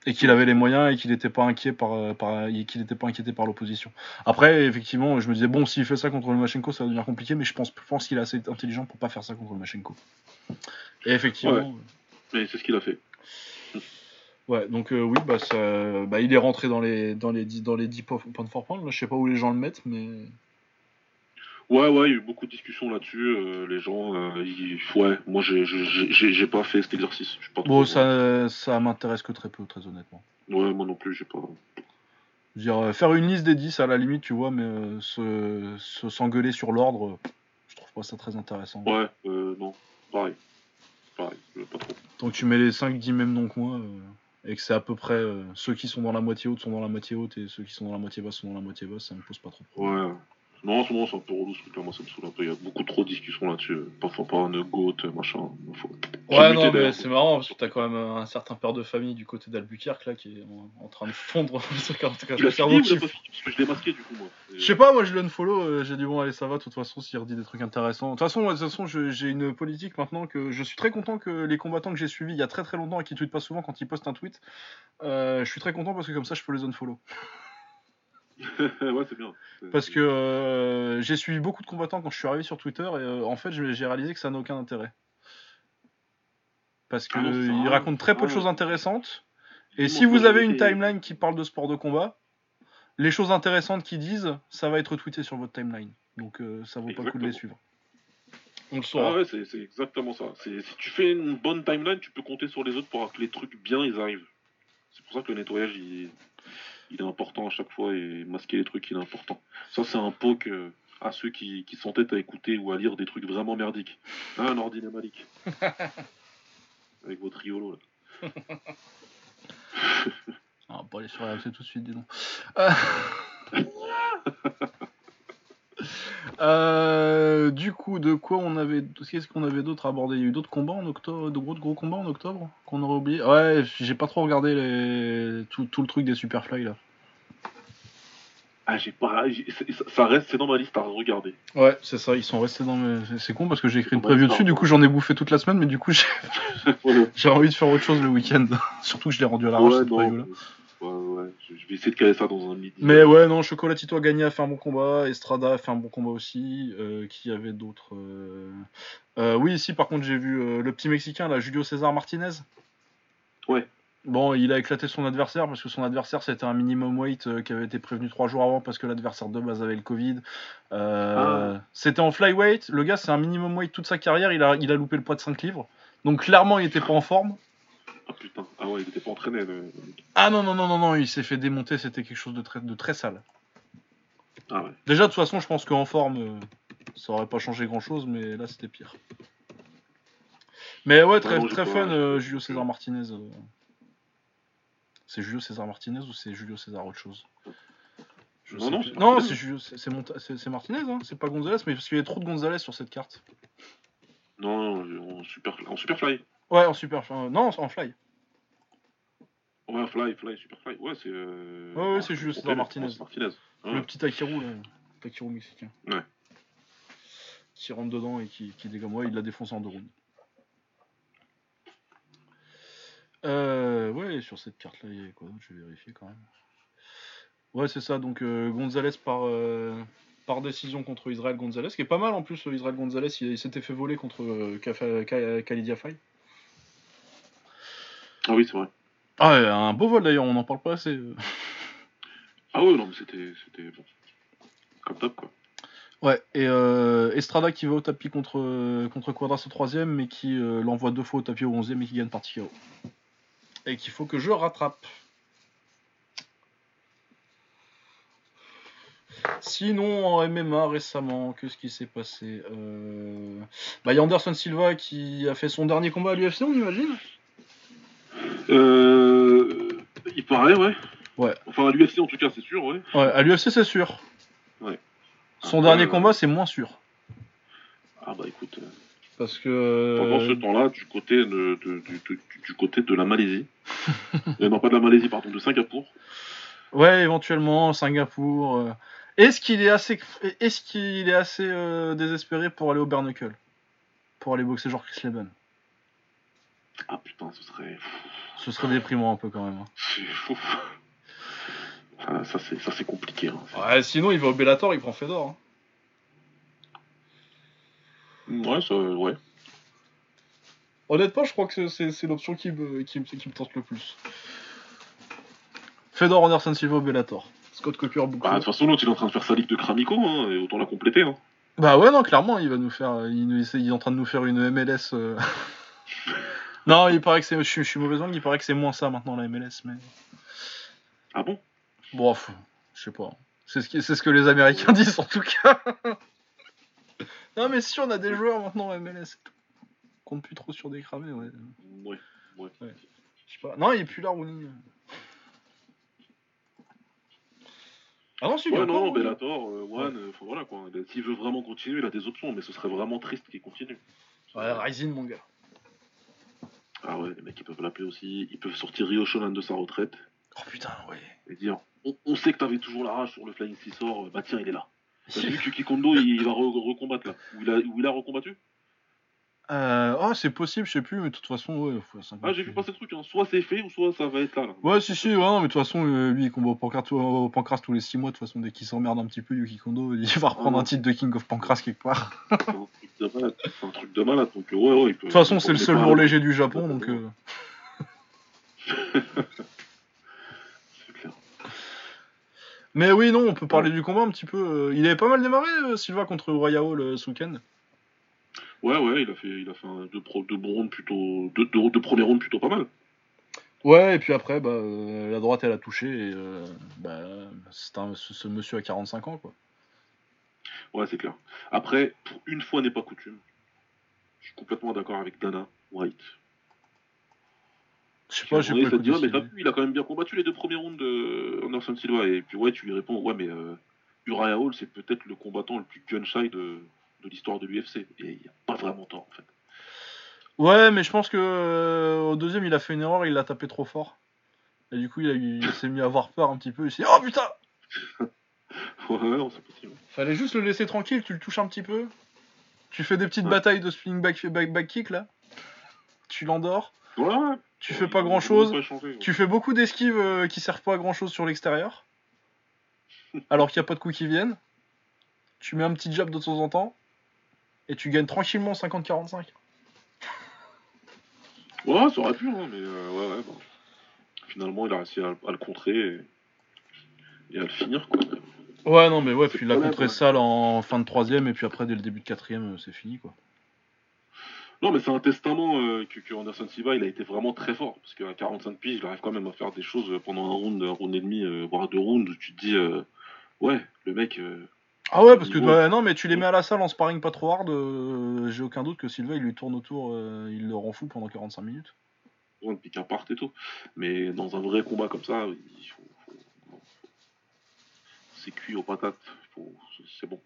et qu'il avait les moyens et qu'il n'était pas inquiet par, euh, par et qu'il pas inquiété par l'opposition. Après, effectivement, je me disais bon, s'il fait ça contre le Machenko, ça va devenir compliqué, mais je pense, je pense qu'il est assez intelligent pour pas faire ça contre le Machenko. Et effectivement, Mais c'est ce qu'il a fait. ouais, donc euh, oui, bah, ça, bah, il est rentré dans les dans les 10 dans les 10 points for pound. Là, je sais pas où les gens le mettent, mais Ouais, ouais, il y a eu beaucoup de discussions là-dessus. euh, les gens, euh, ils- ouais, moi, j'ai- pas fait cet exercice. Pas bon, ça, ça m'intéresse que très peu, très honnêtement. Ouais, moi non plus, j'ai pas. Je veux dire, euh, faire une liste des 10 à la limite, tu vois, mais euh, se se- s'engueuler sur l'ordre, je trouve pas ça très intéressant. Ouais, euh, non, pareil. Pareil, pas trop. Donc tu mets les 5-10 mêmes donc moi, euh, et que c'est à peu près ceux qui sont dans la moitié haute sont dans la moitié haute et ceux qui sont dans la moitié basse sont dans la moitié basse, ça me pose pas trop de problème. Ouais. Non, en ce moment, c'est un peu relou ce truc-là. Moi, ça me saoule un peu. Il y a beaucoup trop de discussions là-dessus. Parfois, pas un goat, machin. Faut... Ouais, non, mais c'est marrant parce que t'as quand même un certain père de famille du côté d'Albuquerque là qui est en, en train de fondre le cerveau qui t'as pas fini Parce que je l'ai masqué du coup, moi. Et- Je sais pas, moi je le unfollow, euh, j'ai dit bon allez ça va, de toute façon s'il redit des trucs intéressants. De toute façon, moi, de toute façon j'ai une politique maintenant que je suis très content que les combattants que j'ai suivis il y a très très longtemps et qui tweetent pas souvent quand ils postent un tweet, euh, je suis très content parce que comme ça je peux les unfollow. ouais, c'est bien. Parce que euh, j'ai suivi beaucoup de combattants quand je suis arrivé sur Twitter et euh, en fait j'ai réalisé que ça n'a aucun intérêt. Parce Ah ça qu'ils rien. racontent très peu de Ah choses intéressantes. Et si vous avez une timeline qui parle de sport de combat, les choses intéressantes qu'ils disent, ça va être tweeté sur votre timeline. Donc euh, ça vaut pas le coup de les suivre. On le saura. Ah ouais, c'est exactement ça. Si tu fais une bonne timeline, tu peux compter sur les autres pour que les trucs bien ils arrivent. C'est pour ça que le nettoyage il, il est important à chaque fois et masquer les trucs il est important. Ça c'est un poke euh, à ceux qui, qui s'entêtent à écouter ou à lire des trucs vraiment merdiques. Ah, un ordi Malik. Avec votre riolo là. Ah, on va pas aller sur RMC tout de suite, dis donc. Euh... Euh, du coup, de quoi on avait. Qu'est-ce qu'on avait d'autre à aborder? Il y a eu d'autres combats en octobre, de gros, de gros combats en octobre qu'on aurait oublié? Ouais, j'ai pas trop regardé les... tout, tout le truc des Superfly là. Ah j'ai pas. ça- reste, c'est dans ma liste à regarder. Ouais, c'est ça, ils sont restés dans mes. c'est- con parce que j'ai écrit une preview dessus, du coup j'en ai bouffé toute la semaine, mais du coup j'ai envie de faire autre chose le week-end. Surtout que je l'ai rendu à l'arrache Ouais, cette preview là. Ouais. Je je vais essayer de caler ça dans un midi. Mais ouais, non, Chocolatito a gagné, a fait un bon combat. Estrada a fait un bon combat aussi. Euh, qui avait d'autres euh, euh, Oui, ici, par contre, j'ai vu le petit Mexicain, là, Julio César Martinez. Ouais. Bon, il a éclaté son adversaire parce que son adversaire c'était un minimum weight euh, qui avait été prévenu trois jours avant parce que l'adversaire de base avait le Covid. Euh, C'était en flyweight. Le gars, c'est un minimum weight toute sa carrière. Il a, il a loupé le poids de 5 livres. Donc clairement, il était pas en forme. Ah putain. Ah ouais, il était pas entraîné. Le... Ah non, non, non, non, non, il s'est fait démonter. C'était quelque chose de très, de très sale. Ah ouais. Déjà, de toute façon, je pense qu'en forme, euh, ça aurait pas changé grand chose, mais là, c'était pire. Mais ouais, très, non, très fun, euh, Julio César Martinez. euh. C'est Julio César Martinez ou c'est Julio César autre chose? Je Non, non, non, Martinez. c'est Julio- Monta- Martinez, hein c'est pas Gonzalez, mais parce qu'il y a trop de Gonzalez sur cette carte. Non, non, en super, en super fly. Ouais, en super, non, en fly. Ouais, fly, fly, super fly. Ouais, c'est. Euh... Ouais, ouais, ah, c'est ok, César Martinez. Le petit Takiru, là, Takiru mexicain. Ouais. Qui rentre dedans et qui, qui dégomme. Ouais, il l'a défoncé en deux rounds. Euh, ouais, sur cette carte-là, il y avait quoi d'autre? Je vais vérifier quand même. Ouais, c'est ça. Donc euh, Gonzalez par, euh, par décision contre Israël Gonzalez, qui est pas mal en plus. euh, Israël Gonzalez, il, il s'était fait voler contre euh, Kafa- Ka- Khalid Yafai. Ah oui, c'est vrai. Ah, un beau vol d'ailleurs, on n'en parle pas assez. Ah ouais, non, mais c'était. C'était bon. Comme top, quoi. Ouais, et euh, Estrada qui va au tapis contre, contre Quadras au troisième, mais qui euh, l'envoie deux fois au tapis au onzième et qui gagne par TKO. Et qu'il faut que je rattrape. Sinon, en MMA récemment, qu'est-ce qui s'est passé euh... Bah, il y a Anderson Silva qui a fait son dernier combat à l'UFC, on imagine? Il paraît, ouais. Ouais. Enfin, à l'UFC en tout cas, c'est sûr, ouais. Ouais, à l'UFC, c'est sûr. Ouais. Son Après, dernier euh, combat, c'est moins sûr. Ah bah écoute, euh, Parce que. pendant ce temps-là, du côté de, de- du- du- du côté de la Malaisie, Euh, non pas de la Malaisie, pardon, de Singapour, Ouais, éventuellement, Singapour. euh. Est-ce qu'il est assez, est-ce qu'il est assez euh, désespéré pour aller au bare knuckle Pour aller boxer genre Chris Leben? Ah putain, ce serait... Ce serait déprimant un peu quand même. hein. c'est fou. Ah, ça c'est ça c'est compliqué. hein. Ouais, sinon il va au Bellator, il prend Fedor. hein. Ouais, ça, ouais. Honnêtement, je crois que c'est, c'est l'option qui me, qui, me, qui me tente le plus. Fedor, Anderson Silva au Bellator. Scott Coker, beaucoup. Bah, de toute façon, l'autre, il est en train de faire sa ligue de Kramiko, hein, et autant la compléter. Hein. Bah ouais, non, clairement, il va nous faire. Il, essaie- il est en train de nous faire une MLS. euh. non, il paraît que c'est. Je, suis- je suis mauvaise langue, il paraît que c'est moins ça maintenant la MLS, mais. Ah bon? Bon, pff, je sais pas. C'est ce, qui- c'est ce que les Américains disent en tout cas. non, mais si on a des joueurs maintenant en MLS et tout. On compte plus trop sur des cramés, ouais. Ouais. Je sais pas. Non, il est plus là, Rooney. Ah non, si, il y a Ouais, encore non, Rooney. Bellator, euh, One, euh, enfin, voilà quoi. S'il veut vraiment continuer, il a des options, mais ce serait vraiment triste qu'il continue. Ouais, Rising, mon gars. Ah ouais, les mecs, ils peuvent l'appeler aussi. Ils peuvent sortir Rio Shonan de sa retraite Oh putain, ouais. et dire on, on sait que t'avais toujours la rage sur le Flying Scissor, euh, bah tiens, il est là. T'as vu que Kikondo, il, il va re- recombattre là. Où il a, où il a recombattu? Euh, oh, c'est possible, je sais plus, mais de toute façon, ouais. faut- Ah, j'ai vu passer le truc, hein. soit c'est fait, ou soit ça va être là. là. Ouais, si, si, ouais, non, mais de toute façon, euh, lui, il combat au Pancras, tous les 6 mois. De toute façon, dès qu'il s'emmerde un petit peu, Yuki Kondo, il va reprendre Ah. un titre de King of Pancras quelque part. C'est un truc de malade. Donc, ouais, ouais. De toute façon, c'est le seul lourd léger du Japon, donc. euh, C'est clair. Mais oui, non, on peut parler du combat un petit peu. euh, Il avait pas mal démarré, euh, Silva, contre Royao le ce week-end. Ouais, ouais, il a fait, il a fait un, deux, pro- deux bons plutôt. Deux, deux, deux premiers rounds plutôt pas mal. Ouais, et puis après, bah, euh, la droite, elle a touché, et euh, bah, c'est un, ce, ce monsieur a 45 ans, quoi. Ouais, c'est clair. Après, pour une fois n'est pas coutume. Je suis complètement d'accord avec Dana White. Je sais à pas, j'ai pas dit, écouté. Ah, mais t'as ce- vu, il a quand même bien combattu les deux premiers rounds de Anderson Silva. Et puis, ouais, tu lui réponds, ouais, mais euh, Uriah Hall, c'est peut-être le combattant le plus gun shy de, de l'histoire de l'UFC. Et il n'y a pas vraiment tort, en fait. Ouais, mais je pense que euh, au deuxième, il a fait une erreur, il l'a tapé trop fort. Et du coup, il, a eu- il s'est mis à avoir peur un petit peu. Il s'est dit, oh putain Ouais, ouais, non, c'est possible. Fallait juste le laisser tranquille, tu le touches un petit peu. Tu fais des petites Ouais. batailles de spinning back, back, back kick là. Tu l'endors. Ouais, ouais. Tu fais pas grand chose. pas changer. Tu fais beaucoup d'esquives euh, qui servent pas à grand chose sur l'extérieur. Alors qu'il n'y a pas de coups qui viennent. Tu mets un petit jab de temps en temps. Et tu gagnes tranquillement 50-45. Ouais, ça aurait pu, hein, mais euh, ouais, ouais. Finalement, il a réussi à, à le contrer et, et à le finir, quoi. Ouais, non, mais ouais, puis il a contré ouais. sale en fin de troisième. Et puis après, dès le début de quatrième, euh, c'est fini quoi. Non, mais c'est un testament euh, que, que Anderson Silva, il a été vraiment très fort. Parce qu'à 45 piges, il arrive quand même à faire des choses pendant un round, un round et demi, euh, voire deux rounds, où tu te dis, euh, ouais, le mec, euh, Ah ouais, parce que bah, non, mais tu les mets à la salle en sparring pas trop hard. euh, J'ai aucun doute que Silva il lui tourne autour, euh, il le rend fou pendant 45 minutes. ouais, pick apart et tout. Mais dans un vrai combat comme ça, il faut. faut- faut- c'est cuit aux patates. Faut- c'est- bon.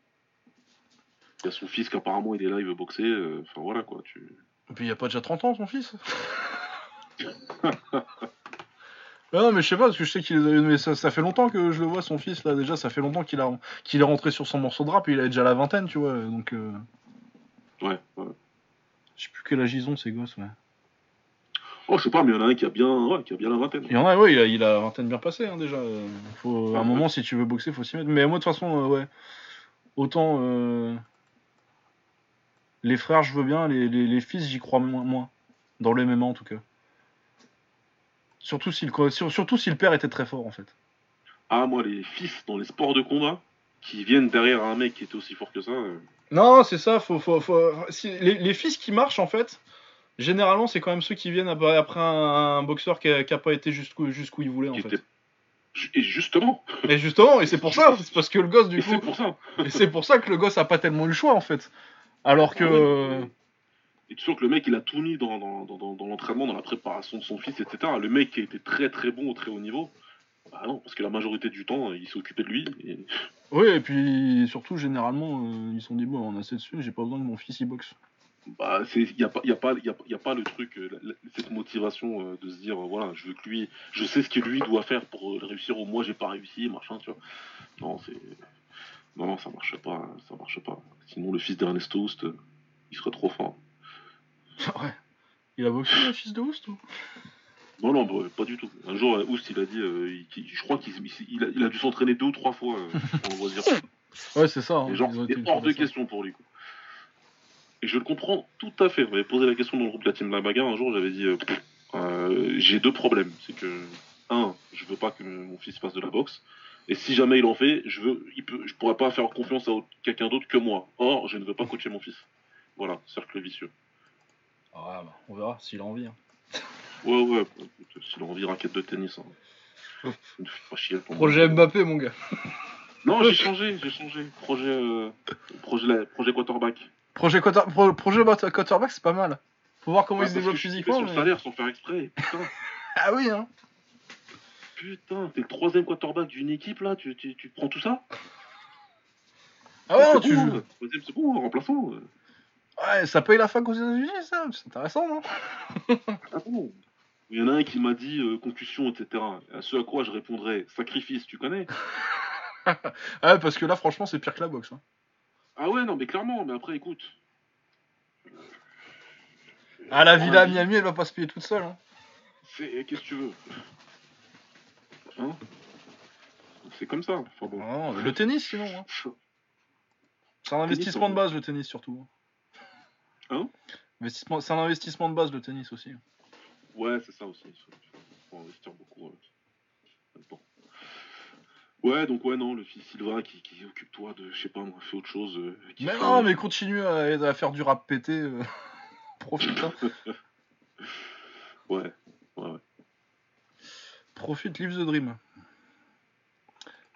Il y a son fils qu'apparemment il est là, il veut boxer. euh, Enfin voilà quoi. Tu... Et puis il a pas déjà 30 ans son fils Ouais, non, mais je sais pas, parce que je sais qu'il est. Mais ça, ça fait longtemps que je le vois, son fils, là, déjà, ça fait longtemps qu'il a... qu'il est rentré sur son morceau de rap, et il a déjà la vingtaine, tu vois, donc. euh, Ouais, ouais. Je sais plus quel âge ils ont, ces gosses, ouais. Oh, je sais pas, mais il y en a un qui a bien, ouais, qui a bien la vingtaine. Il y en a, ouais, il a, il a la vingtaine bien passée, hein, déjà. Faut, à un Ouais, moment, si tu veux boxer, faut s'y mettre. Mais moi, de toute façon, euh, ouais. Autant. euh, Les frères, je veux bien, les, les, les fils, j'y crois moins, moins. Dans le MMA, en tout cas. Surtout si, le, sur- surtout si le père était très fort, en fait. Ah, moi, les fils dans les sports de combat, qui viennent derrière un mec qui était aussi fort que ça. euh, Non, c'est ça. Faut, faut, faut... si- les, les fils qui marchent, en fait, généralement, c'est quand même ceux qui viennent après, après un, un boxeur qui a, qui a pas été jusqu'où jusqu'où il voulait, en fait. Et justement, Et justement, et c'est pour ça, c'est parce que le gosse, du et c'est coup, pour ça. et c'est pour ça que le gosse a pas tellement eu le choix, en fait. Alors que. Ah ouais, Et tu sens que le mec, il a tout mis dans, dans, dans, dans- dans l'entraînement, dans la préparation de son fils, etc. Le mec qui a été très très bon au très haut niveau. Bah non, parce que la majorité du temps, il s'est occupé de lui. Et... Oui, et puis surtout, généralement, euh, ils se sont dit, bon, on a assez dessus, j'ai pas besoin que mon fils il boxe. Bah, il n'y a, pas- y a, pas- y a, y a pas le truc, euh, la- cette motivation euh, de se dire, euh, voilà, je veux que lui, je sais ce que lui doit faire pour réussir, ou moi j'ai pas réussi, machin, tu vois. Non, c'est. Non, non, ça marche pas, ça marche pas. Sinon, le fils d'Ernesto Houst, il serait trop fort. ouais. Il a boxé, le fils de Houst ou Non, non, bah, pas du tout. Un jour, euh, Houst, il a dit, euh, il- je crois qu'il il a, il a dû s'entraîner deux ou trois fois euh, pour le loisir. Ouais, c'est ça. hein, ont été c'est hors de question pour lui. quoi. Et je le comprends tout à fait. On m'avait posé la question dans le groupe de la team La Bagarre un jour, j'avais dit euh, j'ai deux problèmes. C'est que, un, je veux pas que mon fils fasse de la boxe. Et si jamais il en fait, je veux, il peut, je pourrais pas faire confiance à quelqu'un d'autre que moi. Or, je ne veux pas coacher mon fils. Voilà, cercle vicieux. Ah, bah, on verra s'il a envie. hein. Ouais, ouais, écoute, s'il a envie, raquette de tennis. Hein. Chier, moi. Projet Mbappé, mon gars. Non, j'ai changé, j'ai changé. Projet, euh, projet, la- projet quarterback. Projet, quarter- pro- projet quarterback, c'est pas mal. Faut voir comment Ouais, il se développe physiquement. sur le mais- salaire sans faire exprès. Putain. Ah oui, hein. Putain, t'es le troisième quarterback d'une équipe là, tu, tu, tu prends tout ça? Ah ouais, non, tu bon. Troisième, c'est bon, remplaçant. Ouais, ça paye la fac aux États-Unis, ça. C'est intéressant, non? Ah Il y en a un qui m'a dit euh, concussion, etc. À ce à quoi je répondrais sacrifice, tu connais? Ouais, parce que là, franchement, c'est pire que la boxe. hein. Ah ouais, non, mais clairement, mais après, écoute. Ah, la villa à Miami, elle va pas se payer toute seule. Hein. C'est. Qu'est-ce que tu veux? Hein? C'est comme ça. Enfin bon. Ah non, le tennis, sinon. hein. C'est un investissement de base, le tennis, surtout. Hein C'est un investissement de base, le tennis aussi. Ouais, c'est ça aussi. Il faut, investir beaucoup. euh, bon. Ouais, donc ouais, non, le fils Silva qui, qui occupe-toi de, je sais pas moi, fais autre chose. euh, Mais fait- non, mais continue à, à faire du rap pété. euh. Profite, hein. Ouais, ouais, ouais. Profite, live the dream.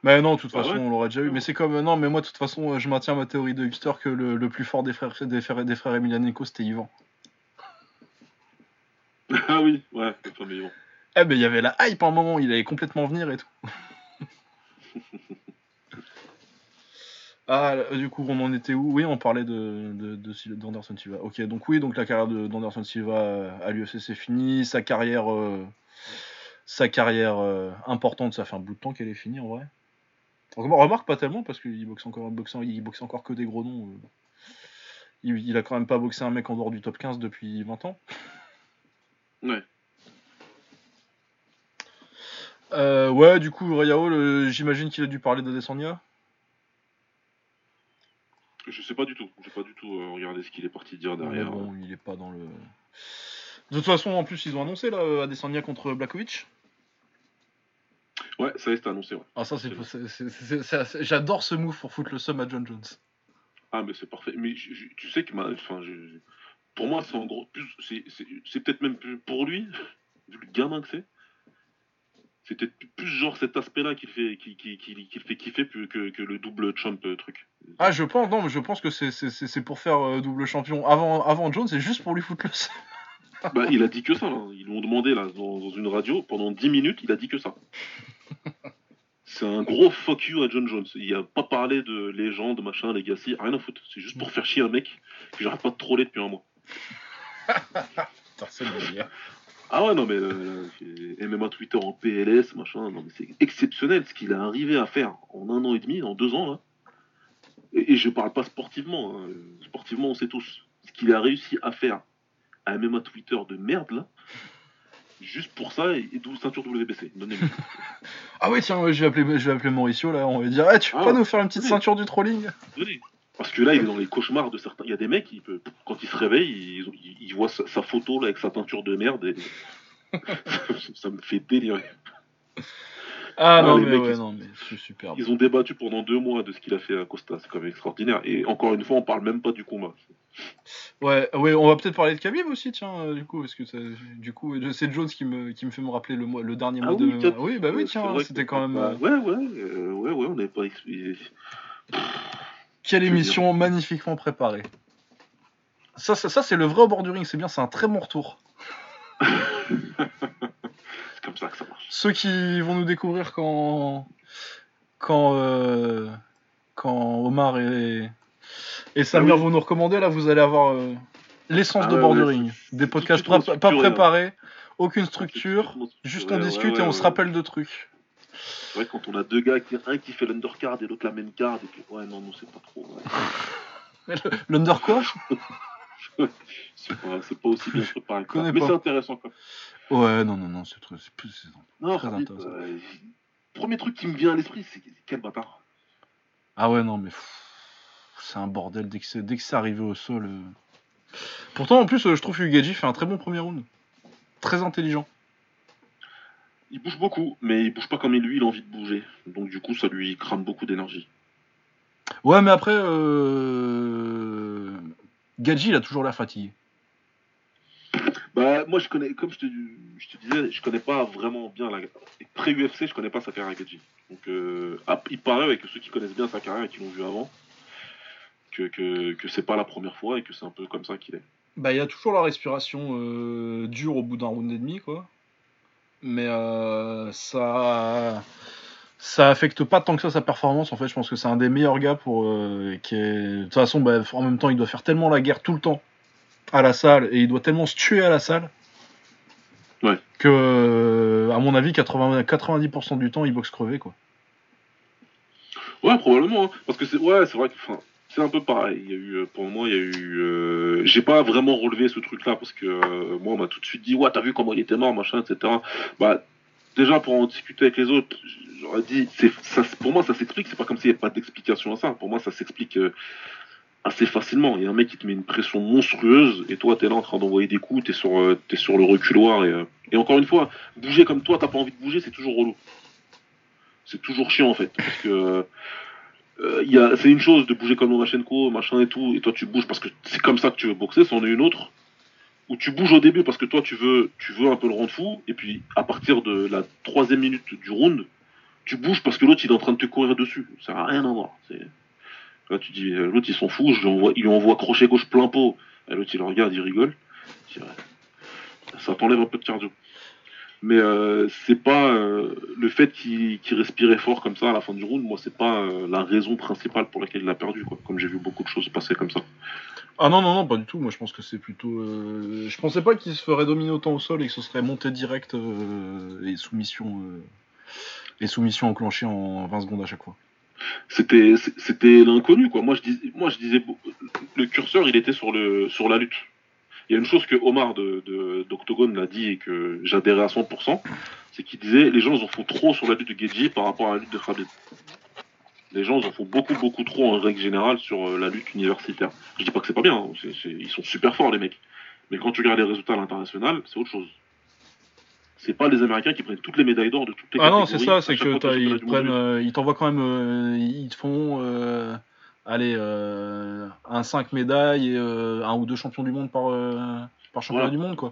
Mais non, de toute Ah façon, on l'aurait déjà eu. Mais c'est comme. Non, mais moi, de toute façon, euh, je maintiens ma théorie de hipster que le, le plus fort des frères, des frères, des frères c'était Ivan. ah oui, ouais, mais bon. Eh ben, il y avait la hype à un moment, il allait complètement venir et tout. ah, du coup, on en était où? Oui, on parlait de, de, d'Anderson Silva. Ok, donc oui, donc la carrière de, d'Anderson Silva euh, à l'UFC c'est fini. Sa carrière, euh, sa carrière euh, importante, ça fait un bout de temps qu'elle est finie en vrai. Remarque remarque pas tellement parce qu'il boxe encore, boxe, il boxe encore que des gros noms. euh. Il, il a quand même pas boxé un mec en dehors du top 15 depuis 20 ans. Ouais. Euh, ouais, du coup, Rayao, le- j'imagine qu'il a dû parler d'Adesanya. Je sais pas du tout. J'ai pas du tout euh, regardé ce qu'il est parti dire derrière. bon, il est pas dans le. De toute façon, en plus, ils ont annoncé là, euh, Adesanya contre Blakovic. Ouais, ça y est, c'est annoncé, ouais. Ah, ça, c'est. J'adore ce move pour foutre le seum à John Jones. Ah, mais c'est parfait. Mais je- je- tu sais que ma, enfin, je- pour moi, c'est en gros, plus, c'est, peut-être même plus pour lui, vu le gamin que c'est. C'est peut-être plus genre cet aspect-là qui fait, qui, qui, qui, qui le fait kiffer plus que, que le double chump euh, truc. Ah, je pense, non, mais je pense que c'est- pour faire euh, double champion avant, avant Jones, c'est juste pour lui foutre le seum. Bah, il a dit que ça, là. Ils lui ont demandé, là, dans, dans une radio, pendant 10 minutes, il a dit que ça. C'est un gros fuck you à John Jones. Il a pas parlé de légende, machin, legacy, rien à foutre. C'est juste pour faire chier un mec que j'arrête pas de troller depuis un mois. Putain, c'est. Ah ouais, non, mais euh, MMA Twitter en PLS, machin, non, mais c'est exceptionnel ce qu'il a arrivé à faire en un an et demi, en deux ans, là. Et, et je parle pas sportivement, hein. sportivement, on sait tous. Ce qu'il a réussi à faire à MMA Twitter de merde, là, juste pour ça, et, double ceinture WBC. Donnez-moi. Ah, oui, tiens, ouais, je, vais appeler, je vais appeler Mauricio là, on va lui dire, tu peux Ah, pas nous faire une petite oui. ceinture du trolling? Parce que là, il est dans les cauchemars de certains. Il y a des mecs, il peut... quand ils se réveillent, ils, ils- voient sa, sa photo là, avec sa teinture de merde et ça, ça me fait délirer. Ah, non, mais ouais, non, mais c'est super. Ils ont débattu pendant deux mois de ce qu'il a fait à Costa, c'est quand même extraordinaire. Et encore une fois, on parle même pas du combat. Ouais, ouais, on va peut-être parler de Khabib aussi, tiens, euh, du coup, parce que du coup, c'est Jones qui me, qui me fait me rappeler le, mois, le dernier ah mois de. Oui, bah oui, tiens, c'était quand même. Euh, ouais, ouais, euh, ouais, ouais, on n'avait pas expliqué. Quelle émission magnifiquement préparée. Ça, ça, ça c'est le vrai au bord du ring, c'est bien, c'est un très bon retour. comme ça que ça marche. Ceux qui vont nous découvrir quand. Quand. quand Omar et et Samir, ah vous nous recommandez, là, vous allez avoir euh, l'essence ah de bordering. Des podcasts pas, préparés, aucune structure, juste on discute et on se rappelle de trucs. C'est vrai, quand on a deux gars, un qui fait l'undercard et l'autre la main card, et puis ouais, non, non, c'est pas trop. L'under quoi C'est pas, pas, aussi bien préparé. Mais c'est intéressant, quoi. Ouais, non, non, non, c'est très, plus, non, très intéressant. Euh, premier truc qui me vient à l'esprit, c'est quel bâtard. Ah ouais, non, mais c'est un bordel dès que c'est, dès que c'est arrivé au sol. Euh. Pourtant, en plus, euh, je trouve que Ugaji fait un très bon premier round. Très intelligent. Il bouge beaucoup, mais il bouge pas comme lui, il a envie de bouger. Donc du coup, ça lui crame beaucoup d'énergie. Ouais, mais après, euh... Gadji, il a toujours l'air fatigué. Bah, moi, je connais, comme je te, disais, je connais pas vraiment bien la. Pré-UFC, je connais pas sa carrière Gadji. Donc, euh, il paraît avec ceux qui connaissent bien sa carrière et qui l'ont vu avant, que, que, c'est pas la première fois et que c'est un peu comme ça qu'il est. Bah, il y a toujours la respiration euh, dure au bout d'un round et demi, quoi. Mais euh, ça. Ça affecte pas tant que ça sa performance. En fait, je pense que c'est un des meilleurs gars pour. De toute façon, bah, en même temps, il doit faire tellement la guerre tout le temps à la salle et il doit tellement se tuer à la salle. Ouais. Que, à mon avis, 80, 90% du temps, il boxe crevé, quoi. Ouais, probablement. Hein. Parce que c'est ouais, c'est vrai que c'est un peu pareil. Il y a eu, pour moi, il y a eu. Euh, j'ai pas vraiment relevé ce truc-là parce que euh, moi, on m'a tout de suite dit, ouais, t'as vu comment il était mort, machin, etc. Bah, déjà pour en discuter avec les autres, j'aurais dit, ça, pour moi, ça s'explique. C'est pas comme s'il n'y avait pas d'explication à ça. Pour moi, ça s'explique euh, assez facilement. Il y a un mec qui te met une pression monstrueuse et toi, t'es là en train d'envoyer des coups, t'es sur, es sur le reculoir et, et encore une fois, bouger comme toi, t'as pas envie de bouger, c'est toujours relou. C'est toujours chiant en fait parce que euh, c'est une chose de bouger comme Lomachenko, machin et tout, et toi tu bouges parce que c'est comme ça que tu veux boxer, c'en est une autre où tu bouges au début parce que toi tu veux, tu veux un peu le rendre fou, et puis à partir de la troisième minute du round, tu bouges parce que l'autre il est en train de te courir dessus. Ça n'a rien à voir. Là tu dis, euh, l'autre il s'en fout, je lui envoie, il lui envoie crochet gauche plein pot, l'autre il le regarde, il rigole. Ça t'enlève un peu de cardio mais euh, c'est pas euh, le fait qu'il respirait fort comme ça à la fin du round. Moi, c'est pas la raison principale pour laquelle il a perdu, quoi. Comme j'ai vu beaucoup de choses passer comme ça. Ah non non non, pas du tout. Moi, je pense que c'est plutôt. Je pensais pas qu'il se ferait dominer autant au sol et que ce serait monté direct et soumission et soumission enclenchée en 20 secondes à chaque fois. C'était l'inconnu, quoi. Moi, je disais, le curseur, il était sur la lutte. Il y a une chose que Omar d'Octogone de, l'a dit et que j'adhérais à 100%, c'est qu'il disait les gens en font trop sur la lutte de Geji par rapport à la lutte de Khabib. Les gens en font beaucoup, beaucoup trop en règle générale sur euh, la lutte universitaire. Je dis pas que c'est pas bien, hein. ils sont super forts les mecs. Mais quand tu regardes les résultats à l'international, c'est autre chose. C'est pas les Américains qui prennent toutes les médailles d'or de toutes les Ah non, c'est ça, c'est que ils, prennent, euh, ils t'envoient quand même, euh, ils te font allez, euh, un 5 médailles et un ou deux champions du monde par, par championnat du monde, quoi.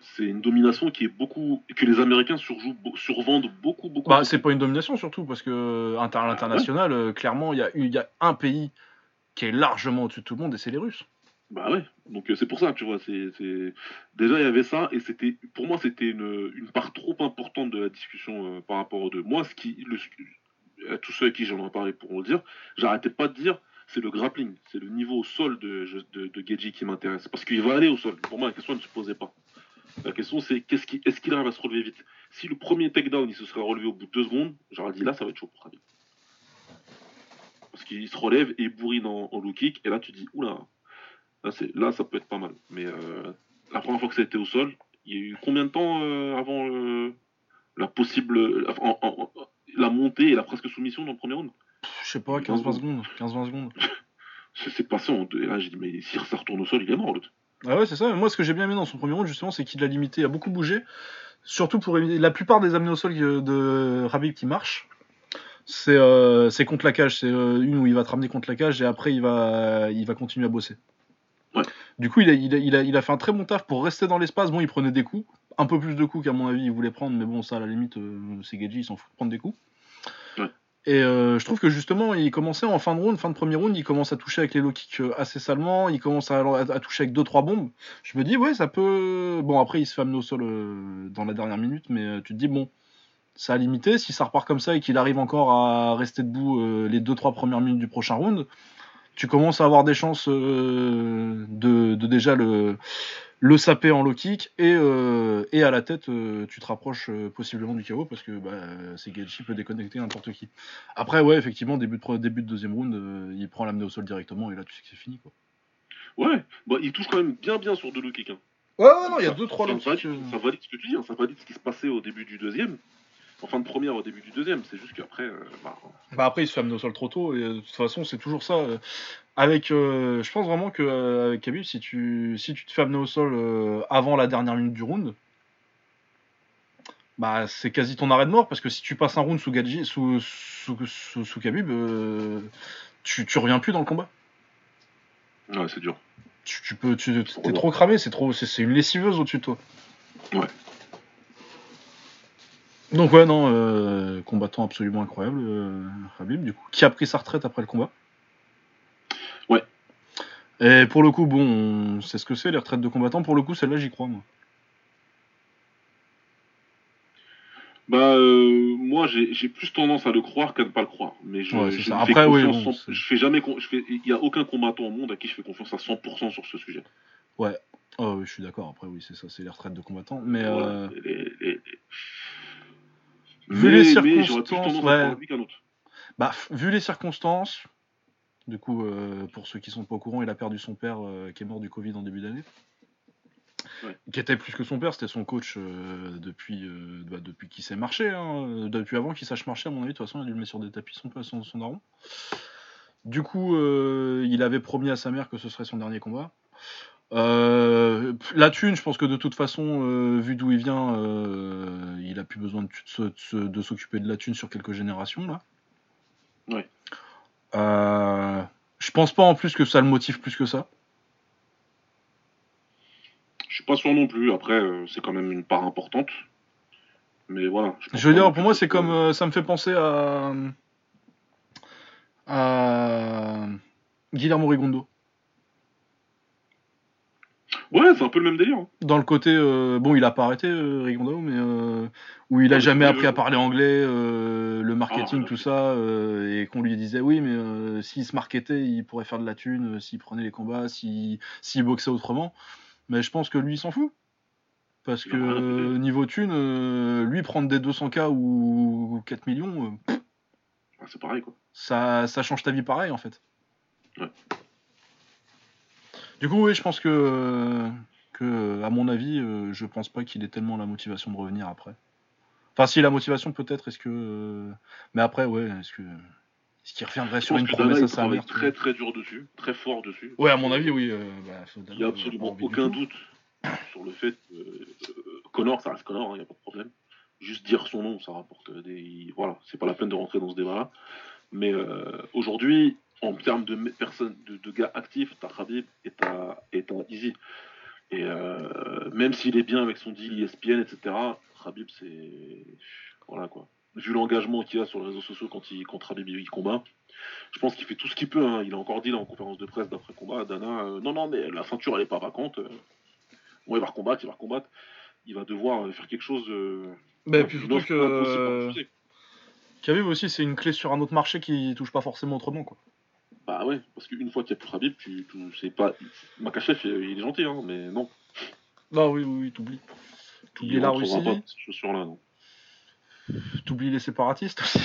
C'est une domination qui est beaucoup. que les Américains surjouent, survendent beaucoup, beaucoup. Bah, c'est pas une domination surtout, parce que à l'international, clairement, il y, a, y a un pays qui est largement au-dessus de tout le monde et c'est les Russes. Bah ouais, donc c'est pour ça, tu vois, c'est déjà il y avait ça et c'était pour moi c'était une, une, part trop importante de la discussion par rapport aux deux. Moi, ce qui le, à tous ceux à qui j'en ai parlé pourront le dire, j'arrêtais pas de dire c'est le grappling, c'est le niveau au sol de, de, de Geji qui m'intéresse. Parce qu'il va aller au sol. Pour moi, la question ne se posait pas. La question c'est qu'est-ce qui, est-ce qu'il arrive à se relever vite? Si le premier takedown il se serait relevé au bout de deux secondes, j'aurais dit là ça va être chaud pour Khabib. Parce qu'il se relève et bourrine en, low kick et là tu dis oula, là, là ça peut être pas mal. Mais euh, la première fois que ça a été au sol, il y a eu combien de temps euh, avant euh, la possible la montée et la presque soumission dans le premier round? Je sais pas, 15-20 secondes. 15-20 secondes. c'est passé en deux. là, j'ai dit, mais si ça retourne au sol, il est mort, l'autre. Ah ouais, c'est ça. Moi, ce que j'ai bien aimé dans son premier round, justement, c'est qu'il l'a limité à beaucoup bouger. surtout pour éviter la plupart des amenés au sol de Rabib qui marchent. C'est euh, contre la cage, c'est euh, une où il va te ramener contre la cage et après il va, il va continuer à bosser. Du coup, il a, il, a, il, a, il a fait un très bon taf pour rester dans l'espace. Bon, il prenait des coups, un peu plus de coups qu'à mon avis il voulait prendre, mais bon, ça à la limite, euh, c'est Geji, il s'en fout de prendre des coups. Ouais. Et euh, je trouve que justement, il commençait en fin de round, fin de premier round, il commence à toucher avec les low kicks euh, assez salement, il commence à, à, à toucher avec 2-3 bombes. Je me dis, ouais, ça peut. Bon, après, il se fait amener au sol euh, dans la dernière minute, mais tu te dis, bon, ça a limité. Si ça repart comme ça et qu'il arrive encore à rester debout les 2-3 premières minutes du prochain round, tu commences à avoir des chances euh, de, de, déjà le, le saper en low kick et, euh, et à la tête, euh, tu te rapproches euh, possiblement du KO parce que bah, Segechi peut déconnecter n'importe qui. Après, ouais, effectivement, début de, début de deuxième round, euh, il prend l'amener au sol directement et là, tu sais que c'est fini. Quoi. Ouais, bah, il touche quand même bien bien sur deux low kicks. Hein. Ouais, ouais, non, il y a 2-3 low ça, kicks. ça valide ce que tu dis, hein, ça valide ce qui se passait au début du deuxième. En fin de première au début du deuxième, c'est juste qu'après, euh, bah, Bah après, il se fait amener au sol trop tôt, et euh, de toute façon, c'est toujours ça. euh, avec, euh, je pense vraiment que euh, avec Khabib, si tu, si tu te fais amener au sol avant la dernière minute du round, bah c'est quasi ton arrêt de mort, parce que si tu passes un round sous Gadji, sous, sous, sous, sous Khabib, tu, tu reviens plus dans le combat. ouais, c'est dur. Tu, tu peux, tu, t'es trop cramé, c'est trop, c'est une lessiveuse au-dessus de toi. Ouais. Donc ouais, non, euh, combattant absolument incroyable, euh, du coup, qui a pris sa retraite après le combat. Ouais. Et pour le coup, bon, on sait ce que c'est les retraites de combattants. Pour le coup, celle-là, j'y crois, moi. Bah, euh, moi, j'ai plus tendance à le croire qu'à ne pas le croire. Mais je, Ouais, c'est je fais Après, oui, confiance bon, c'est- je fais jamais, je fais, il y a aucun combattant au monde à qui je fais confiance à 100% sur ce sujet. Ouais. Oh, oui, je suis d'accord. Après, oui, c'est ça, c'est les retraites de combattants. Mais Voilà. euh, Les- les- les- Vu mais, les circonstances, tendance ouais. à croire lui qu'un autre. bah, vu les circonstances, du coup, euh, pour ceux qui sont pas au courant, il a perdu son père euh, qui est mort du Covid en début d'année. Ouais. Qui était plus que son père, c'était son coach euh, depuis, bah, depuis qu'il sait marcher. hein. Depuis avant qu'il sache marcher, à mon avis, de toute façon, il a dû le mettre sur des tapis, son, son, son daron. Du coup, il avait promis à sa mère que ce serait son dernier combat. Euh, la thune, je pense que de toute façon, euh, vu d'où il vient, euh, il a plus besoin de, s'occuper de la thune sur quelques générations là. Euh, je pense pas en plus que ça le motive plus que ça. Je suis pas sûr non plus. Après, c'est quand même une part importante. Mais voilà. Je veux dire, pour moi, c'est comme, ça me fait penser à, à Guillermo Rigondo. Ouais, c'est un peu le même délire. hein. Dans le côté, euh, bon, il a pas arrêté euh, Rigondo, mais euh, où il a mais jamais appris à parler anglais, euh, le marketing, Ah, tout ça, et qu'on lui disait oui, mais s'il se marketait, il pourrait faire de la thune, s'il prenait les combats, s'il boxait autrement. Mais je pense que lui, il s'en fout. Parce que niveau thune, lui prendre des 200K ou 4 millions, c'est pareil, quoi. ça, ça change ta vie pareil en fait. Ouais. Du coup, oui, je pense que, que à mon avis, euh, je pense pas qu'il ait tellement la motivation de revenir après. Enfin, si la motivation peut-être, est-ce que. euh, Mais après, ouais, est-ce que. Est-ce qu'il reviendrait sur une promesse à sa très très dur dessus, très fort dessus. Ouais, à mon avis, oui. euh, bah, Il n'y a absolument aucun doute sur le fait que euh, Connor, ça reste Connor, il n'y a pas de problème. Juste dire son nom, ça rapporte des. Voilà, c'est pas la peine de rentrer dans ce débat-là. Mais euh, aujourd'hui, en termes de personnes, de, de gars actifs, t'as Khabib et t'as et t'as Easy. Et euh, même s'il est bien avec son deal ESPN, etc., Khabib, c'est. Voilà quoi. Vu l'engagement qu'il a sur les réseaux sociaux quand, il, quand Khabib il combat, je pense qu'il fait tout ce qu'il peut. hein. Il a encore dit là en conférence de presse d'après combat, Dana, euh, non, non, mais la ceinture elle est pas vacante. euh, Bon, il va recombattre, il va recombattre. Il va devoir euh, faire quelque chose. Euh, Bah, et puis surtout que. à euh. Khabib aussi, c'est une clé sur un autre marché qui touche pas forcément autrement, quoi. Bah ouais, parce qu'une fois qu'il n'y a plus Khabib, tu, tu c'est pas. Makachev, il est gentil, hein, mais non. Non, oui, oui, oui, t'oublies. T'oublies la Russie, pas ces chaussures-là, non. t'oublies les séparatistes aussi.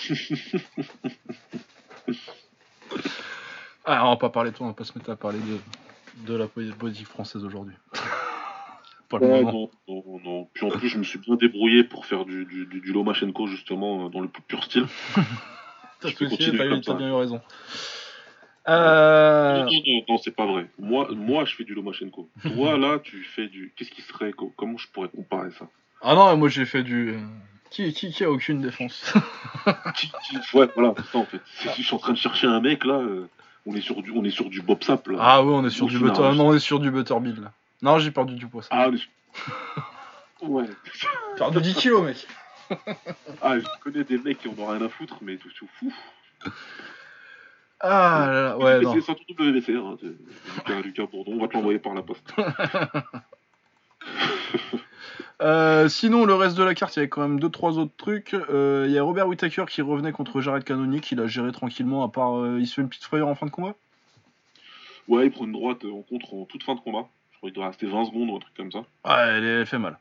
ah, on va pas parler de toi, on va pas se mettre à parler de, de la politique française aujourd'hui. pas le Ouais, moment. non, non, non. Puis en plus, je me suis bien débrouillé pour faire du, du, du, du Lomachenko, justement, euh, dans le plus pur style. T'as bien eu raison. Euh, Non, non, non, c'est pas vrai. Moi, moi, je fais du Lomachenko. Toi, là, tu fais du. Qu'est-ce qui serait. co- Comment je pourrais comparer ça? Ah non, moi j'ai fait du. euh, Qui, qui, qui a aucune défense? Qui- qui- Ouais, voilà, c'est ça en fait. Si je suis en train de chercher un mec là, euh, on est sur du, on est sur du Bob Sap là. Ah ouais, on est sur du butter. arrache. Non, on est sur du Butterbill là. Non, j'ai perdu du poids. ça. Ah, on est sur- Ouais. Perdu 10 kilos, mec. Ah, je connais des mecs qui en ont rien à foutre, mais tout, tout fou. Ah là là, ouais, non. C'est surtout WBC, hein. c'est- Lucas, Lucas Bourdon, on va te l'envoyer par la poste. Euh, sinon, le reste de la carte, il y avait quand même 2-3 autres trucs. Euh, Il y a Robert Whittaker qui revenait contre Jared Cannonier, qui l'a géré tranquillement, à part euh, il se fait une petite frayeur en fin de combat? Ouais, il prend une droite en contre en toute fin de combat. Je crois qu'il doit rester 20 secondes ou un truc comme ça. Ouais, elle, elle fait mal.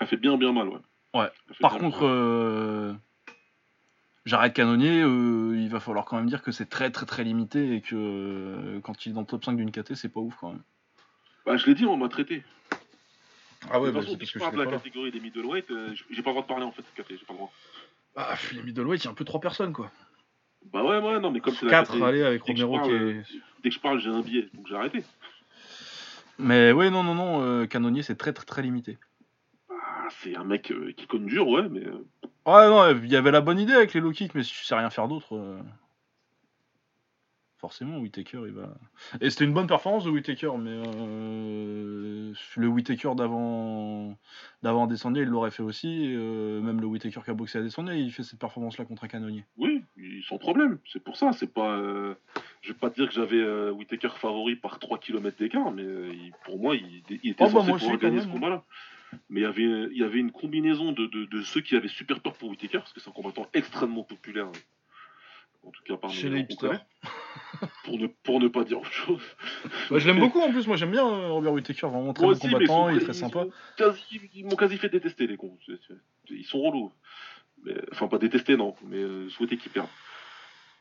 Elle fait bien, bien mal, ouais. Ouais. Par contre, euh, Jared Cannonier, euh, il va falloir quand même dire que c'est très très très limité et que euh, quand il est dans le top 5 d'une KT, c'est pas ouf quand même. Bah, je l'ai dit, on m'a traité. Ah de toute façon, dès que je parle de la catégorie des middleweight, euh, j'ai pas le droit de parler en fait de KT, j'ai pas le droit. Ah, les middleweight, il y a un peu trop personnes quoi. Bah ouais, ouais, non, mais comme c'est la 4, KT, allez, avec dès que je Romero qui parle, est. Dès que je parle, j'ai un biais, donc j'ai arrêté. Mais ouais, non, non, non, euh, Cannonier, c'est très très très limité. Ah, c'est un mec euh, qui conne dur, ouais, mais. euh, Ouais, non, il y avait la bonne idée avec les low kicks, mais si tu sais rien faire d'autre, euh, forcément, Whittaker, il va. Et c'était une bonne performance de Whittaker, mais euh, le Whittaker d'avant d'avant Descendier, il l'aurait fait aussi. et, euh, même le Whittaker qui a boxé à Descendier, il fait cette performance-là contre un canonnier. Oui, il- sans problème. C'est pour ça. C'est pas. euh, Je vais pas te dire que j'avais euh, Whittaker favori par 3 km d'écart, mais euh, il- pour moi, il, il était Oh, bah, censé moi pouvoir aussi, quand gagner même, ce hein. combat-là. Mais il y avait, il y avait une combinaison de, de, de ceux qui avaient super peur pour Whittaker, parce que c'est un combattant extrêmement populaire. En tout cas, parmi Chez les hipsters. pour, ne, pour ne pas dire autre chose. Bah, je l'aime beaucoup en plus, moi j'aime bien euh, Robert Whittaker, vraiment très bon aussi, combattant, il est très sympa. ils m'ont quasi fait détester, les cons. Ils sont relous. Mais, enfin, pas détester, non, mais euh, souhaiter qu'ils perdent.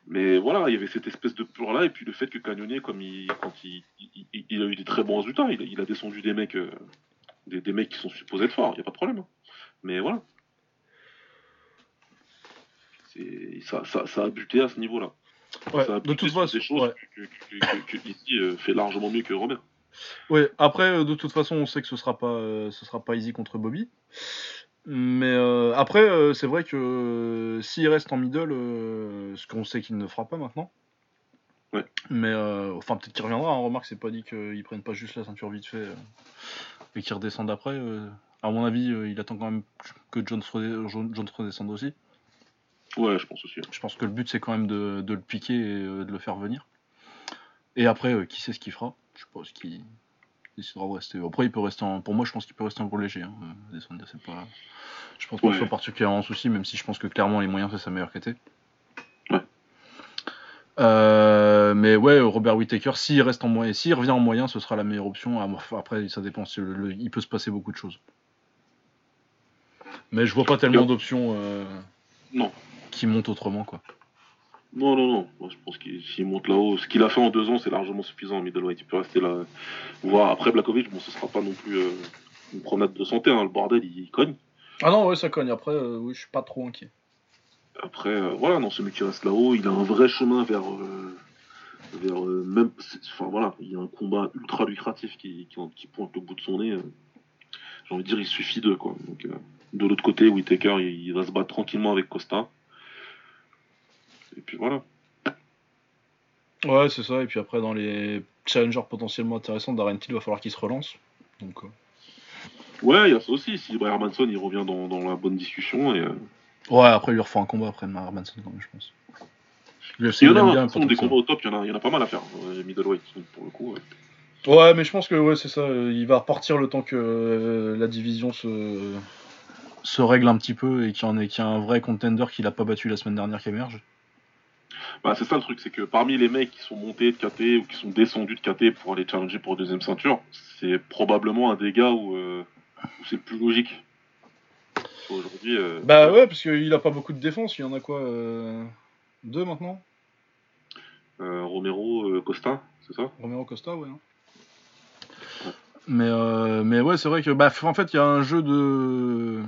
Mais voilà, il y avait cette espèce de peur-là, et puis le fait que Cagnonnier, comme il, quand il, il, il- il a eu des très bons résultats, il, a- il a descendu des mecs, euh, des, des mecs qui sont supposés être forts, il n'y a pas de problème. hein. Mais voilà. Ça, ça, ça a buté à ce niveau-là. Ouais, ça a de toute sur façon, des choses ouais. que, que, que- que ici euh, fait largement mieux que Robert. Ouais, après, euh, de toute façon, on sait que ce sera pas, euh, ce sera pas easy contre Bobby. Mais euh, après, c'est vrai que s'il reste en middle, ce qu'on sait qu'il ne fera pas maintenant. Ouais. Mais enfin, peut-être qu'il reviendra. Hein. Remarque, c'est pas dit qu'ils prennent pas juste la ceinture vite fait et qu'ils redescendent après. euh. À mon avis, euh, il attend quand même que Jones, redescende aussi. Ouais, je pense aussi. Je pense que le but, c'est quand même de, de le piquer et euh, de le faire venir. Et après, qui sait ce qu'il fera? Je suppose qu'il décidera de rester. Après, il peut rester en... Pour moi, je pense qu'il peut rester en gros léger. Hein. Descendre, c'est pas... Je pense ce Ouais. soit particulièrement un souci, même si je pense que clairement, les moyens, c'est sa meilleure KT. Ouais. Euh, mais ouais, Robert Whittaker, s'il reste en moyen, s'il revient en moyen, ce sera la meilleure option. Ah, Après, ça dépend. si le- le- Il peut se passer beaucoup de choses. Mais je vois pas tellement d'options euh, Non. qui montent autrement, quoi. Non, non, non. Moi, je pense qu'il s'il monte là-haut, ce qu'il a fait en deux ans, c'est largement suffisant en middleweight. Il peut rester là. Voir après Blakovic, bon, ce sera pas non plus euh, une promenade de santé. hein. Le bordel, il, il cogne. Ah non, ouais, ça cogne. Après, euh, oui, je suis pas trop inquiet. Après, euh, voilà, non, celui qui reste là-haut, il a un vrai chemin vers. euh, vers euh, même. Enfin, voilà, il y a un combat ultra lucratif qui, qui, qui pointe le bout de son nez. J'ai envie de dire, il suffit d'eux, quoi. Donc, de l'autre côté, Whitaker, il, il va se battre tranquillement avec Costa. Et puis voilà. Ouais, c'est ça. Et puis après, dans les challengers potentiellement intéressants, Darren Till va falloir qu'il se relance. Donc, euh, Ouais, il y a ça aussi. Si Brian Manson, il revient dans, dans la bonne discussion. Et, euh, Ouais, après, il lui refait un combat après Manson quand même, je pense. Il y en a, bien façon, des combats au top, il y en a, il y en a pas mal à faire. euh, middleweight, pour le coup. ouais. Ouais, mais je pense que ouais, c'est ça. euh, Il va repartir le temps que euh, la division se, se règle un petit peu et qu'il y en ait qu'il y a un vrai contender qu'il a pas battu la semaine dernière qui émerge. Bah, c'est ça le truc, c'est que parmi les mecs qui sont montés de KT ou qui sont descendus de KT pour aller challenger pour deuxième ceinture, c'est probablement un des gars où, euh, où c'est le plus logique. Aujourd'hui, euh, Bah ouais, parce qu'il a pas beaucoup de défense. Il y en a quoi euh, Deux maintenant? Euh, Romero, euh, Costa, c'est ça? Romero Costa, ouais. hein. Mais, euh, mais ouais, c'est vrai que bah, en fait, il y a un jeu de.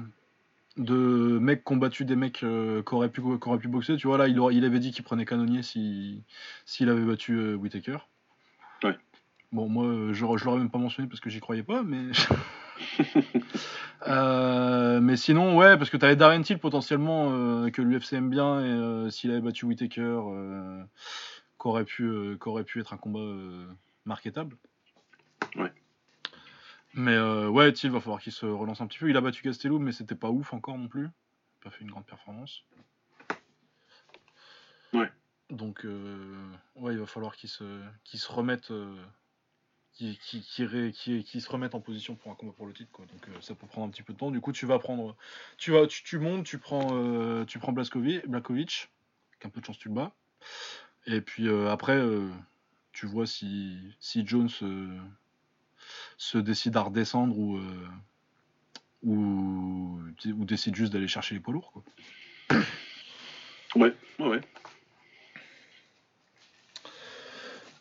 de mecs combattus des mecs euh, qui, auraient pu, qui auraient pu boxer. Tu vois, là, il, aurait- il avait dit qu'il prenait canonnier si- s'il avait battu euh, Whittaker. Ouais. Bon, moi, je, je l'aurais même pas mentionné parce que j'y croyais pas, mais. Euh, mais sinon, ouais, parce que t'avais Darren Till potentiellement euh, que l'UFC aime bien et euh, s'il avait battu Whittaker, euh, qu'aurait pu, qu'aurait pu être un combat marketable. Ouais. Mais ouais, Till va falloir qu'il se relance un petit peu. Il a battu Castello, mais c'était pas ouf encore non plus. Il a pas fait une grande performance. Ouais. Donc, ouais, il va falloir qu'il se, qu'il se remette. Qui, qui, qui, se remettent en position pour un combat pour le titre quoi. donc euh, ça peut prendre un petit peu de temps du coup tu vas prendre tu vas tu, montes tu prends euh, tu prends Blaskovic Blakovic qu'un peu de chance tu le bats et puis euh, après euh, tu vois si si Jones se décide à redescendre ou ou, ou décide juste d'aller chercher les poids lourds quoi. Ouais, ouais, ouais.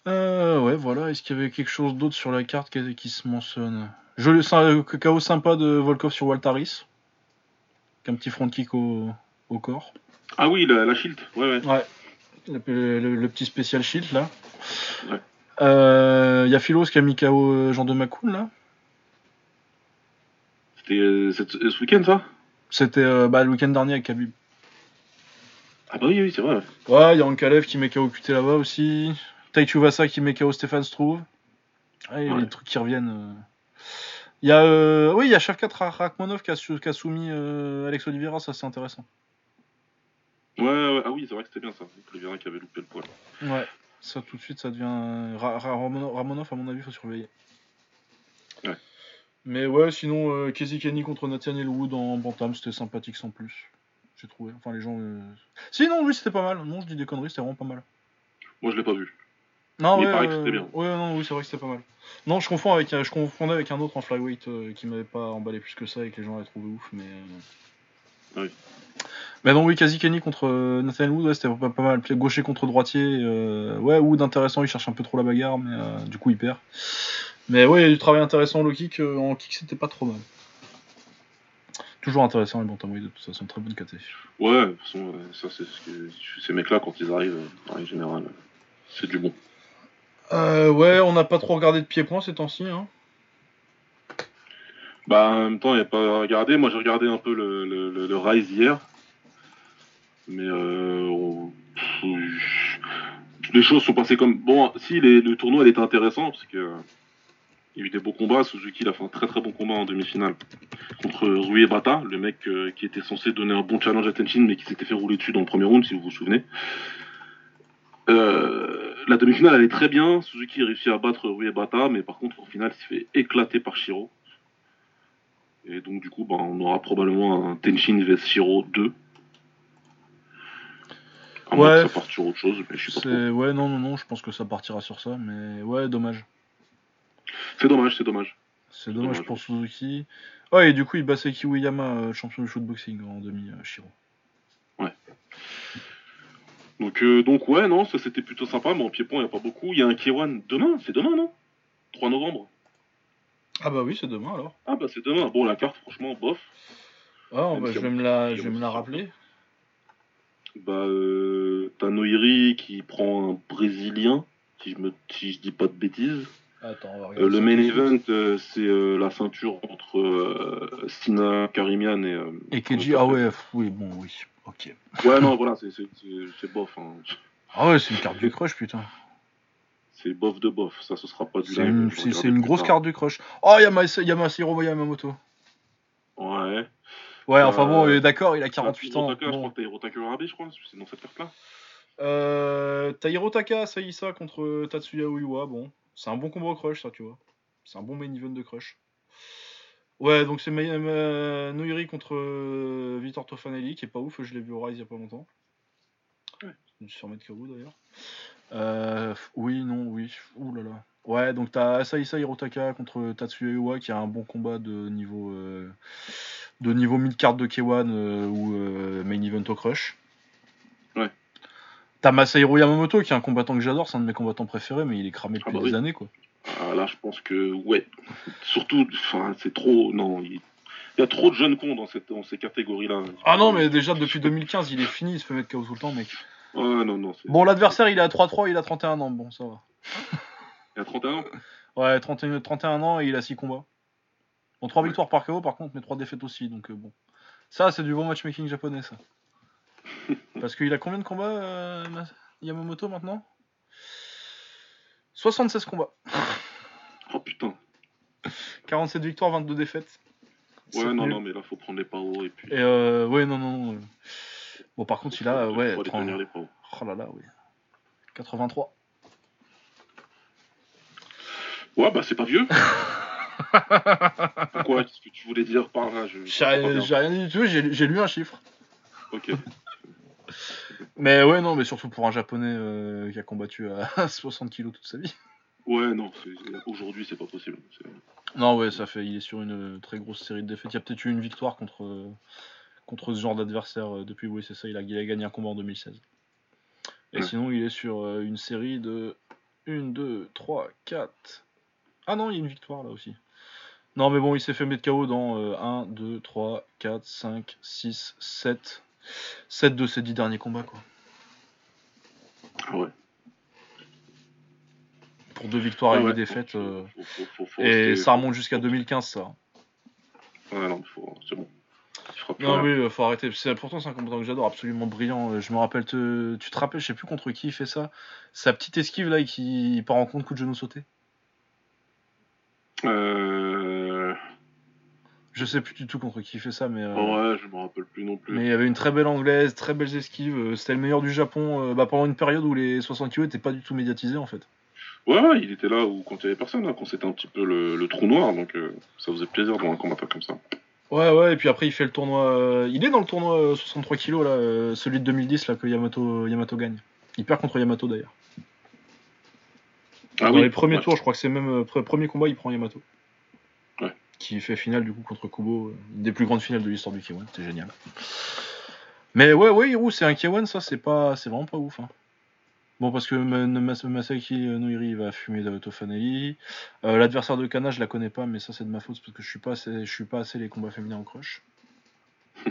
Euh, ouais, voilà. Est-ce qu'il y avait quelque chose d'autre sur la carte qui, qui se mentionne? Je le KO sympa de Volkov sur Waltaris. Avec Un petit front kick au, au corps. Ah oui, la, la shield, ouais, ouais. Ouais. Le, le- le petit spécial shield là. Ouais. Euh, Il y a Philos qui a mis KO euh, Jean de Macoun là. C'était euh, ce week-end, ça? C'était euh, bah, le week-end dernier avec Khabib. Ah bah oui, oui, c'est vrai. Ouais, il y a Ankalev qui met KO QT là-bas aussi. Taichu Vasa qui met KO Stéphane Struve. Ah, il y a Ouais. des trucs qui reviennent. euh. Il y a, euh, oui, il y a Shavkat Ra- Rakhmonov qui a, su- qui a soumis euh, Alex Oliveira, ça c'est intéressant. Ouais, ouais, ah oui, c'est vrai que c'était bien ça. Oliveira qui avait loupé le poil. Ouais. Ça tout de suite, ça devient. Ra- Ra- Ramonov, à mon avis, faut surveiller. Ouais. Mais ouais, sinon, euh, Casey Kenny contre Nathaniel Wood en Bantam, c'était sympathique sans plus. J'ai trouvé. Enfin, les gens. euh, Si, non, oui, c'était pas mal. Non, je dis des conneries, c'était vraiment pas mal. Moi, je l'ai pas vu. Non, Mais il ouais, paraît que c'était bien. Ouais, non, oui, c'est vrai que c'était pas mal. Non, je confonds avec, je confondais avec un autre en flyweight euh, qui m'avait pas emballé plus que ça et que les gens avaient trouvé ouf, mais. euh, Oui. Mais non, oui, Kazi Kenny contre euh, Nathan Wood, ouais, c'était pas, pas mal. Gaucher contre droitier, euh, ouais, Wood intéressant, il cherche un peu trop la bagarre, mais du coup il perd. Mais ouais, il y a du travail intéressant au low kick, en kick c'était pas trop mal. Toujours intéressant les bantamweight de toute façon, très bonne KT. Ouais, de toute façon, ça, c'est ce que ces mecs-là, quand ils arrivent, en règle générale, euh, c'est du bon. Euh, ouais, on n'a pas trop regardé de pied-point ces temps-ci, hein. Bah, en même temps, il n'y a pas à regarder. Moi, j'ai regardé un peu le, le, le- Rise hier. Mais euh, les choses sont passées comme. Bon, si le tournoi était intéressant, parce que. Il y a eu des beaux combats. Suzuki il a fait un très très bon combat en demi-finale contre Rui Bata, le mec euh, qui était censé donner un bon challenge à Tenshin, mais qui s'était fait rouler dessus dans le premier round, si vous vous souvenez. Euh, la demi-finale elle est très bien. Suzuki a réussi à battre Rui Bata, mais par contre, au final, il s'est fait éclater par Shiro. Et donc, du coup, bah, on aura probablement un Tenshin vs Shiro 2. À moins Ouais. que ça parte sur autre chose, mais je sais pas trop. Ouais, non, non, non, je pense que ça partira sur ça, mais ouais, dommage. C'est dommage, c'est dommage. C'est dommage dommage, pour Suzuki. Ouais, et du coup, il bat Seki euh, champion du shootboxing en demi, euh. Donc, euh, donc ouais, non, ça c'était plutôt sympa, mais en pied-point, il n'y a pas beaucoup. Il y a un K1 demain, c'est demain, non? 3 novembre. Ah bah oui, c'est demain alors. Ah bah c'est demain. Bon, la carte, franchement, bof. Ah, bah, si je vais me la, je vais me la rappeler. Bah, euh, t'as Noiri qui prend un Brésilien, si je, me, si je dis pas de bêtises. Attends, on va Euh, le main event, euh, c'est euh, la ceinture entre euh, Sina Karimian et. euh, Et comment ah ouais, oui, bon, oui, ok. Ouais, non, voilà, c'est- bof. hein. Ah ouais, c'est une carte du crush, putain. C'est bof de bof. Ça, ce sera pas du live, je c'est- une grosse tard. carte du crush. Oh, Yamashiro Yamamoto. Ouais. Ouais, enfin Euh, bon, est d'accord, il a 48 ans. Je Bon. crois Hirotaka Urabe, je crois. C'est dans cette carte-là. Euh, Saïsa contre Tatsuya Uiwa, bon. C'est un bon combo crush, ça, tu vois. C'est un bon main event de crush. Ouais, donc c'est Ma- Noiri contre euh, Vitor Tofanelli, qui est pas ouf, je l'ai vu au Rise il y a pas longtemps. Ouais. Je me suis fait remettre KO d'ailleurs. Euh, oui, non, oui. Ouh là là. Ouais, donc t'as Asaisa Hirotaka contre Tatsuya Uiwa, qui a un bon combat de niveau euh, de niveau mid-card de K1 euh, ou euh, main event au crush. Ouais. T'as Masahiro Yamamoto, qui est un combattant que j'adore, c'est un de mes combattants préférés, mais il est cramé depuis bah des années, quoi. Ah, là, je pense que, ouais. Surtout, enfin, c'est trop. Non, il- Il y a trop de jeunes cons dans, cette, dans ces catégories-là. Ah non, mais déjà depuis 2015, il est fini, il se fait mettre KO tout le temps, mec. Ouais, non, non. Bon, l'adversaire, il est à 3-3, il a 31 ans, bon, ça va. Il a 31 ans Ouais, 31, 31 ans et il a 6 combats. Bon, 3 Ouais. victoires par KO par contre, mais 3 défaites aussi, donc euh, bon. Ça, c'est du bon matchmaking japonais, ça. Parce qu'il a combien de combats, euh, Ma- Yamamoto, maintenant? 76 combats. Oh putain. 47 victoires, 22 défaites. Ouais, non, non, mais là, faut prendre les pavos et puis. Et euh, ouais, non, non, non. Bon, par contre, il a, ouais, faut aller 30 tenir les pavos. Oh là là, oui. 83. Ouais, bah, c'est pas vieux. Pourquoi? Qu'est-ce que tu voulais dire par là? J'ai rien dit du tout, j'ai lu un chiffre. Ok. Mais ouais, non, mais surtout pour un japonais euh, qui a combattu à 60 kilos toute sa vie. Ouais, non, aujourd'hui, c'est pas possible. Non, ouais, ça fait. Il est sur une euh, très grosse série de défaites. Il y a peut-être eu une victoire contre, euh, contre ce genre d'adversaire depuis. Oui, c'est ça. Il a, il a gagné un combat en 2016. Et Ouais. sinon, il est sur une série de 1, 2, 3, 4. Ah non, il y a une victoire là aussi. Non, mais bon, il s'est fait mettre KO dans euh, 1, 2, 3, 4, 5, 6, 7. 7 de ses 10 derniers combats, quoi. Ouais. Pour deux victoires et une ouais, défaite. faut- euh, Et ça remonte jusqu'à 2015, ça. Ouais, non, faut... c'est bon. Non, rien. oui, faut arrêter. C'est pourtant c'est un combattant que j'adore, absolument brillant. Euh, Je me rappelle, te... tu te rappelles, je sais plus contre qui il fait ça. Sa petite esquive là, qui part en compte coup de genou sauté. Euh... Je sais plus du tout contre qui il fait ça, mais. euh, Ouais, je me rappelle plus non plus. Mais il y avait une très belle anglaise, très belles esquives. euh, C'était le meilleur du Japon euh, bah, pendant une période où les 60 kg étaient pas du tout médiatisés en fait. Ouais, ouais, il était là où quand il y avait personne, hein, quand c'était un petit peu le, le trou noir, donc euh, ça faisait plaisir voir un combattant comme ça. Ouais, ouais, et puis après il fait le tournoi. Il est dans le tournoi euh, 63 kg là, celui de 2010 là que Yamato, Yamato gagne. Il perd contre Yamato d'ailleurs. Ah Dans oui, les premiers ouais. tours, je crois que c'est même pre- premier combat, il prend Yamato. Qui fait finale du coup contre Kubo, une des plus grandes finales de l'histoire du K1, c'est génial. Mais ouais, ouais, Hiru, c'est un K1, ça c'est pas, c'est vraiment pas ouf. hein. Bon, parce que Ma- Mas- Masaki Noiri va fumer de Tofanelli. Euh, L'adversaire de Kana, je la connais pas, mais ça c'est de ma faute parce que je suis pas assez, je suis pas assez les combats féminins en crush.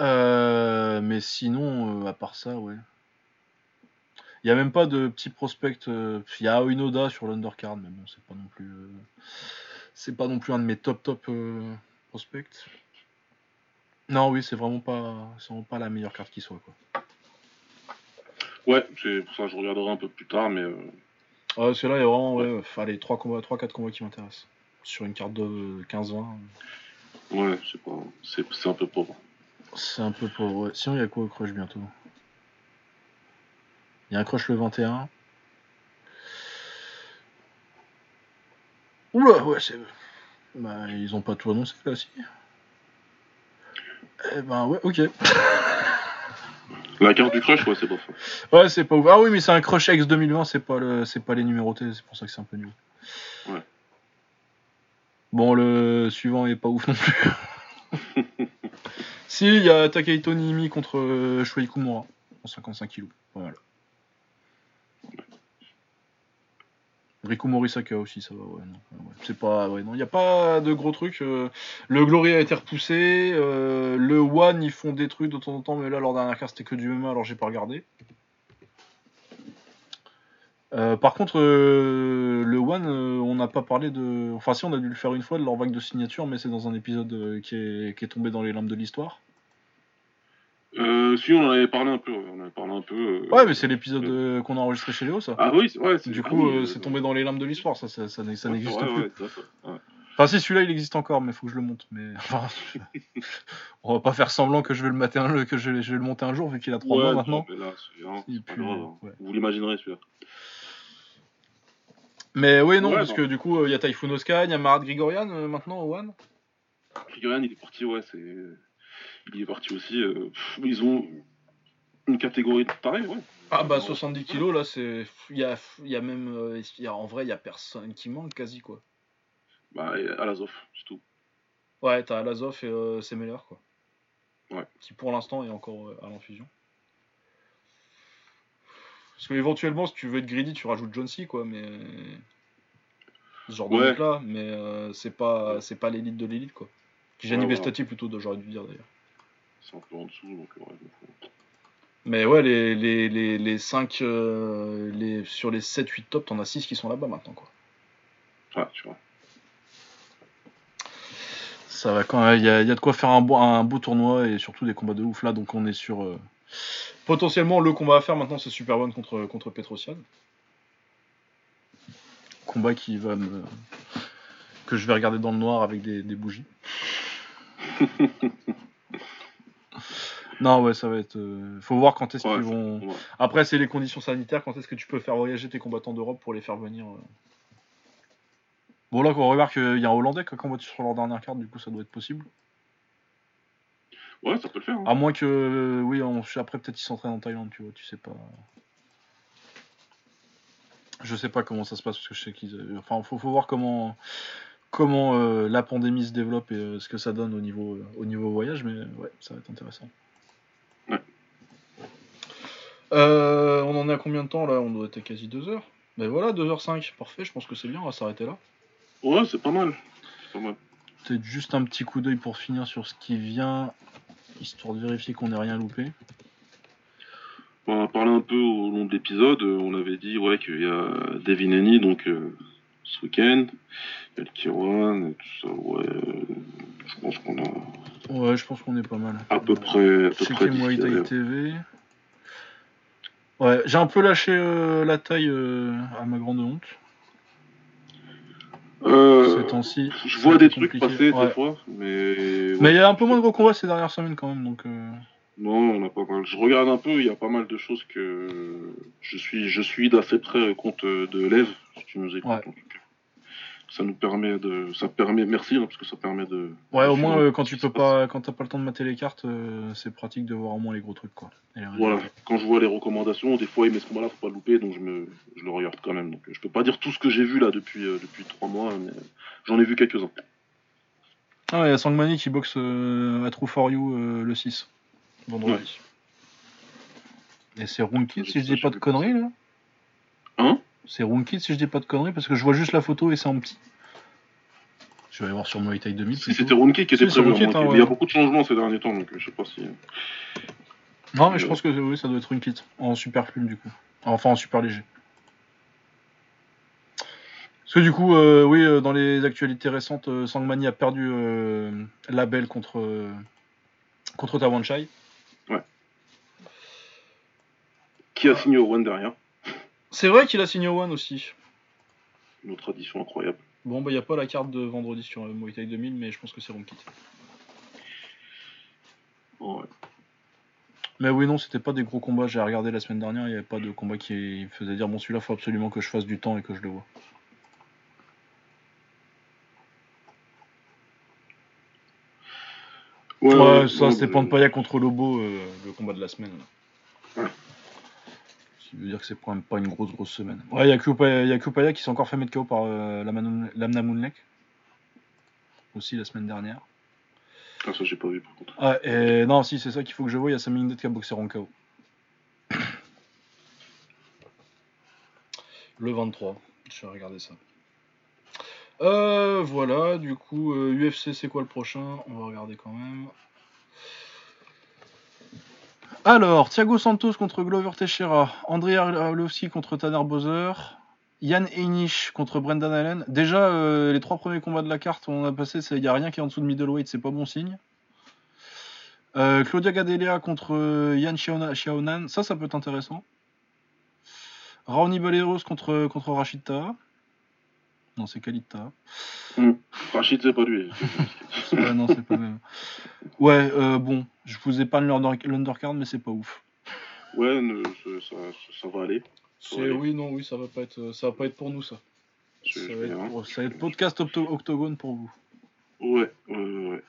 Euh, mais sinon, euh, à part ça, ouais. Il y a même pas de petit prospect. Il y a Unoda sur l'undercard, mais bon, c'est pas non plus. Euh, c'est pas non plus un de mes top top euh, prospects. Non, oui, c'est vraiment pas, c'est vraiment pas la meilleure carte qui soit quoi. Ouais, c'est pour ça que je regarderai un peu plus tard, mais euh, Ah, parce que là, il y a vraiment, ouais, euh, allez, 3 combats, 3 4 combats qui m'intéressent. Sur une carte de 15-20, ouais, c'est pas, c'est, c'est un peu pauvre. c'est un peu pauvre. ouais. Sinon, il y a quoi au crush bientôt? Il y a un crush le 21. Oula, ouais, c'est. Bah, ils ont pas tout annoncé là, si. Eh ben, ouais, ok. La carte du crush, ouais, c'est bof. Ouais, c'est pas ouf. Ah oui, mais c'est un crush X 2020, c'est pas, le... c'est pas les numérotés, c'est pour ça que c'est un peu nul. Ouais. Bon, le suivant est pas ouf non plus. si, il y a Takehito Niimi contre euh, Shuei Kumura en 55 kg. Pas Riku Morisaka aussi, ça va, ouais, pas, ouais, non, il n'y a pas de gros trucs. euh, le Glory a été repoussé, euh, le One, ils font des trucs de temps en temps, mais là, leur dernière carte, c'était que du MMA, alors j'ai pas regardé. Euh, par contre, le One, on n'a pas parlé de. Enfin, si, on a dû le faire une fois de leur vague de signature, mais c'est dans un épisode qui, est, qui est tombé dans les limbes de l'histoire. Euh, si, on en avait parlé un peu, ouais, on avait parlé un peu. euh, Ouais, mais c'est l'épisode euh, qu'on a enregistré chez Léo, ça. Ah oui, ouais, du ah coup, c'est tombé dans les limbes de l'histoire, ça, ça, n'existe ouais, plus. ouais, d'accord, ouais. Enfin, si celui-là il existe encore, mais faut que je le monte. Mais enfin, on va pas faire semblant que je vais le, mater un, que je, vais- je vais le monter un jour vu qu'il a 3 Ouais, mois maintenant. mais là, hein, grave. Vous l'imaginerez celui-là. Mais oui, non, parce que du coup, il y a Typhoon Oscar, il y a Marat Grigorian maintenant au One. Grigorian, il est parti, ouais, c'est. Il est parti aussi. euh, pff, Ils ont une catégorie pareille, ouais. Ah bah 70 kilos là, c'est. Il y a, il y a même. euh, y a- En vrai, il y a personne qui manque quasi quoi. Bah, Alazov, c'est tout. Ouais, t'as Alazov et euh, Semeler quoi. Ouais. Qui pour l'instant est encore euh, à l'infusion. Parce que éventuellement, si tu veux être greedy, tu rajoutes John C quoi, mais. Ce genre Ouais. de mec là, mais euh, c'est pas, c'est pas l'élite de l'élite quoi. Gianni Ouais, Bestati plutôt, j'aurais dû dire d'ailleurs. C'est un peu en dessous, donc ouais. euh, Mais ouais, les, les, les, les 5, euh, les, sur les 7-8 tops, t'en as 6 qui sont là-bas maintenant. Quoi. Ouais, tu vois. Ça va quand même, il y a, il y a de quoi faire un beau, un beau tournoi et surtout des combats de ouf là. Donc on est sur. euh, Potentiellement, le combat à faire maintenant, c'est Superone contre, contre Petrosian. Combat qui va me. que je vais regarder dans le noir avec des, des bougies. non, ouais, ça va être. euh, Faut voir quand est-ce Ouais, qu'ils vont. ouais. Après, c'est les conditions sanitaires. Quand est-ce que tu peux faire voyager tes combattants d'Europe pour les faire venir euh. Bon, là, on remarque qu'il y a un Hollandais qui a combattu sur leur dernière carte, du coup, ça doit être possible. Ouais, ça peut le faire. hein. À moins que, euh, oui, on- après, peut-être ils s'entraînent en Thaïlande, tu vois, tu sais pas. Je sais pas comment ça se passe, parce que je sais qu'ils. euh, Enfin, faut, faut voir comment. Comment euh, la pandémie se développe et euh, ce que ça donne au niveau, euh, au niveau voyage, mais ouais, ça va être intéressant. Euh, on en est à combien de temps là? On doit être à quasi 2 heures. Mais voilà, 2h05, parfait, je pense que c'est bien, on va s'arrêter là. Ouais, c'est pas mal. C'est pas mal. Peut-être juste un petit coup d'œil pour finir sur ce qui vient, histoire de vérifier qu'on n'ait rien loupé. On a parlé un peu au long de l'épisode. euh, On avait dit ouais, qu'il y a Devin Haney, donc euh, ce week-end. Il y a le et tout ça. Ouais, je pense qu'on a Ouais, je pense qu'on est pas mal. à peu près. À peu TV. Ouais, j'ai un peu lâché euh, la taille euh, à ma grande honte. Euh, Ces temps-ci. je vois des compliqué. trucs passer Ouais. des fois, mais. Mais il y a un peu moins de gros combats ces dernières semaines quand même, donc. euh, Non, on a pas mal. Je regarde un peu, il y a pas mal de choses que je suis, je suis d'assez près compte de Lev, si tu nous écoutes. Ouais. Ça nous permet de, ça permet, merci, hein, parce que ça permet de. Ouais, au moins euh, quand tu peux pas, quand t'as pas le temps de mater les cartes, euh, c'est pratique de voir au moins les gros trucs quoi. Voilà. Quand je vois les recommandations, des fois, mais ce combat-là, faut pas le louper, donc je me, je le regarde quand même. Donc, je peux pas dire tout ce que j'ai vu là depuis, euh, depuis trois mois, mais j'en ai vu quelques-uns. Ah, il y a Sangmani qui boxe à True for You le 6, vendredi. Et c'est Runkit si je dis pas de conneries là C'est Runkit si je dis pas de conneries parce que je vois juste la photo et c'est en petit. Je vais aller voir sur Muay Thai 2000. Si c'était Ronki qui était Si, prévu, hein, hein, il y a ouais. beaucoup de changements ces derniers temps, donc je sais pas si. Non, mais je pense que oui, ça doit être Runkit en super plume du coup. Enfin en super léger. Parce que du coup, euh, oui, euh, dans les actualités récentes, euh, Sangmani a perdu euh, la belle contre, euh, contre Tawanchai. Qui a signé au One derrière C'est vrai qu'il a signé au One aussi. Une autre tradition incroyable. Bon, bah, il n'y a pas la carte de vendredi sur euh, Muay Thai 2000, mais je pense que c'est. Ouais. Mais oui, non, c'était pas des gros combats. J'ai regardé la semaine dernière, il n'y avait pas de combat qui me faisait dire bon, celui-là, faut absolument que je fasse du temps et que je le vois. Ouais, ça, c'était Pantpaya contre Lobo, euh, le combat de la semaine. Là. Qui veut dire que c'est quand même pas une grosse, grosse semaine. Ouais, il y a Kupaya, il y a Kupaya qui s'est encore fait mettre KO par euh, Lamna Moonlek. Aussi la semaine dernière. Ah, ça, j'ai pas vu par contre. Ah, et non, si, c'est ça qu'il faut que je vois. Il y a Sami Indet qui a boxé en KO. Le 23. Je vais regarder ça. Euh, voilà, du coup, euh, UFC, c'est quoi le prochain? On va regarder quand même. Alors, Thiago Santos contre Glover Teixeira, Andrei Arlovski contre Tanner Bowser, Yann Heinisch contre Brendan Allen. Déjà, euh, les trois premiers combats de la carte, on a passé, il n'y a rien qui est en dessous de middleweight, c'est pas bon signe. Euh, Claudia Gadelha contre euh, Yann Xiaona- Xiaonan, ça, ça peut être intéressant. Raoni Baleros contre, contre. Non, c'est Khalid Taha. Rachid, c'est pas lui. Ouais, non, c'est pas même. Ouais, euh, bon, je vous épargne l'under- l'undercard, mais c'est pas ouf. ouais, ne- ça, ça, ça va aller. Oui, non, oui, ça va pas être, ça va pas être pour nous ça. Je- Ça je va, être voir. pour- ça va être podcast octo- octogone pour vous. Ouais, ouais, ouais. ouais.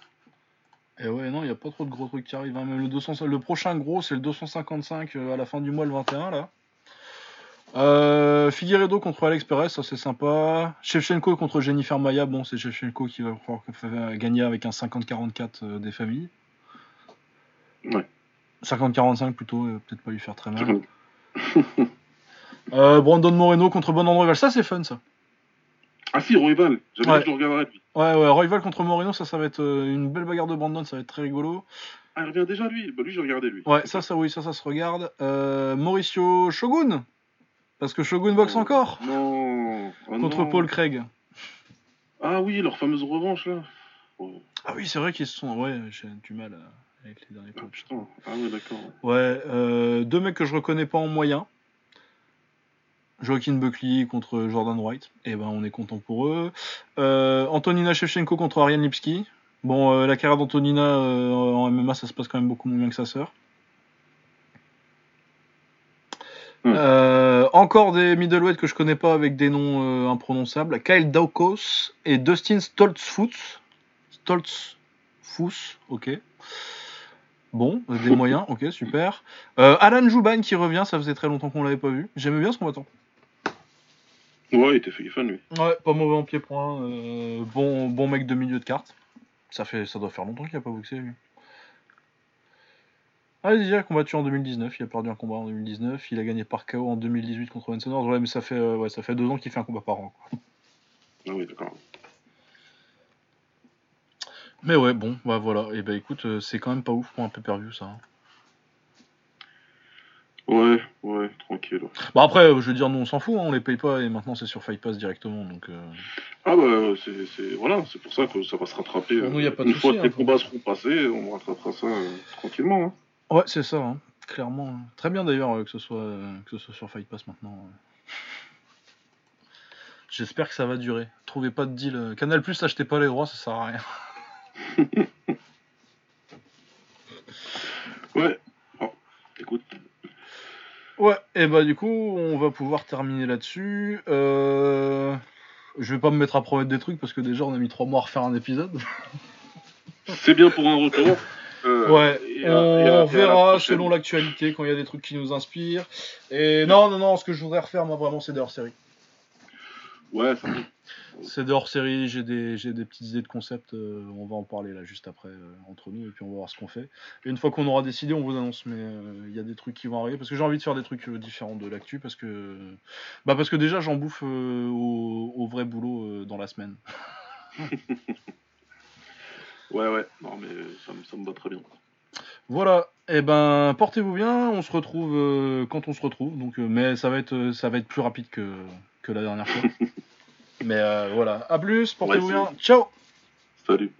Et ouais, non, il y a pas trop de gros trucs qui arrivent. hein. Même le 200, le prochain gros, c'est le 255 euh, à la fin du mois, le 21 là. Euh, Figueredo contre Alex Perez, ça c'est sympa. Shevchenko contre Jennifer Maya, bon, c'est Shevchenko qui va pouvoir gagner avec un 50-44 euh, des familles. Ouais. 50-45 plutôt, euh, peut-être pas lui faire très mal. Euh, Brandon Moreno contre Bon Andreval, ça c'est fun ça. Ah si, Royval, j'avais Ouais. dit que je le regarderais lui. Ouais, ouais, Royval contre Moreno, ça, ça va être une belle bagarre de Brandon, ça va être très rigolo. Ah, il revient déjà lui Bah lui, j'ai regardé lui. Ouais, ça, ça, oui, ça, ça se regarde. Euh, Mauricio Shogun Parce que Shogun boxe Oh, encore Non. Ah, contre non. Paul Craig. Ah oui, leur fameuse revanche là. Oh, Ah oui, c'est vrai qu'ils se sont. Ouais, j'ai du mal euh, avec les derniers ah, coachs. putain. Ah ouais, d'accord. Ouais, euh, deux mecs que je reconnais pas en moyen. Joaquin Buckley contre Jordan White. Et ben, on est content pour eux. Euh, Antonina Shevchenko contre Ariane Lipski. Bon, euh, la carrière d'Antonina euh, en MMA, ça se passe quand même beaucoup moins bien que sa sœur. Euh, encore des middleweight que je connais pas avec des noms euh, imprononçables. Kyle Daukos et Dustin Stoltzfus. Stoltzfus, ok. Bon, des moyens, ok, super. Euh, Alan Jouban qui revient, ça faisait très longtemps qu'on l'avait pas vu. J'aimais bien ce combattant. Ouais, il était fan lui. Ouais, pas mauvais en pied-point. euh, bon, bon mec de milieu de carte. Ça, fait, ça doit faire longtemps qu'il a pas boxé, lui. Ah, il a combattu en 2019. Il a perdu un combat en 2019. Il a gagné par KO en 2018 contre Vincent Nord. Ouais, mais ça fait, euh, ouais, ça fait deux ans qu'il fait un combat par an. quoi. Ah oui, d'accord. Mais ouais, bon, bah voilà. Et bah écoute, euh, c'est quand même pas ouf pour un pay-per-view, ça. hein. Ouais, ouais, tranquille. Bah après, euh, je veux dire, nous on s'en fout, hein, on les paye pas et maintenant c'est sur Fight Pass directement. Donc, euh, Ah bah c'est c'est- voilà, c'est pour ça que ça va se rattraper. Pour nous, y a pas de Une fois que les hein. combats seront passés, on rattrapera ça euh, tranquillement. hein. Ouais, c'est ça, hein, clairement. hein. Très bien d'ailleurs euh, que, ce soit, euh, que ce soit sur Fight Pass maintenant. euh. J'espère que ça va durer. Trouvez pas de deal. euh. Canal Plus, achetez pas les droits, ça sert à rien. Ouais. Oh, écoute. Ouais, et bah du coup, on va pouvoir terminer là-dessus. Euh... Je vais pas me mettre à promettre des trucs parce que déjà on a mis trois mois à refaire un épisode. C'est bien pour un retour. Euh, Ouais, et on et verra selon l'actualité quand il y a des trucs qui nous inspirent. Et non, non, non, ce que je voudrais refaire, moi vraiment, c'est des hors-série. Ouais, ça. C'est des hors-série, j'ai des, j'ai des petites idées de concept, euh, on va en parler là juste après euh, entre nous et puis on va voir ce qu'on fait. Et une fois qu'on aura décidé, on vous annonce, mais euh, il y a des trucs qui vont arriver parce que j'ai envie de faire des trucs différents de l'actu parce que bah parce que déjà j'en bouffe au, au vrai boulot dans la semaine. Ouais, ouais. Non, mais ça, me- ça me va très bien. Voilà, et ben portez-vous bien, on se retrouve euh, quand on se retrouve, donc euh, mais ça va être euh, ça va être plus rapide que, que la dernière fois. mais euh, voilà, à plus, portez-vous Ouais, bien, ciao. Salut.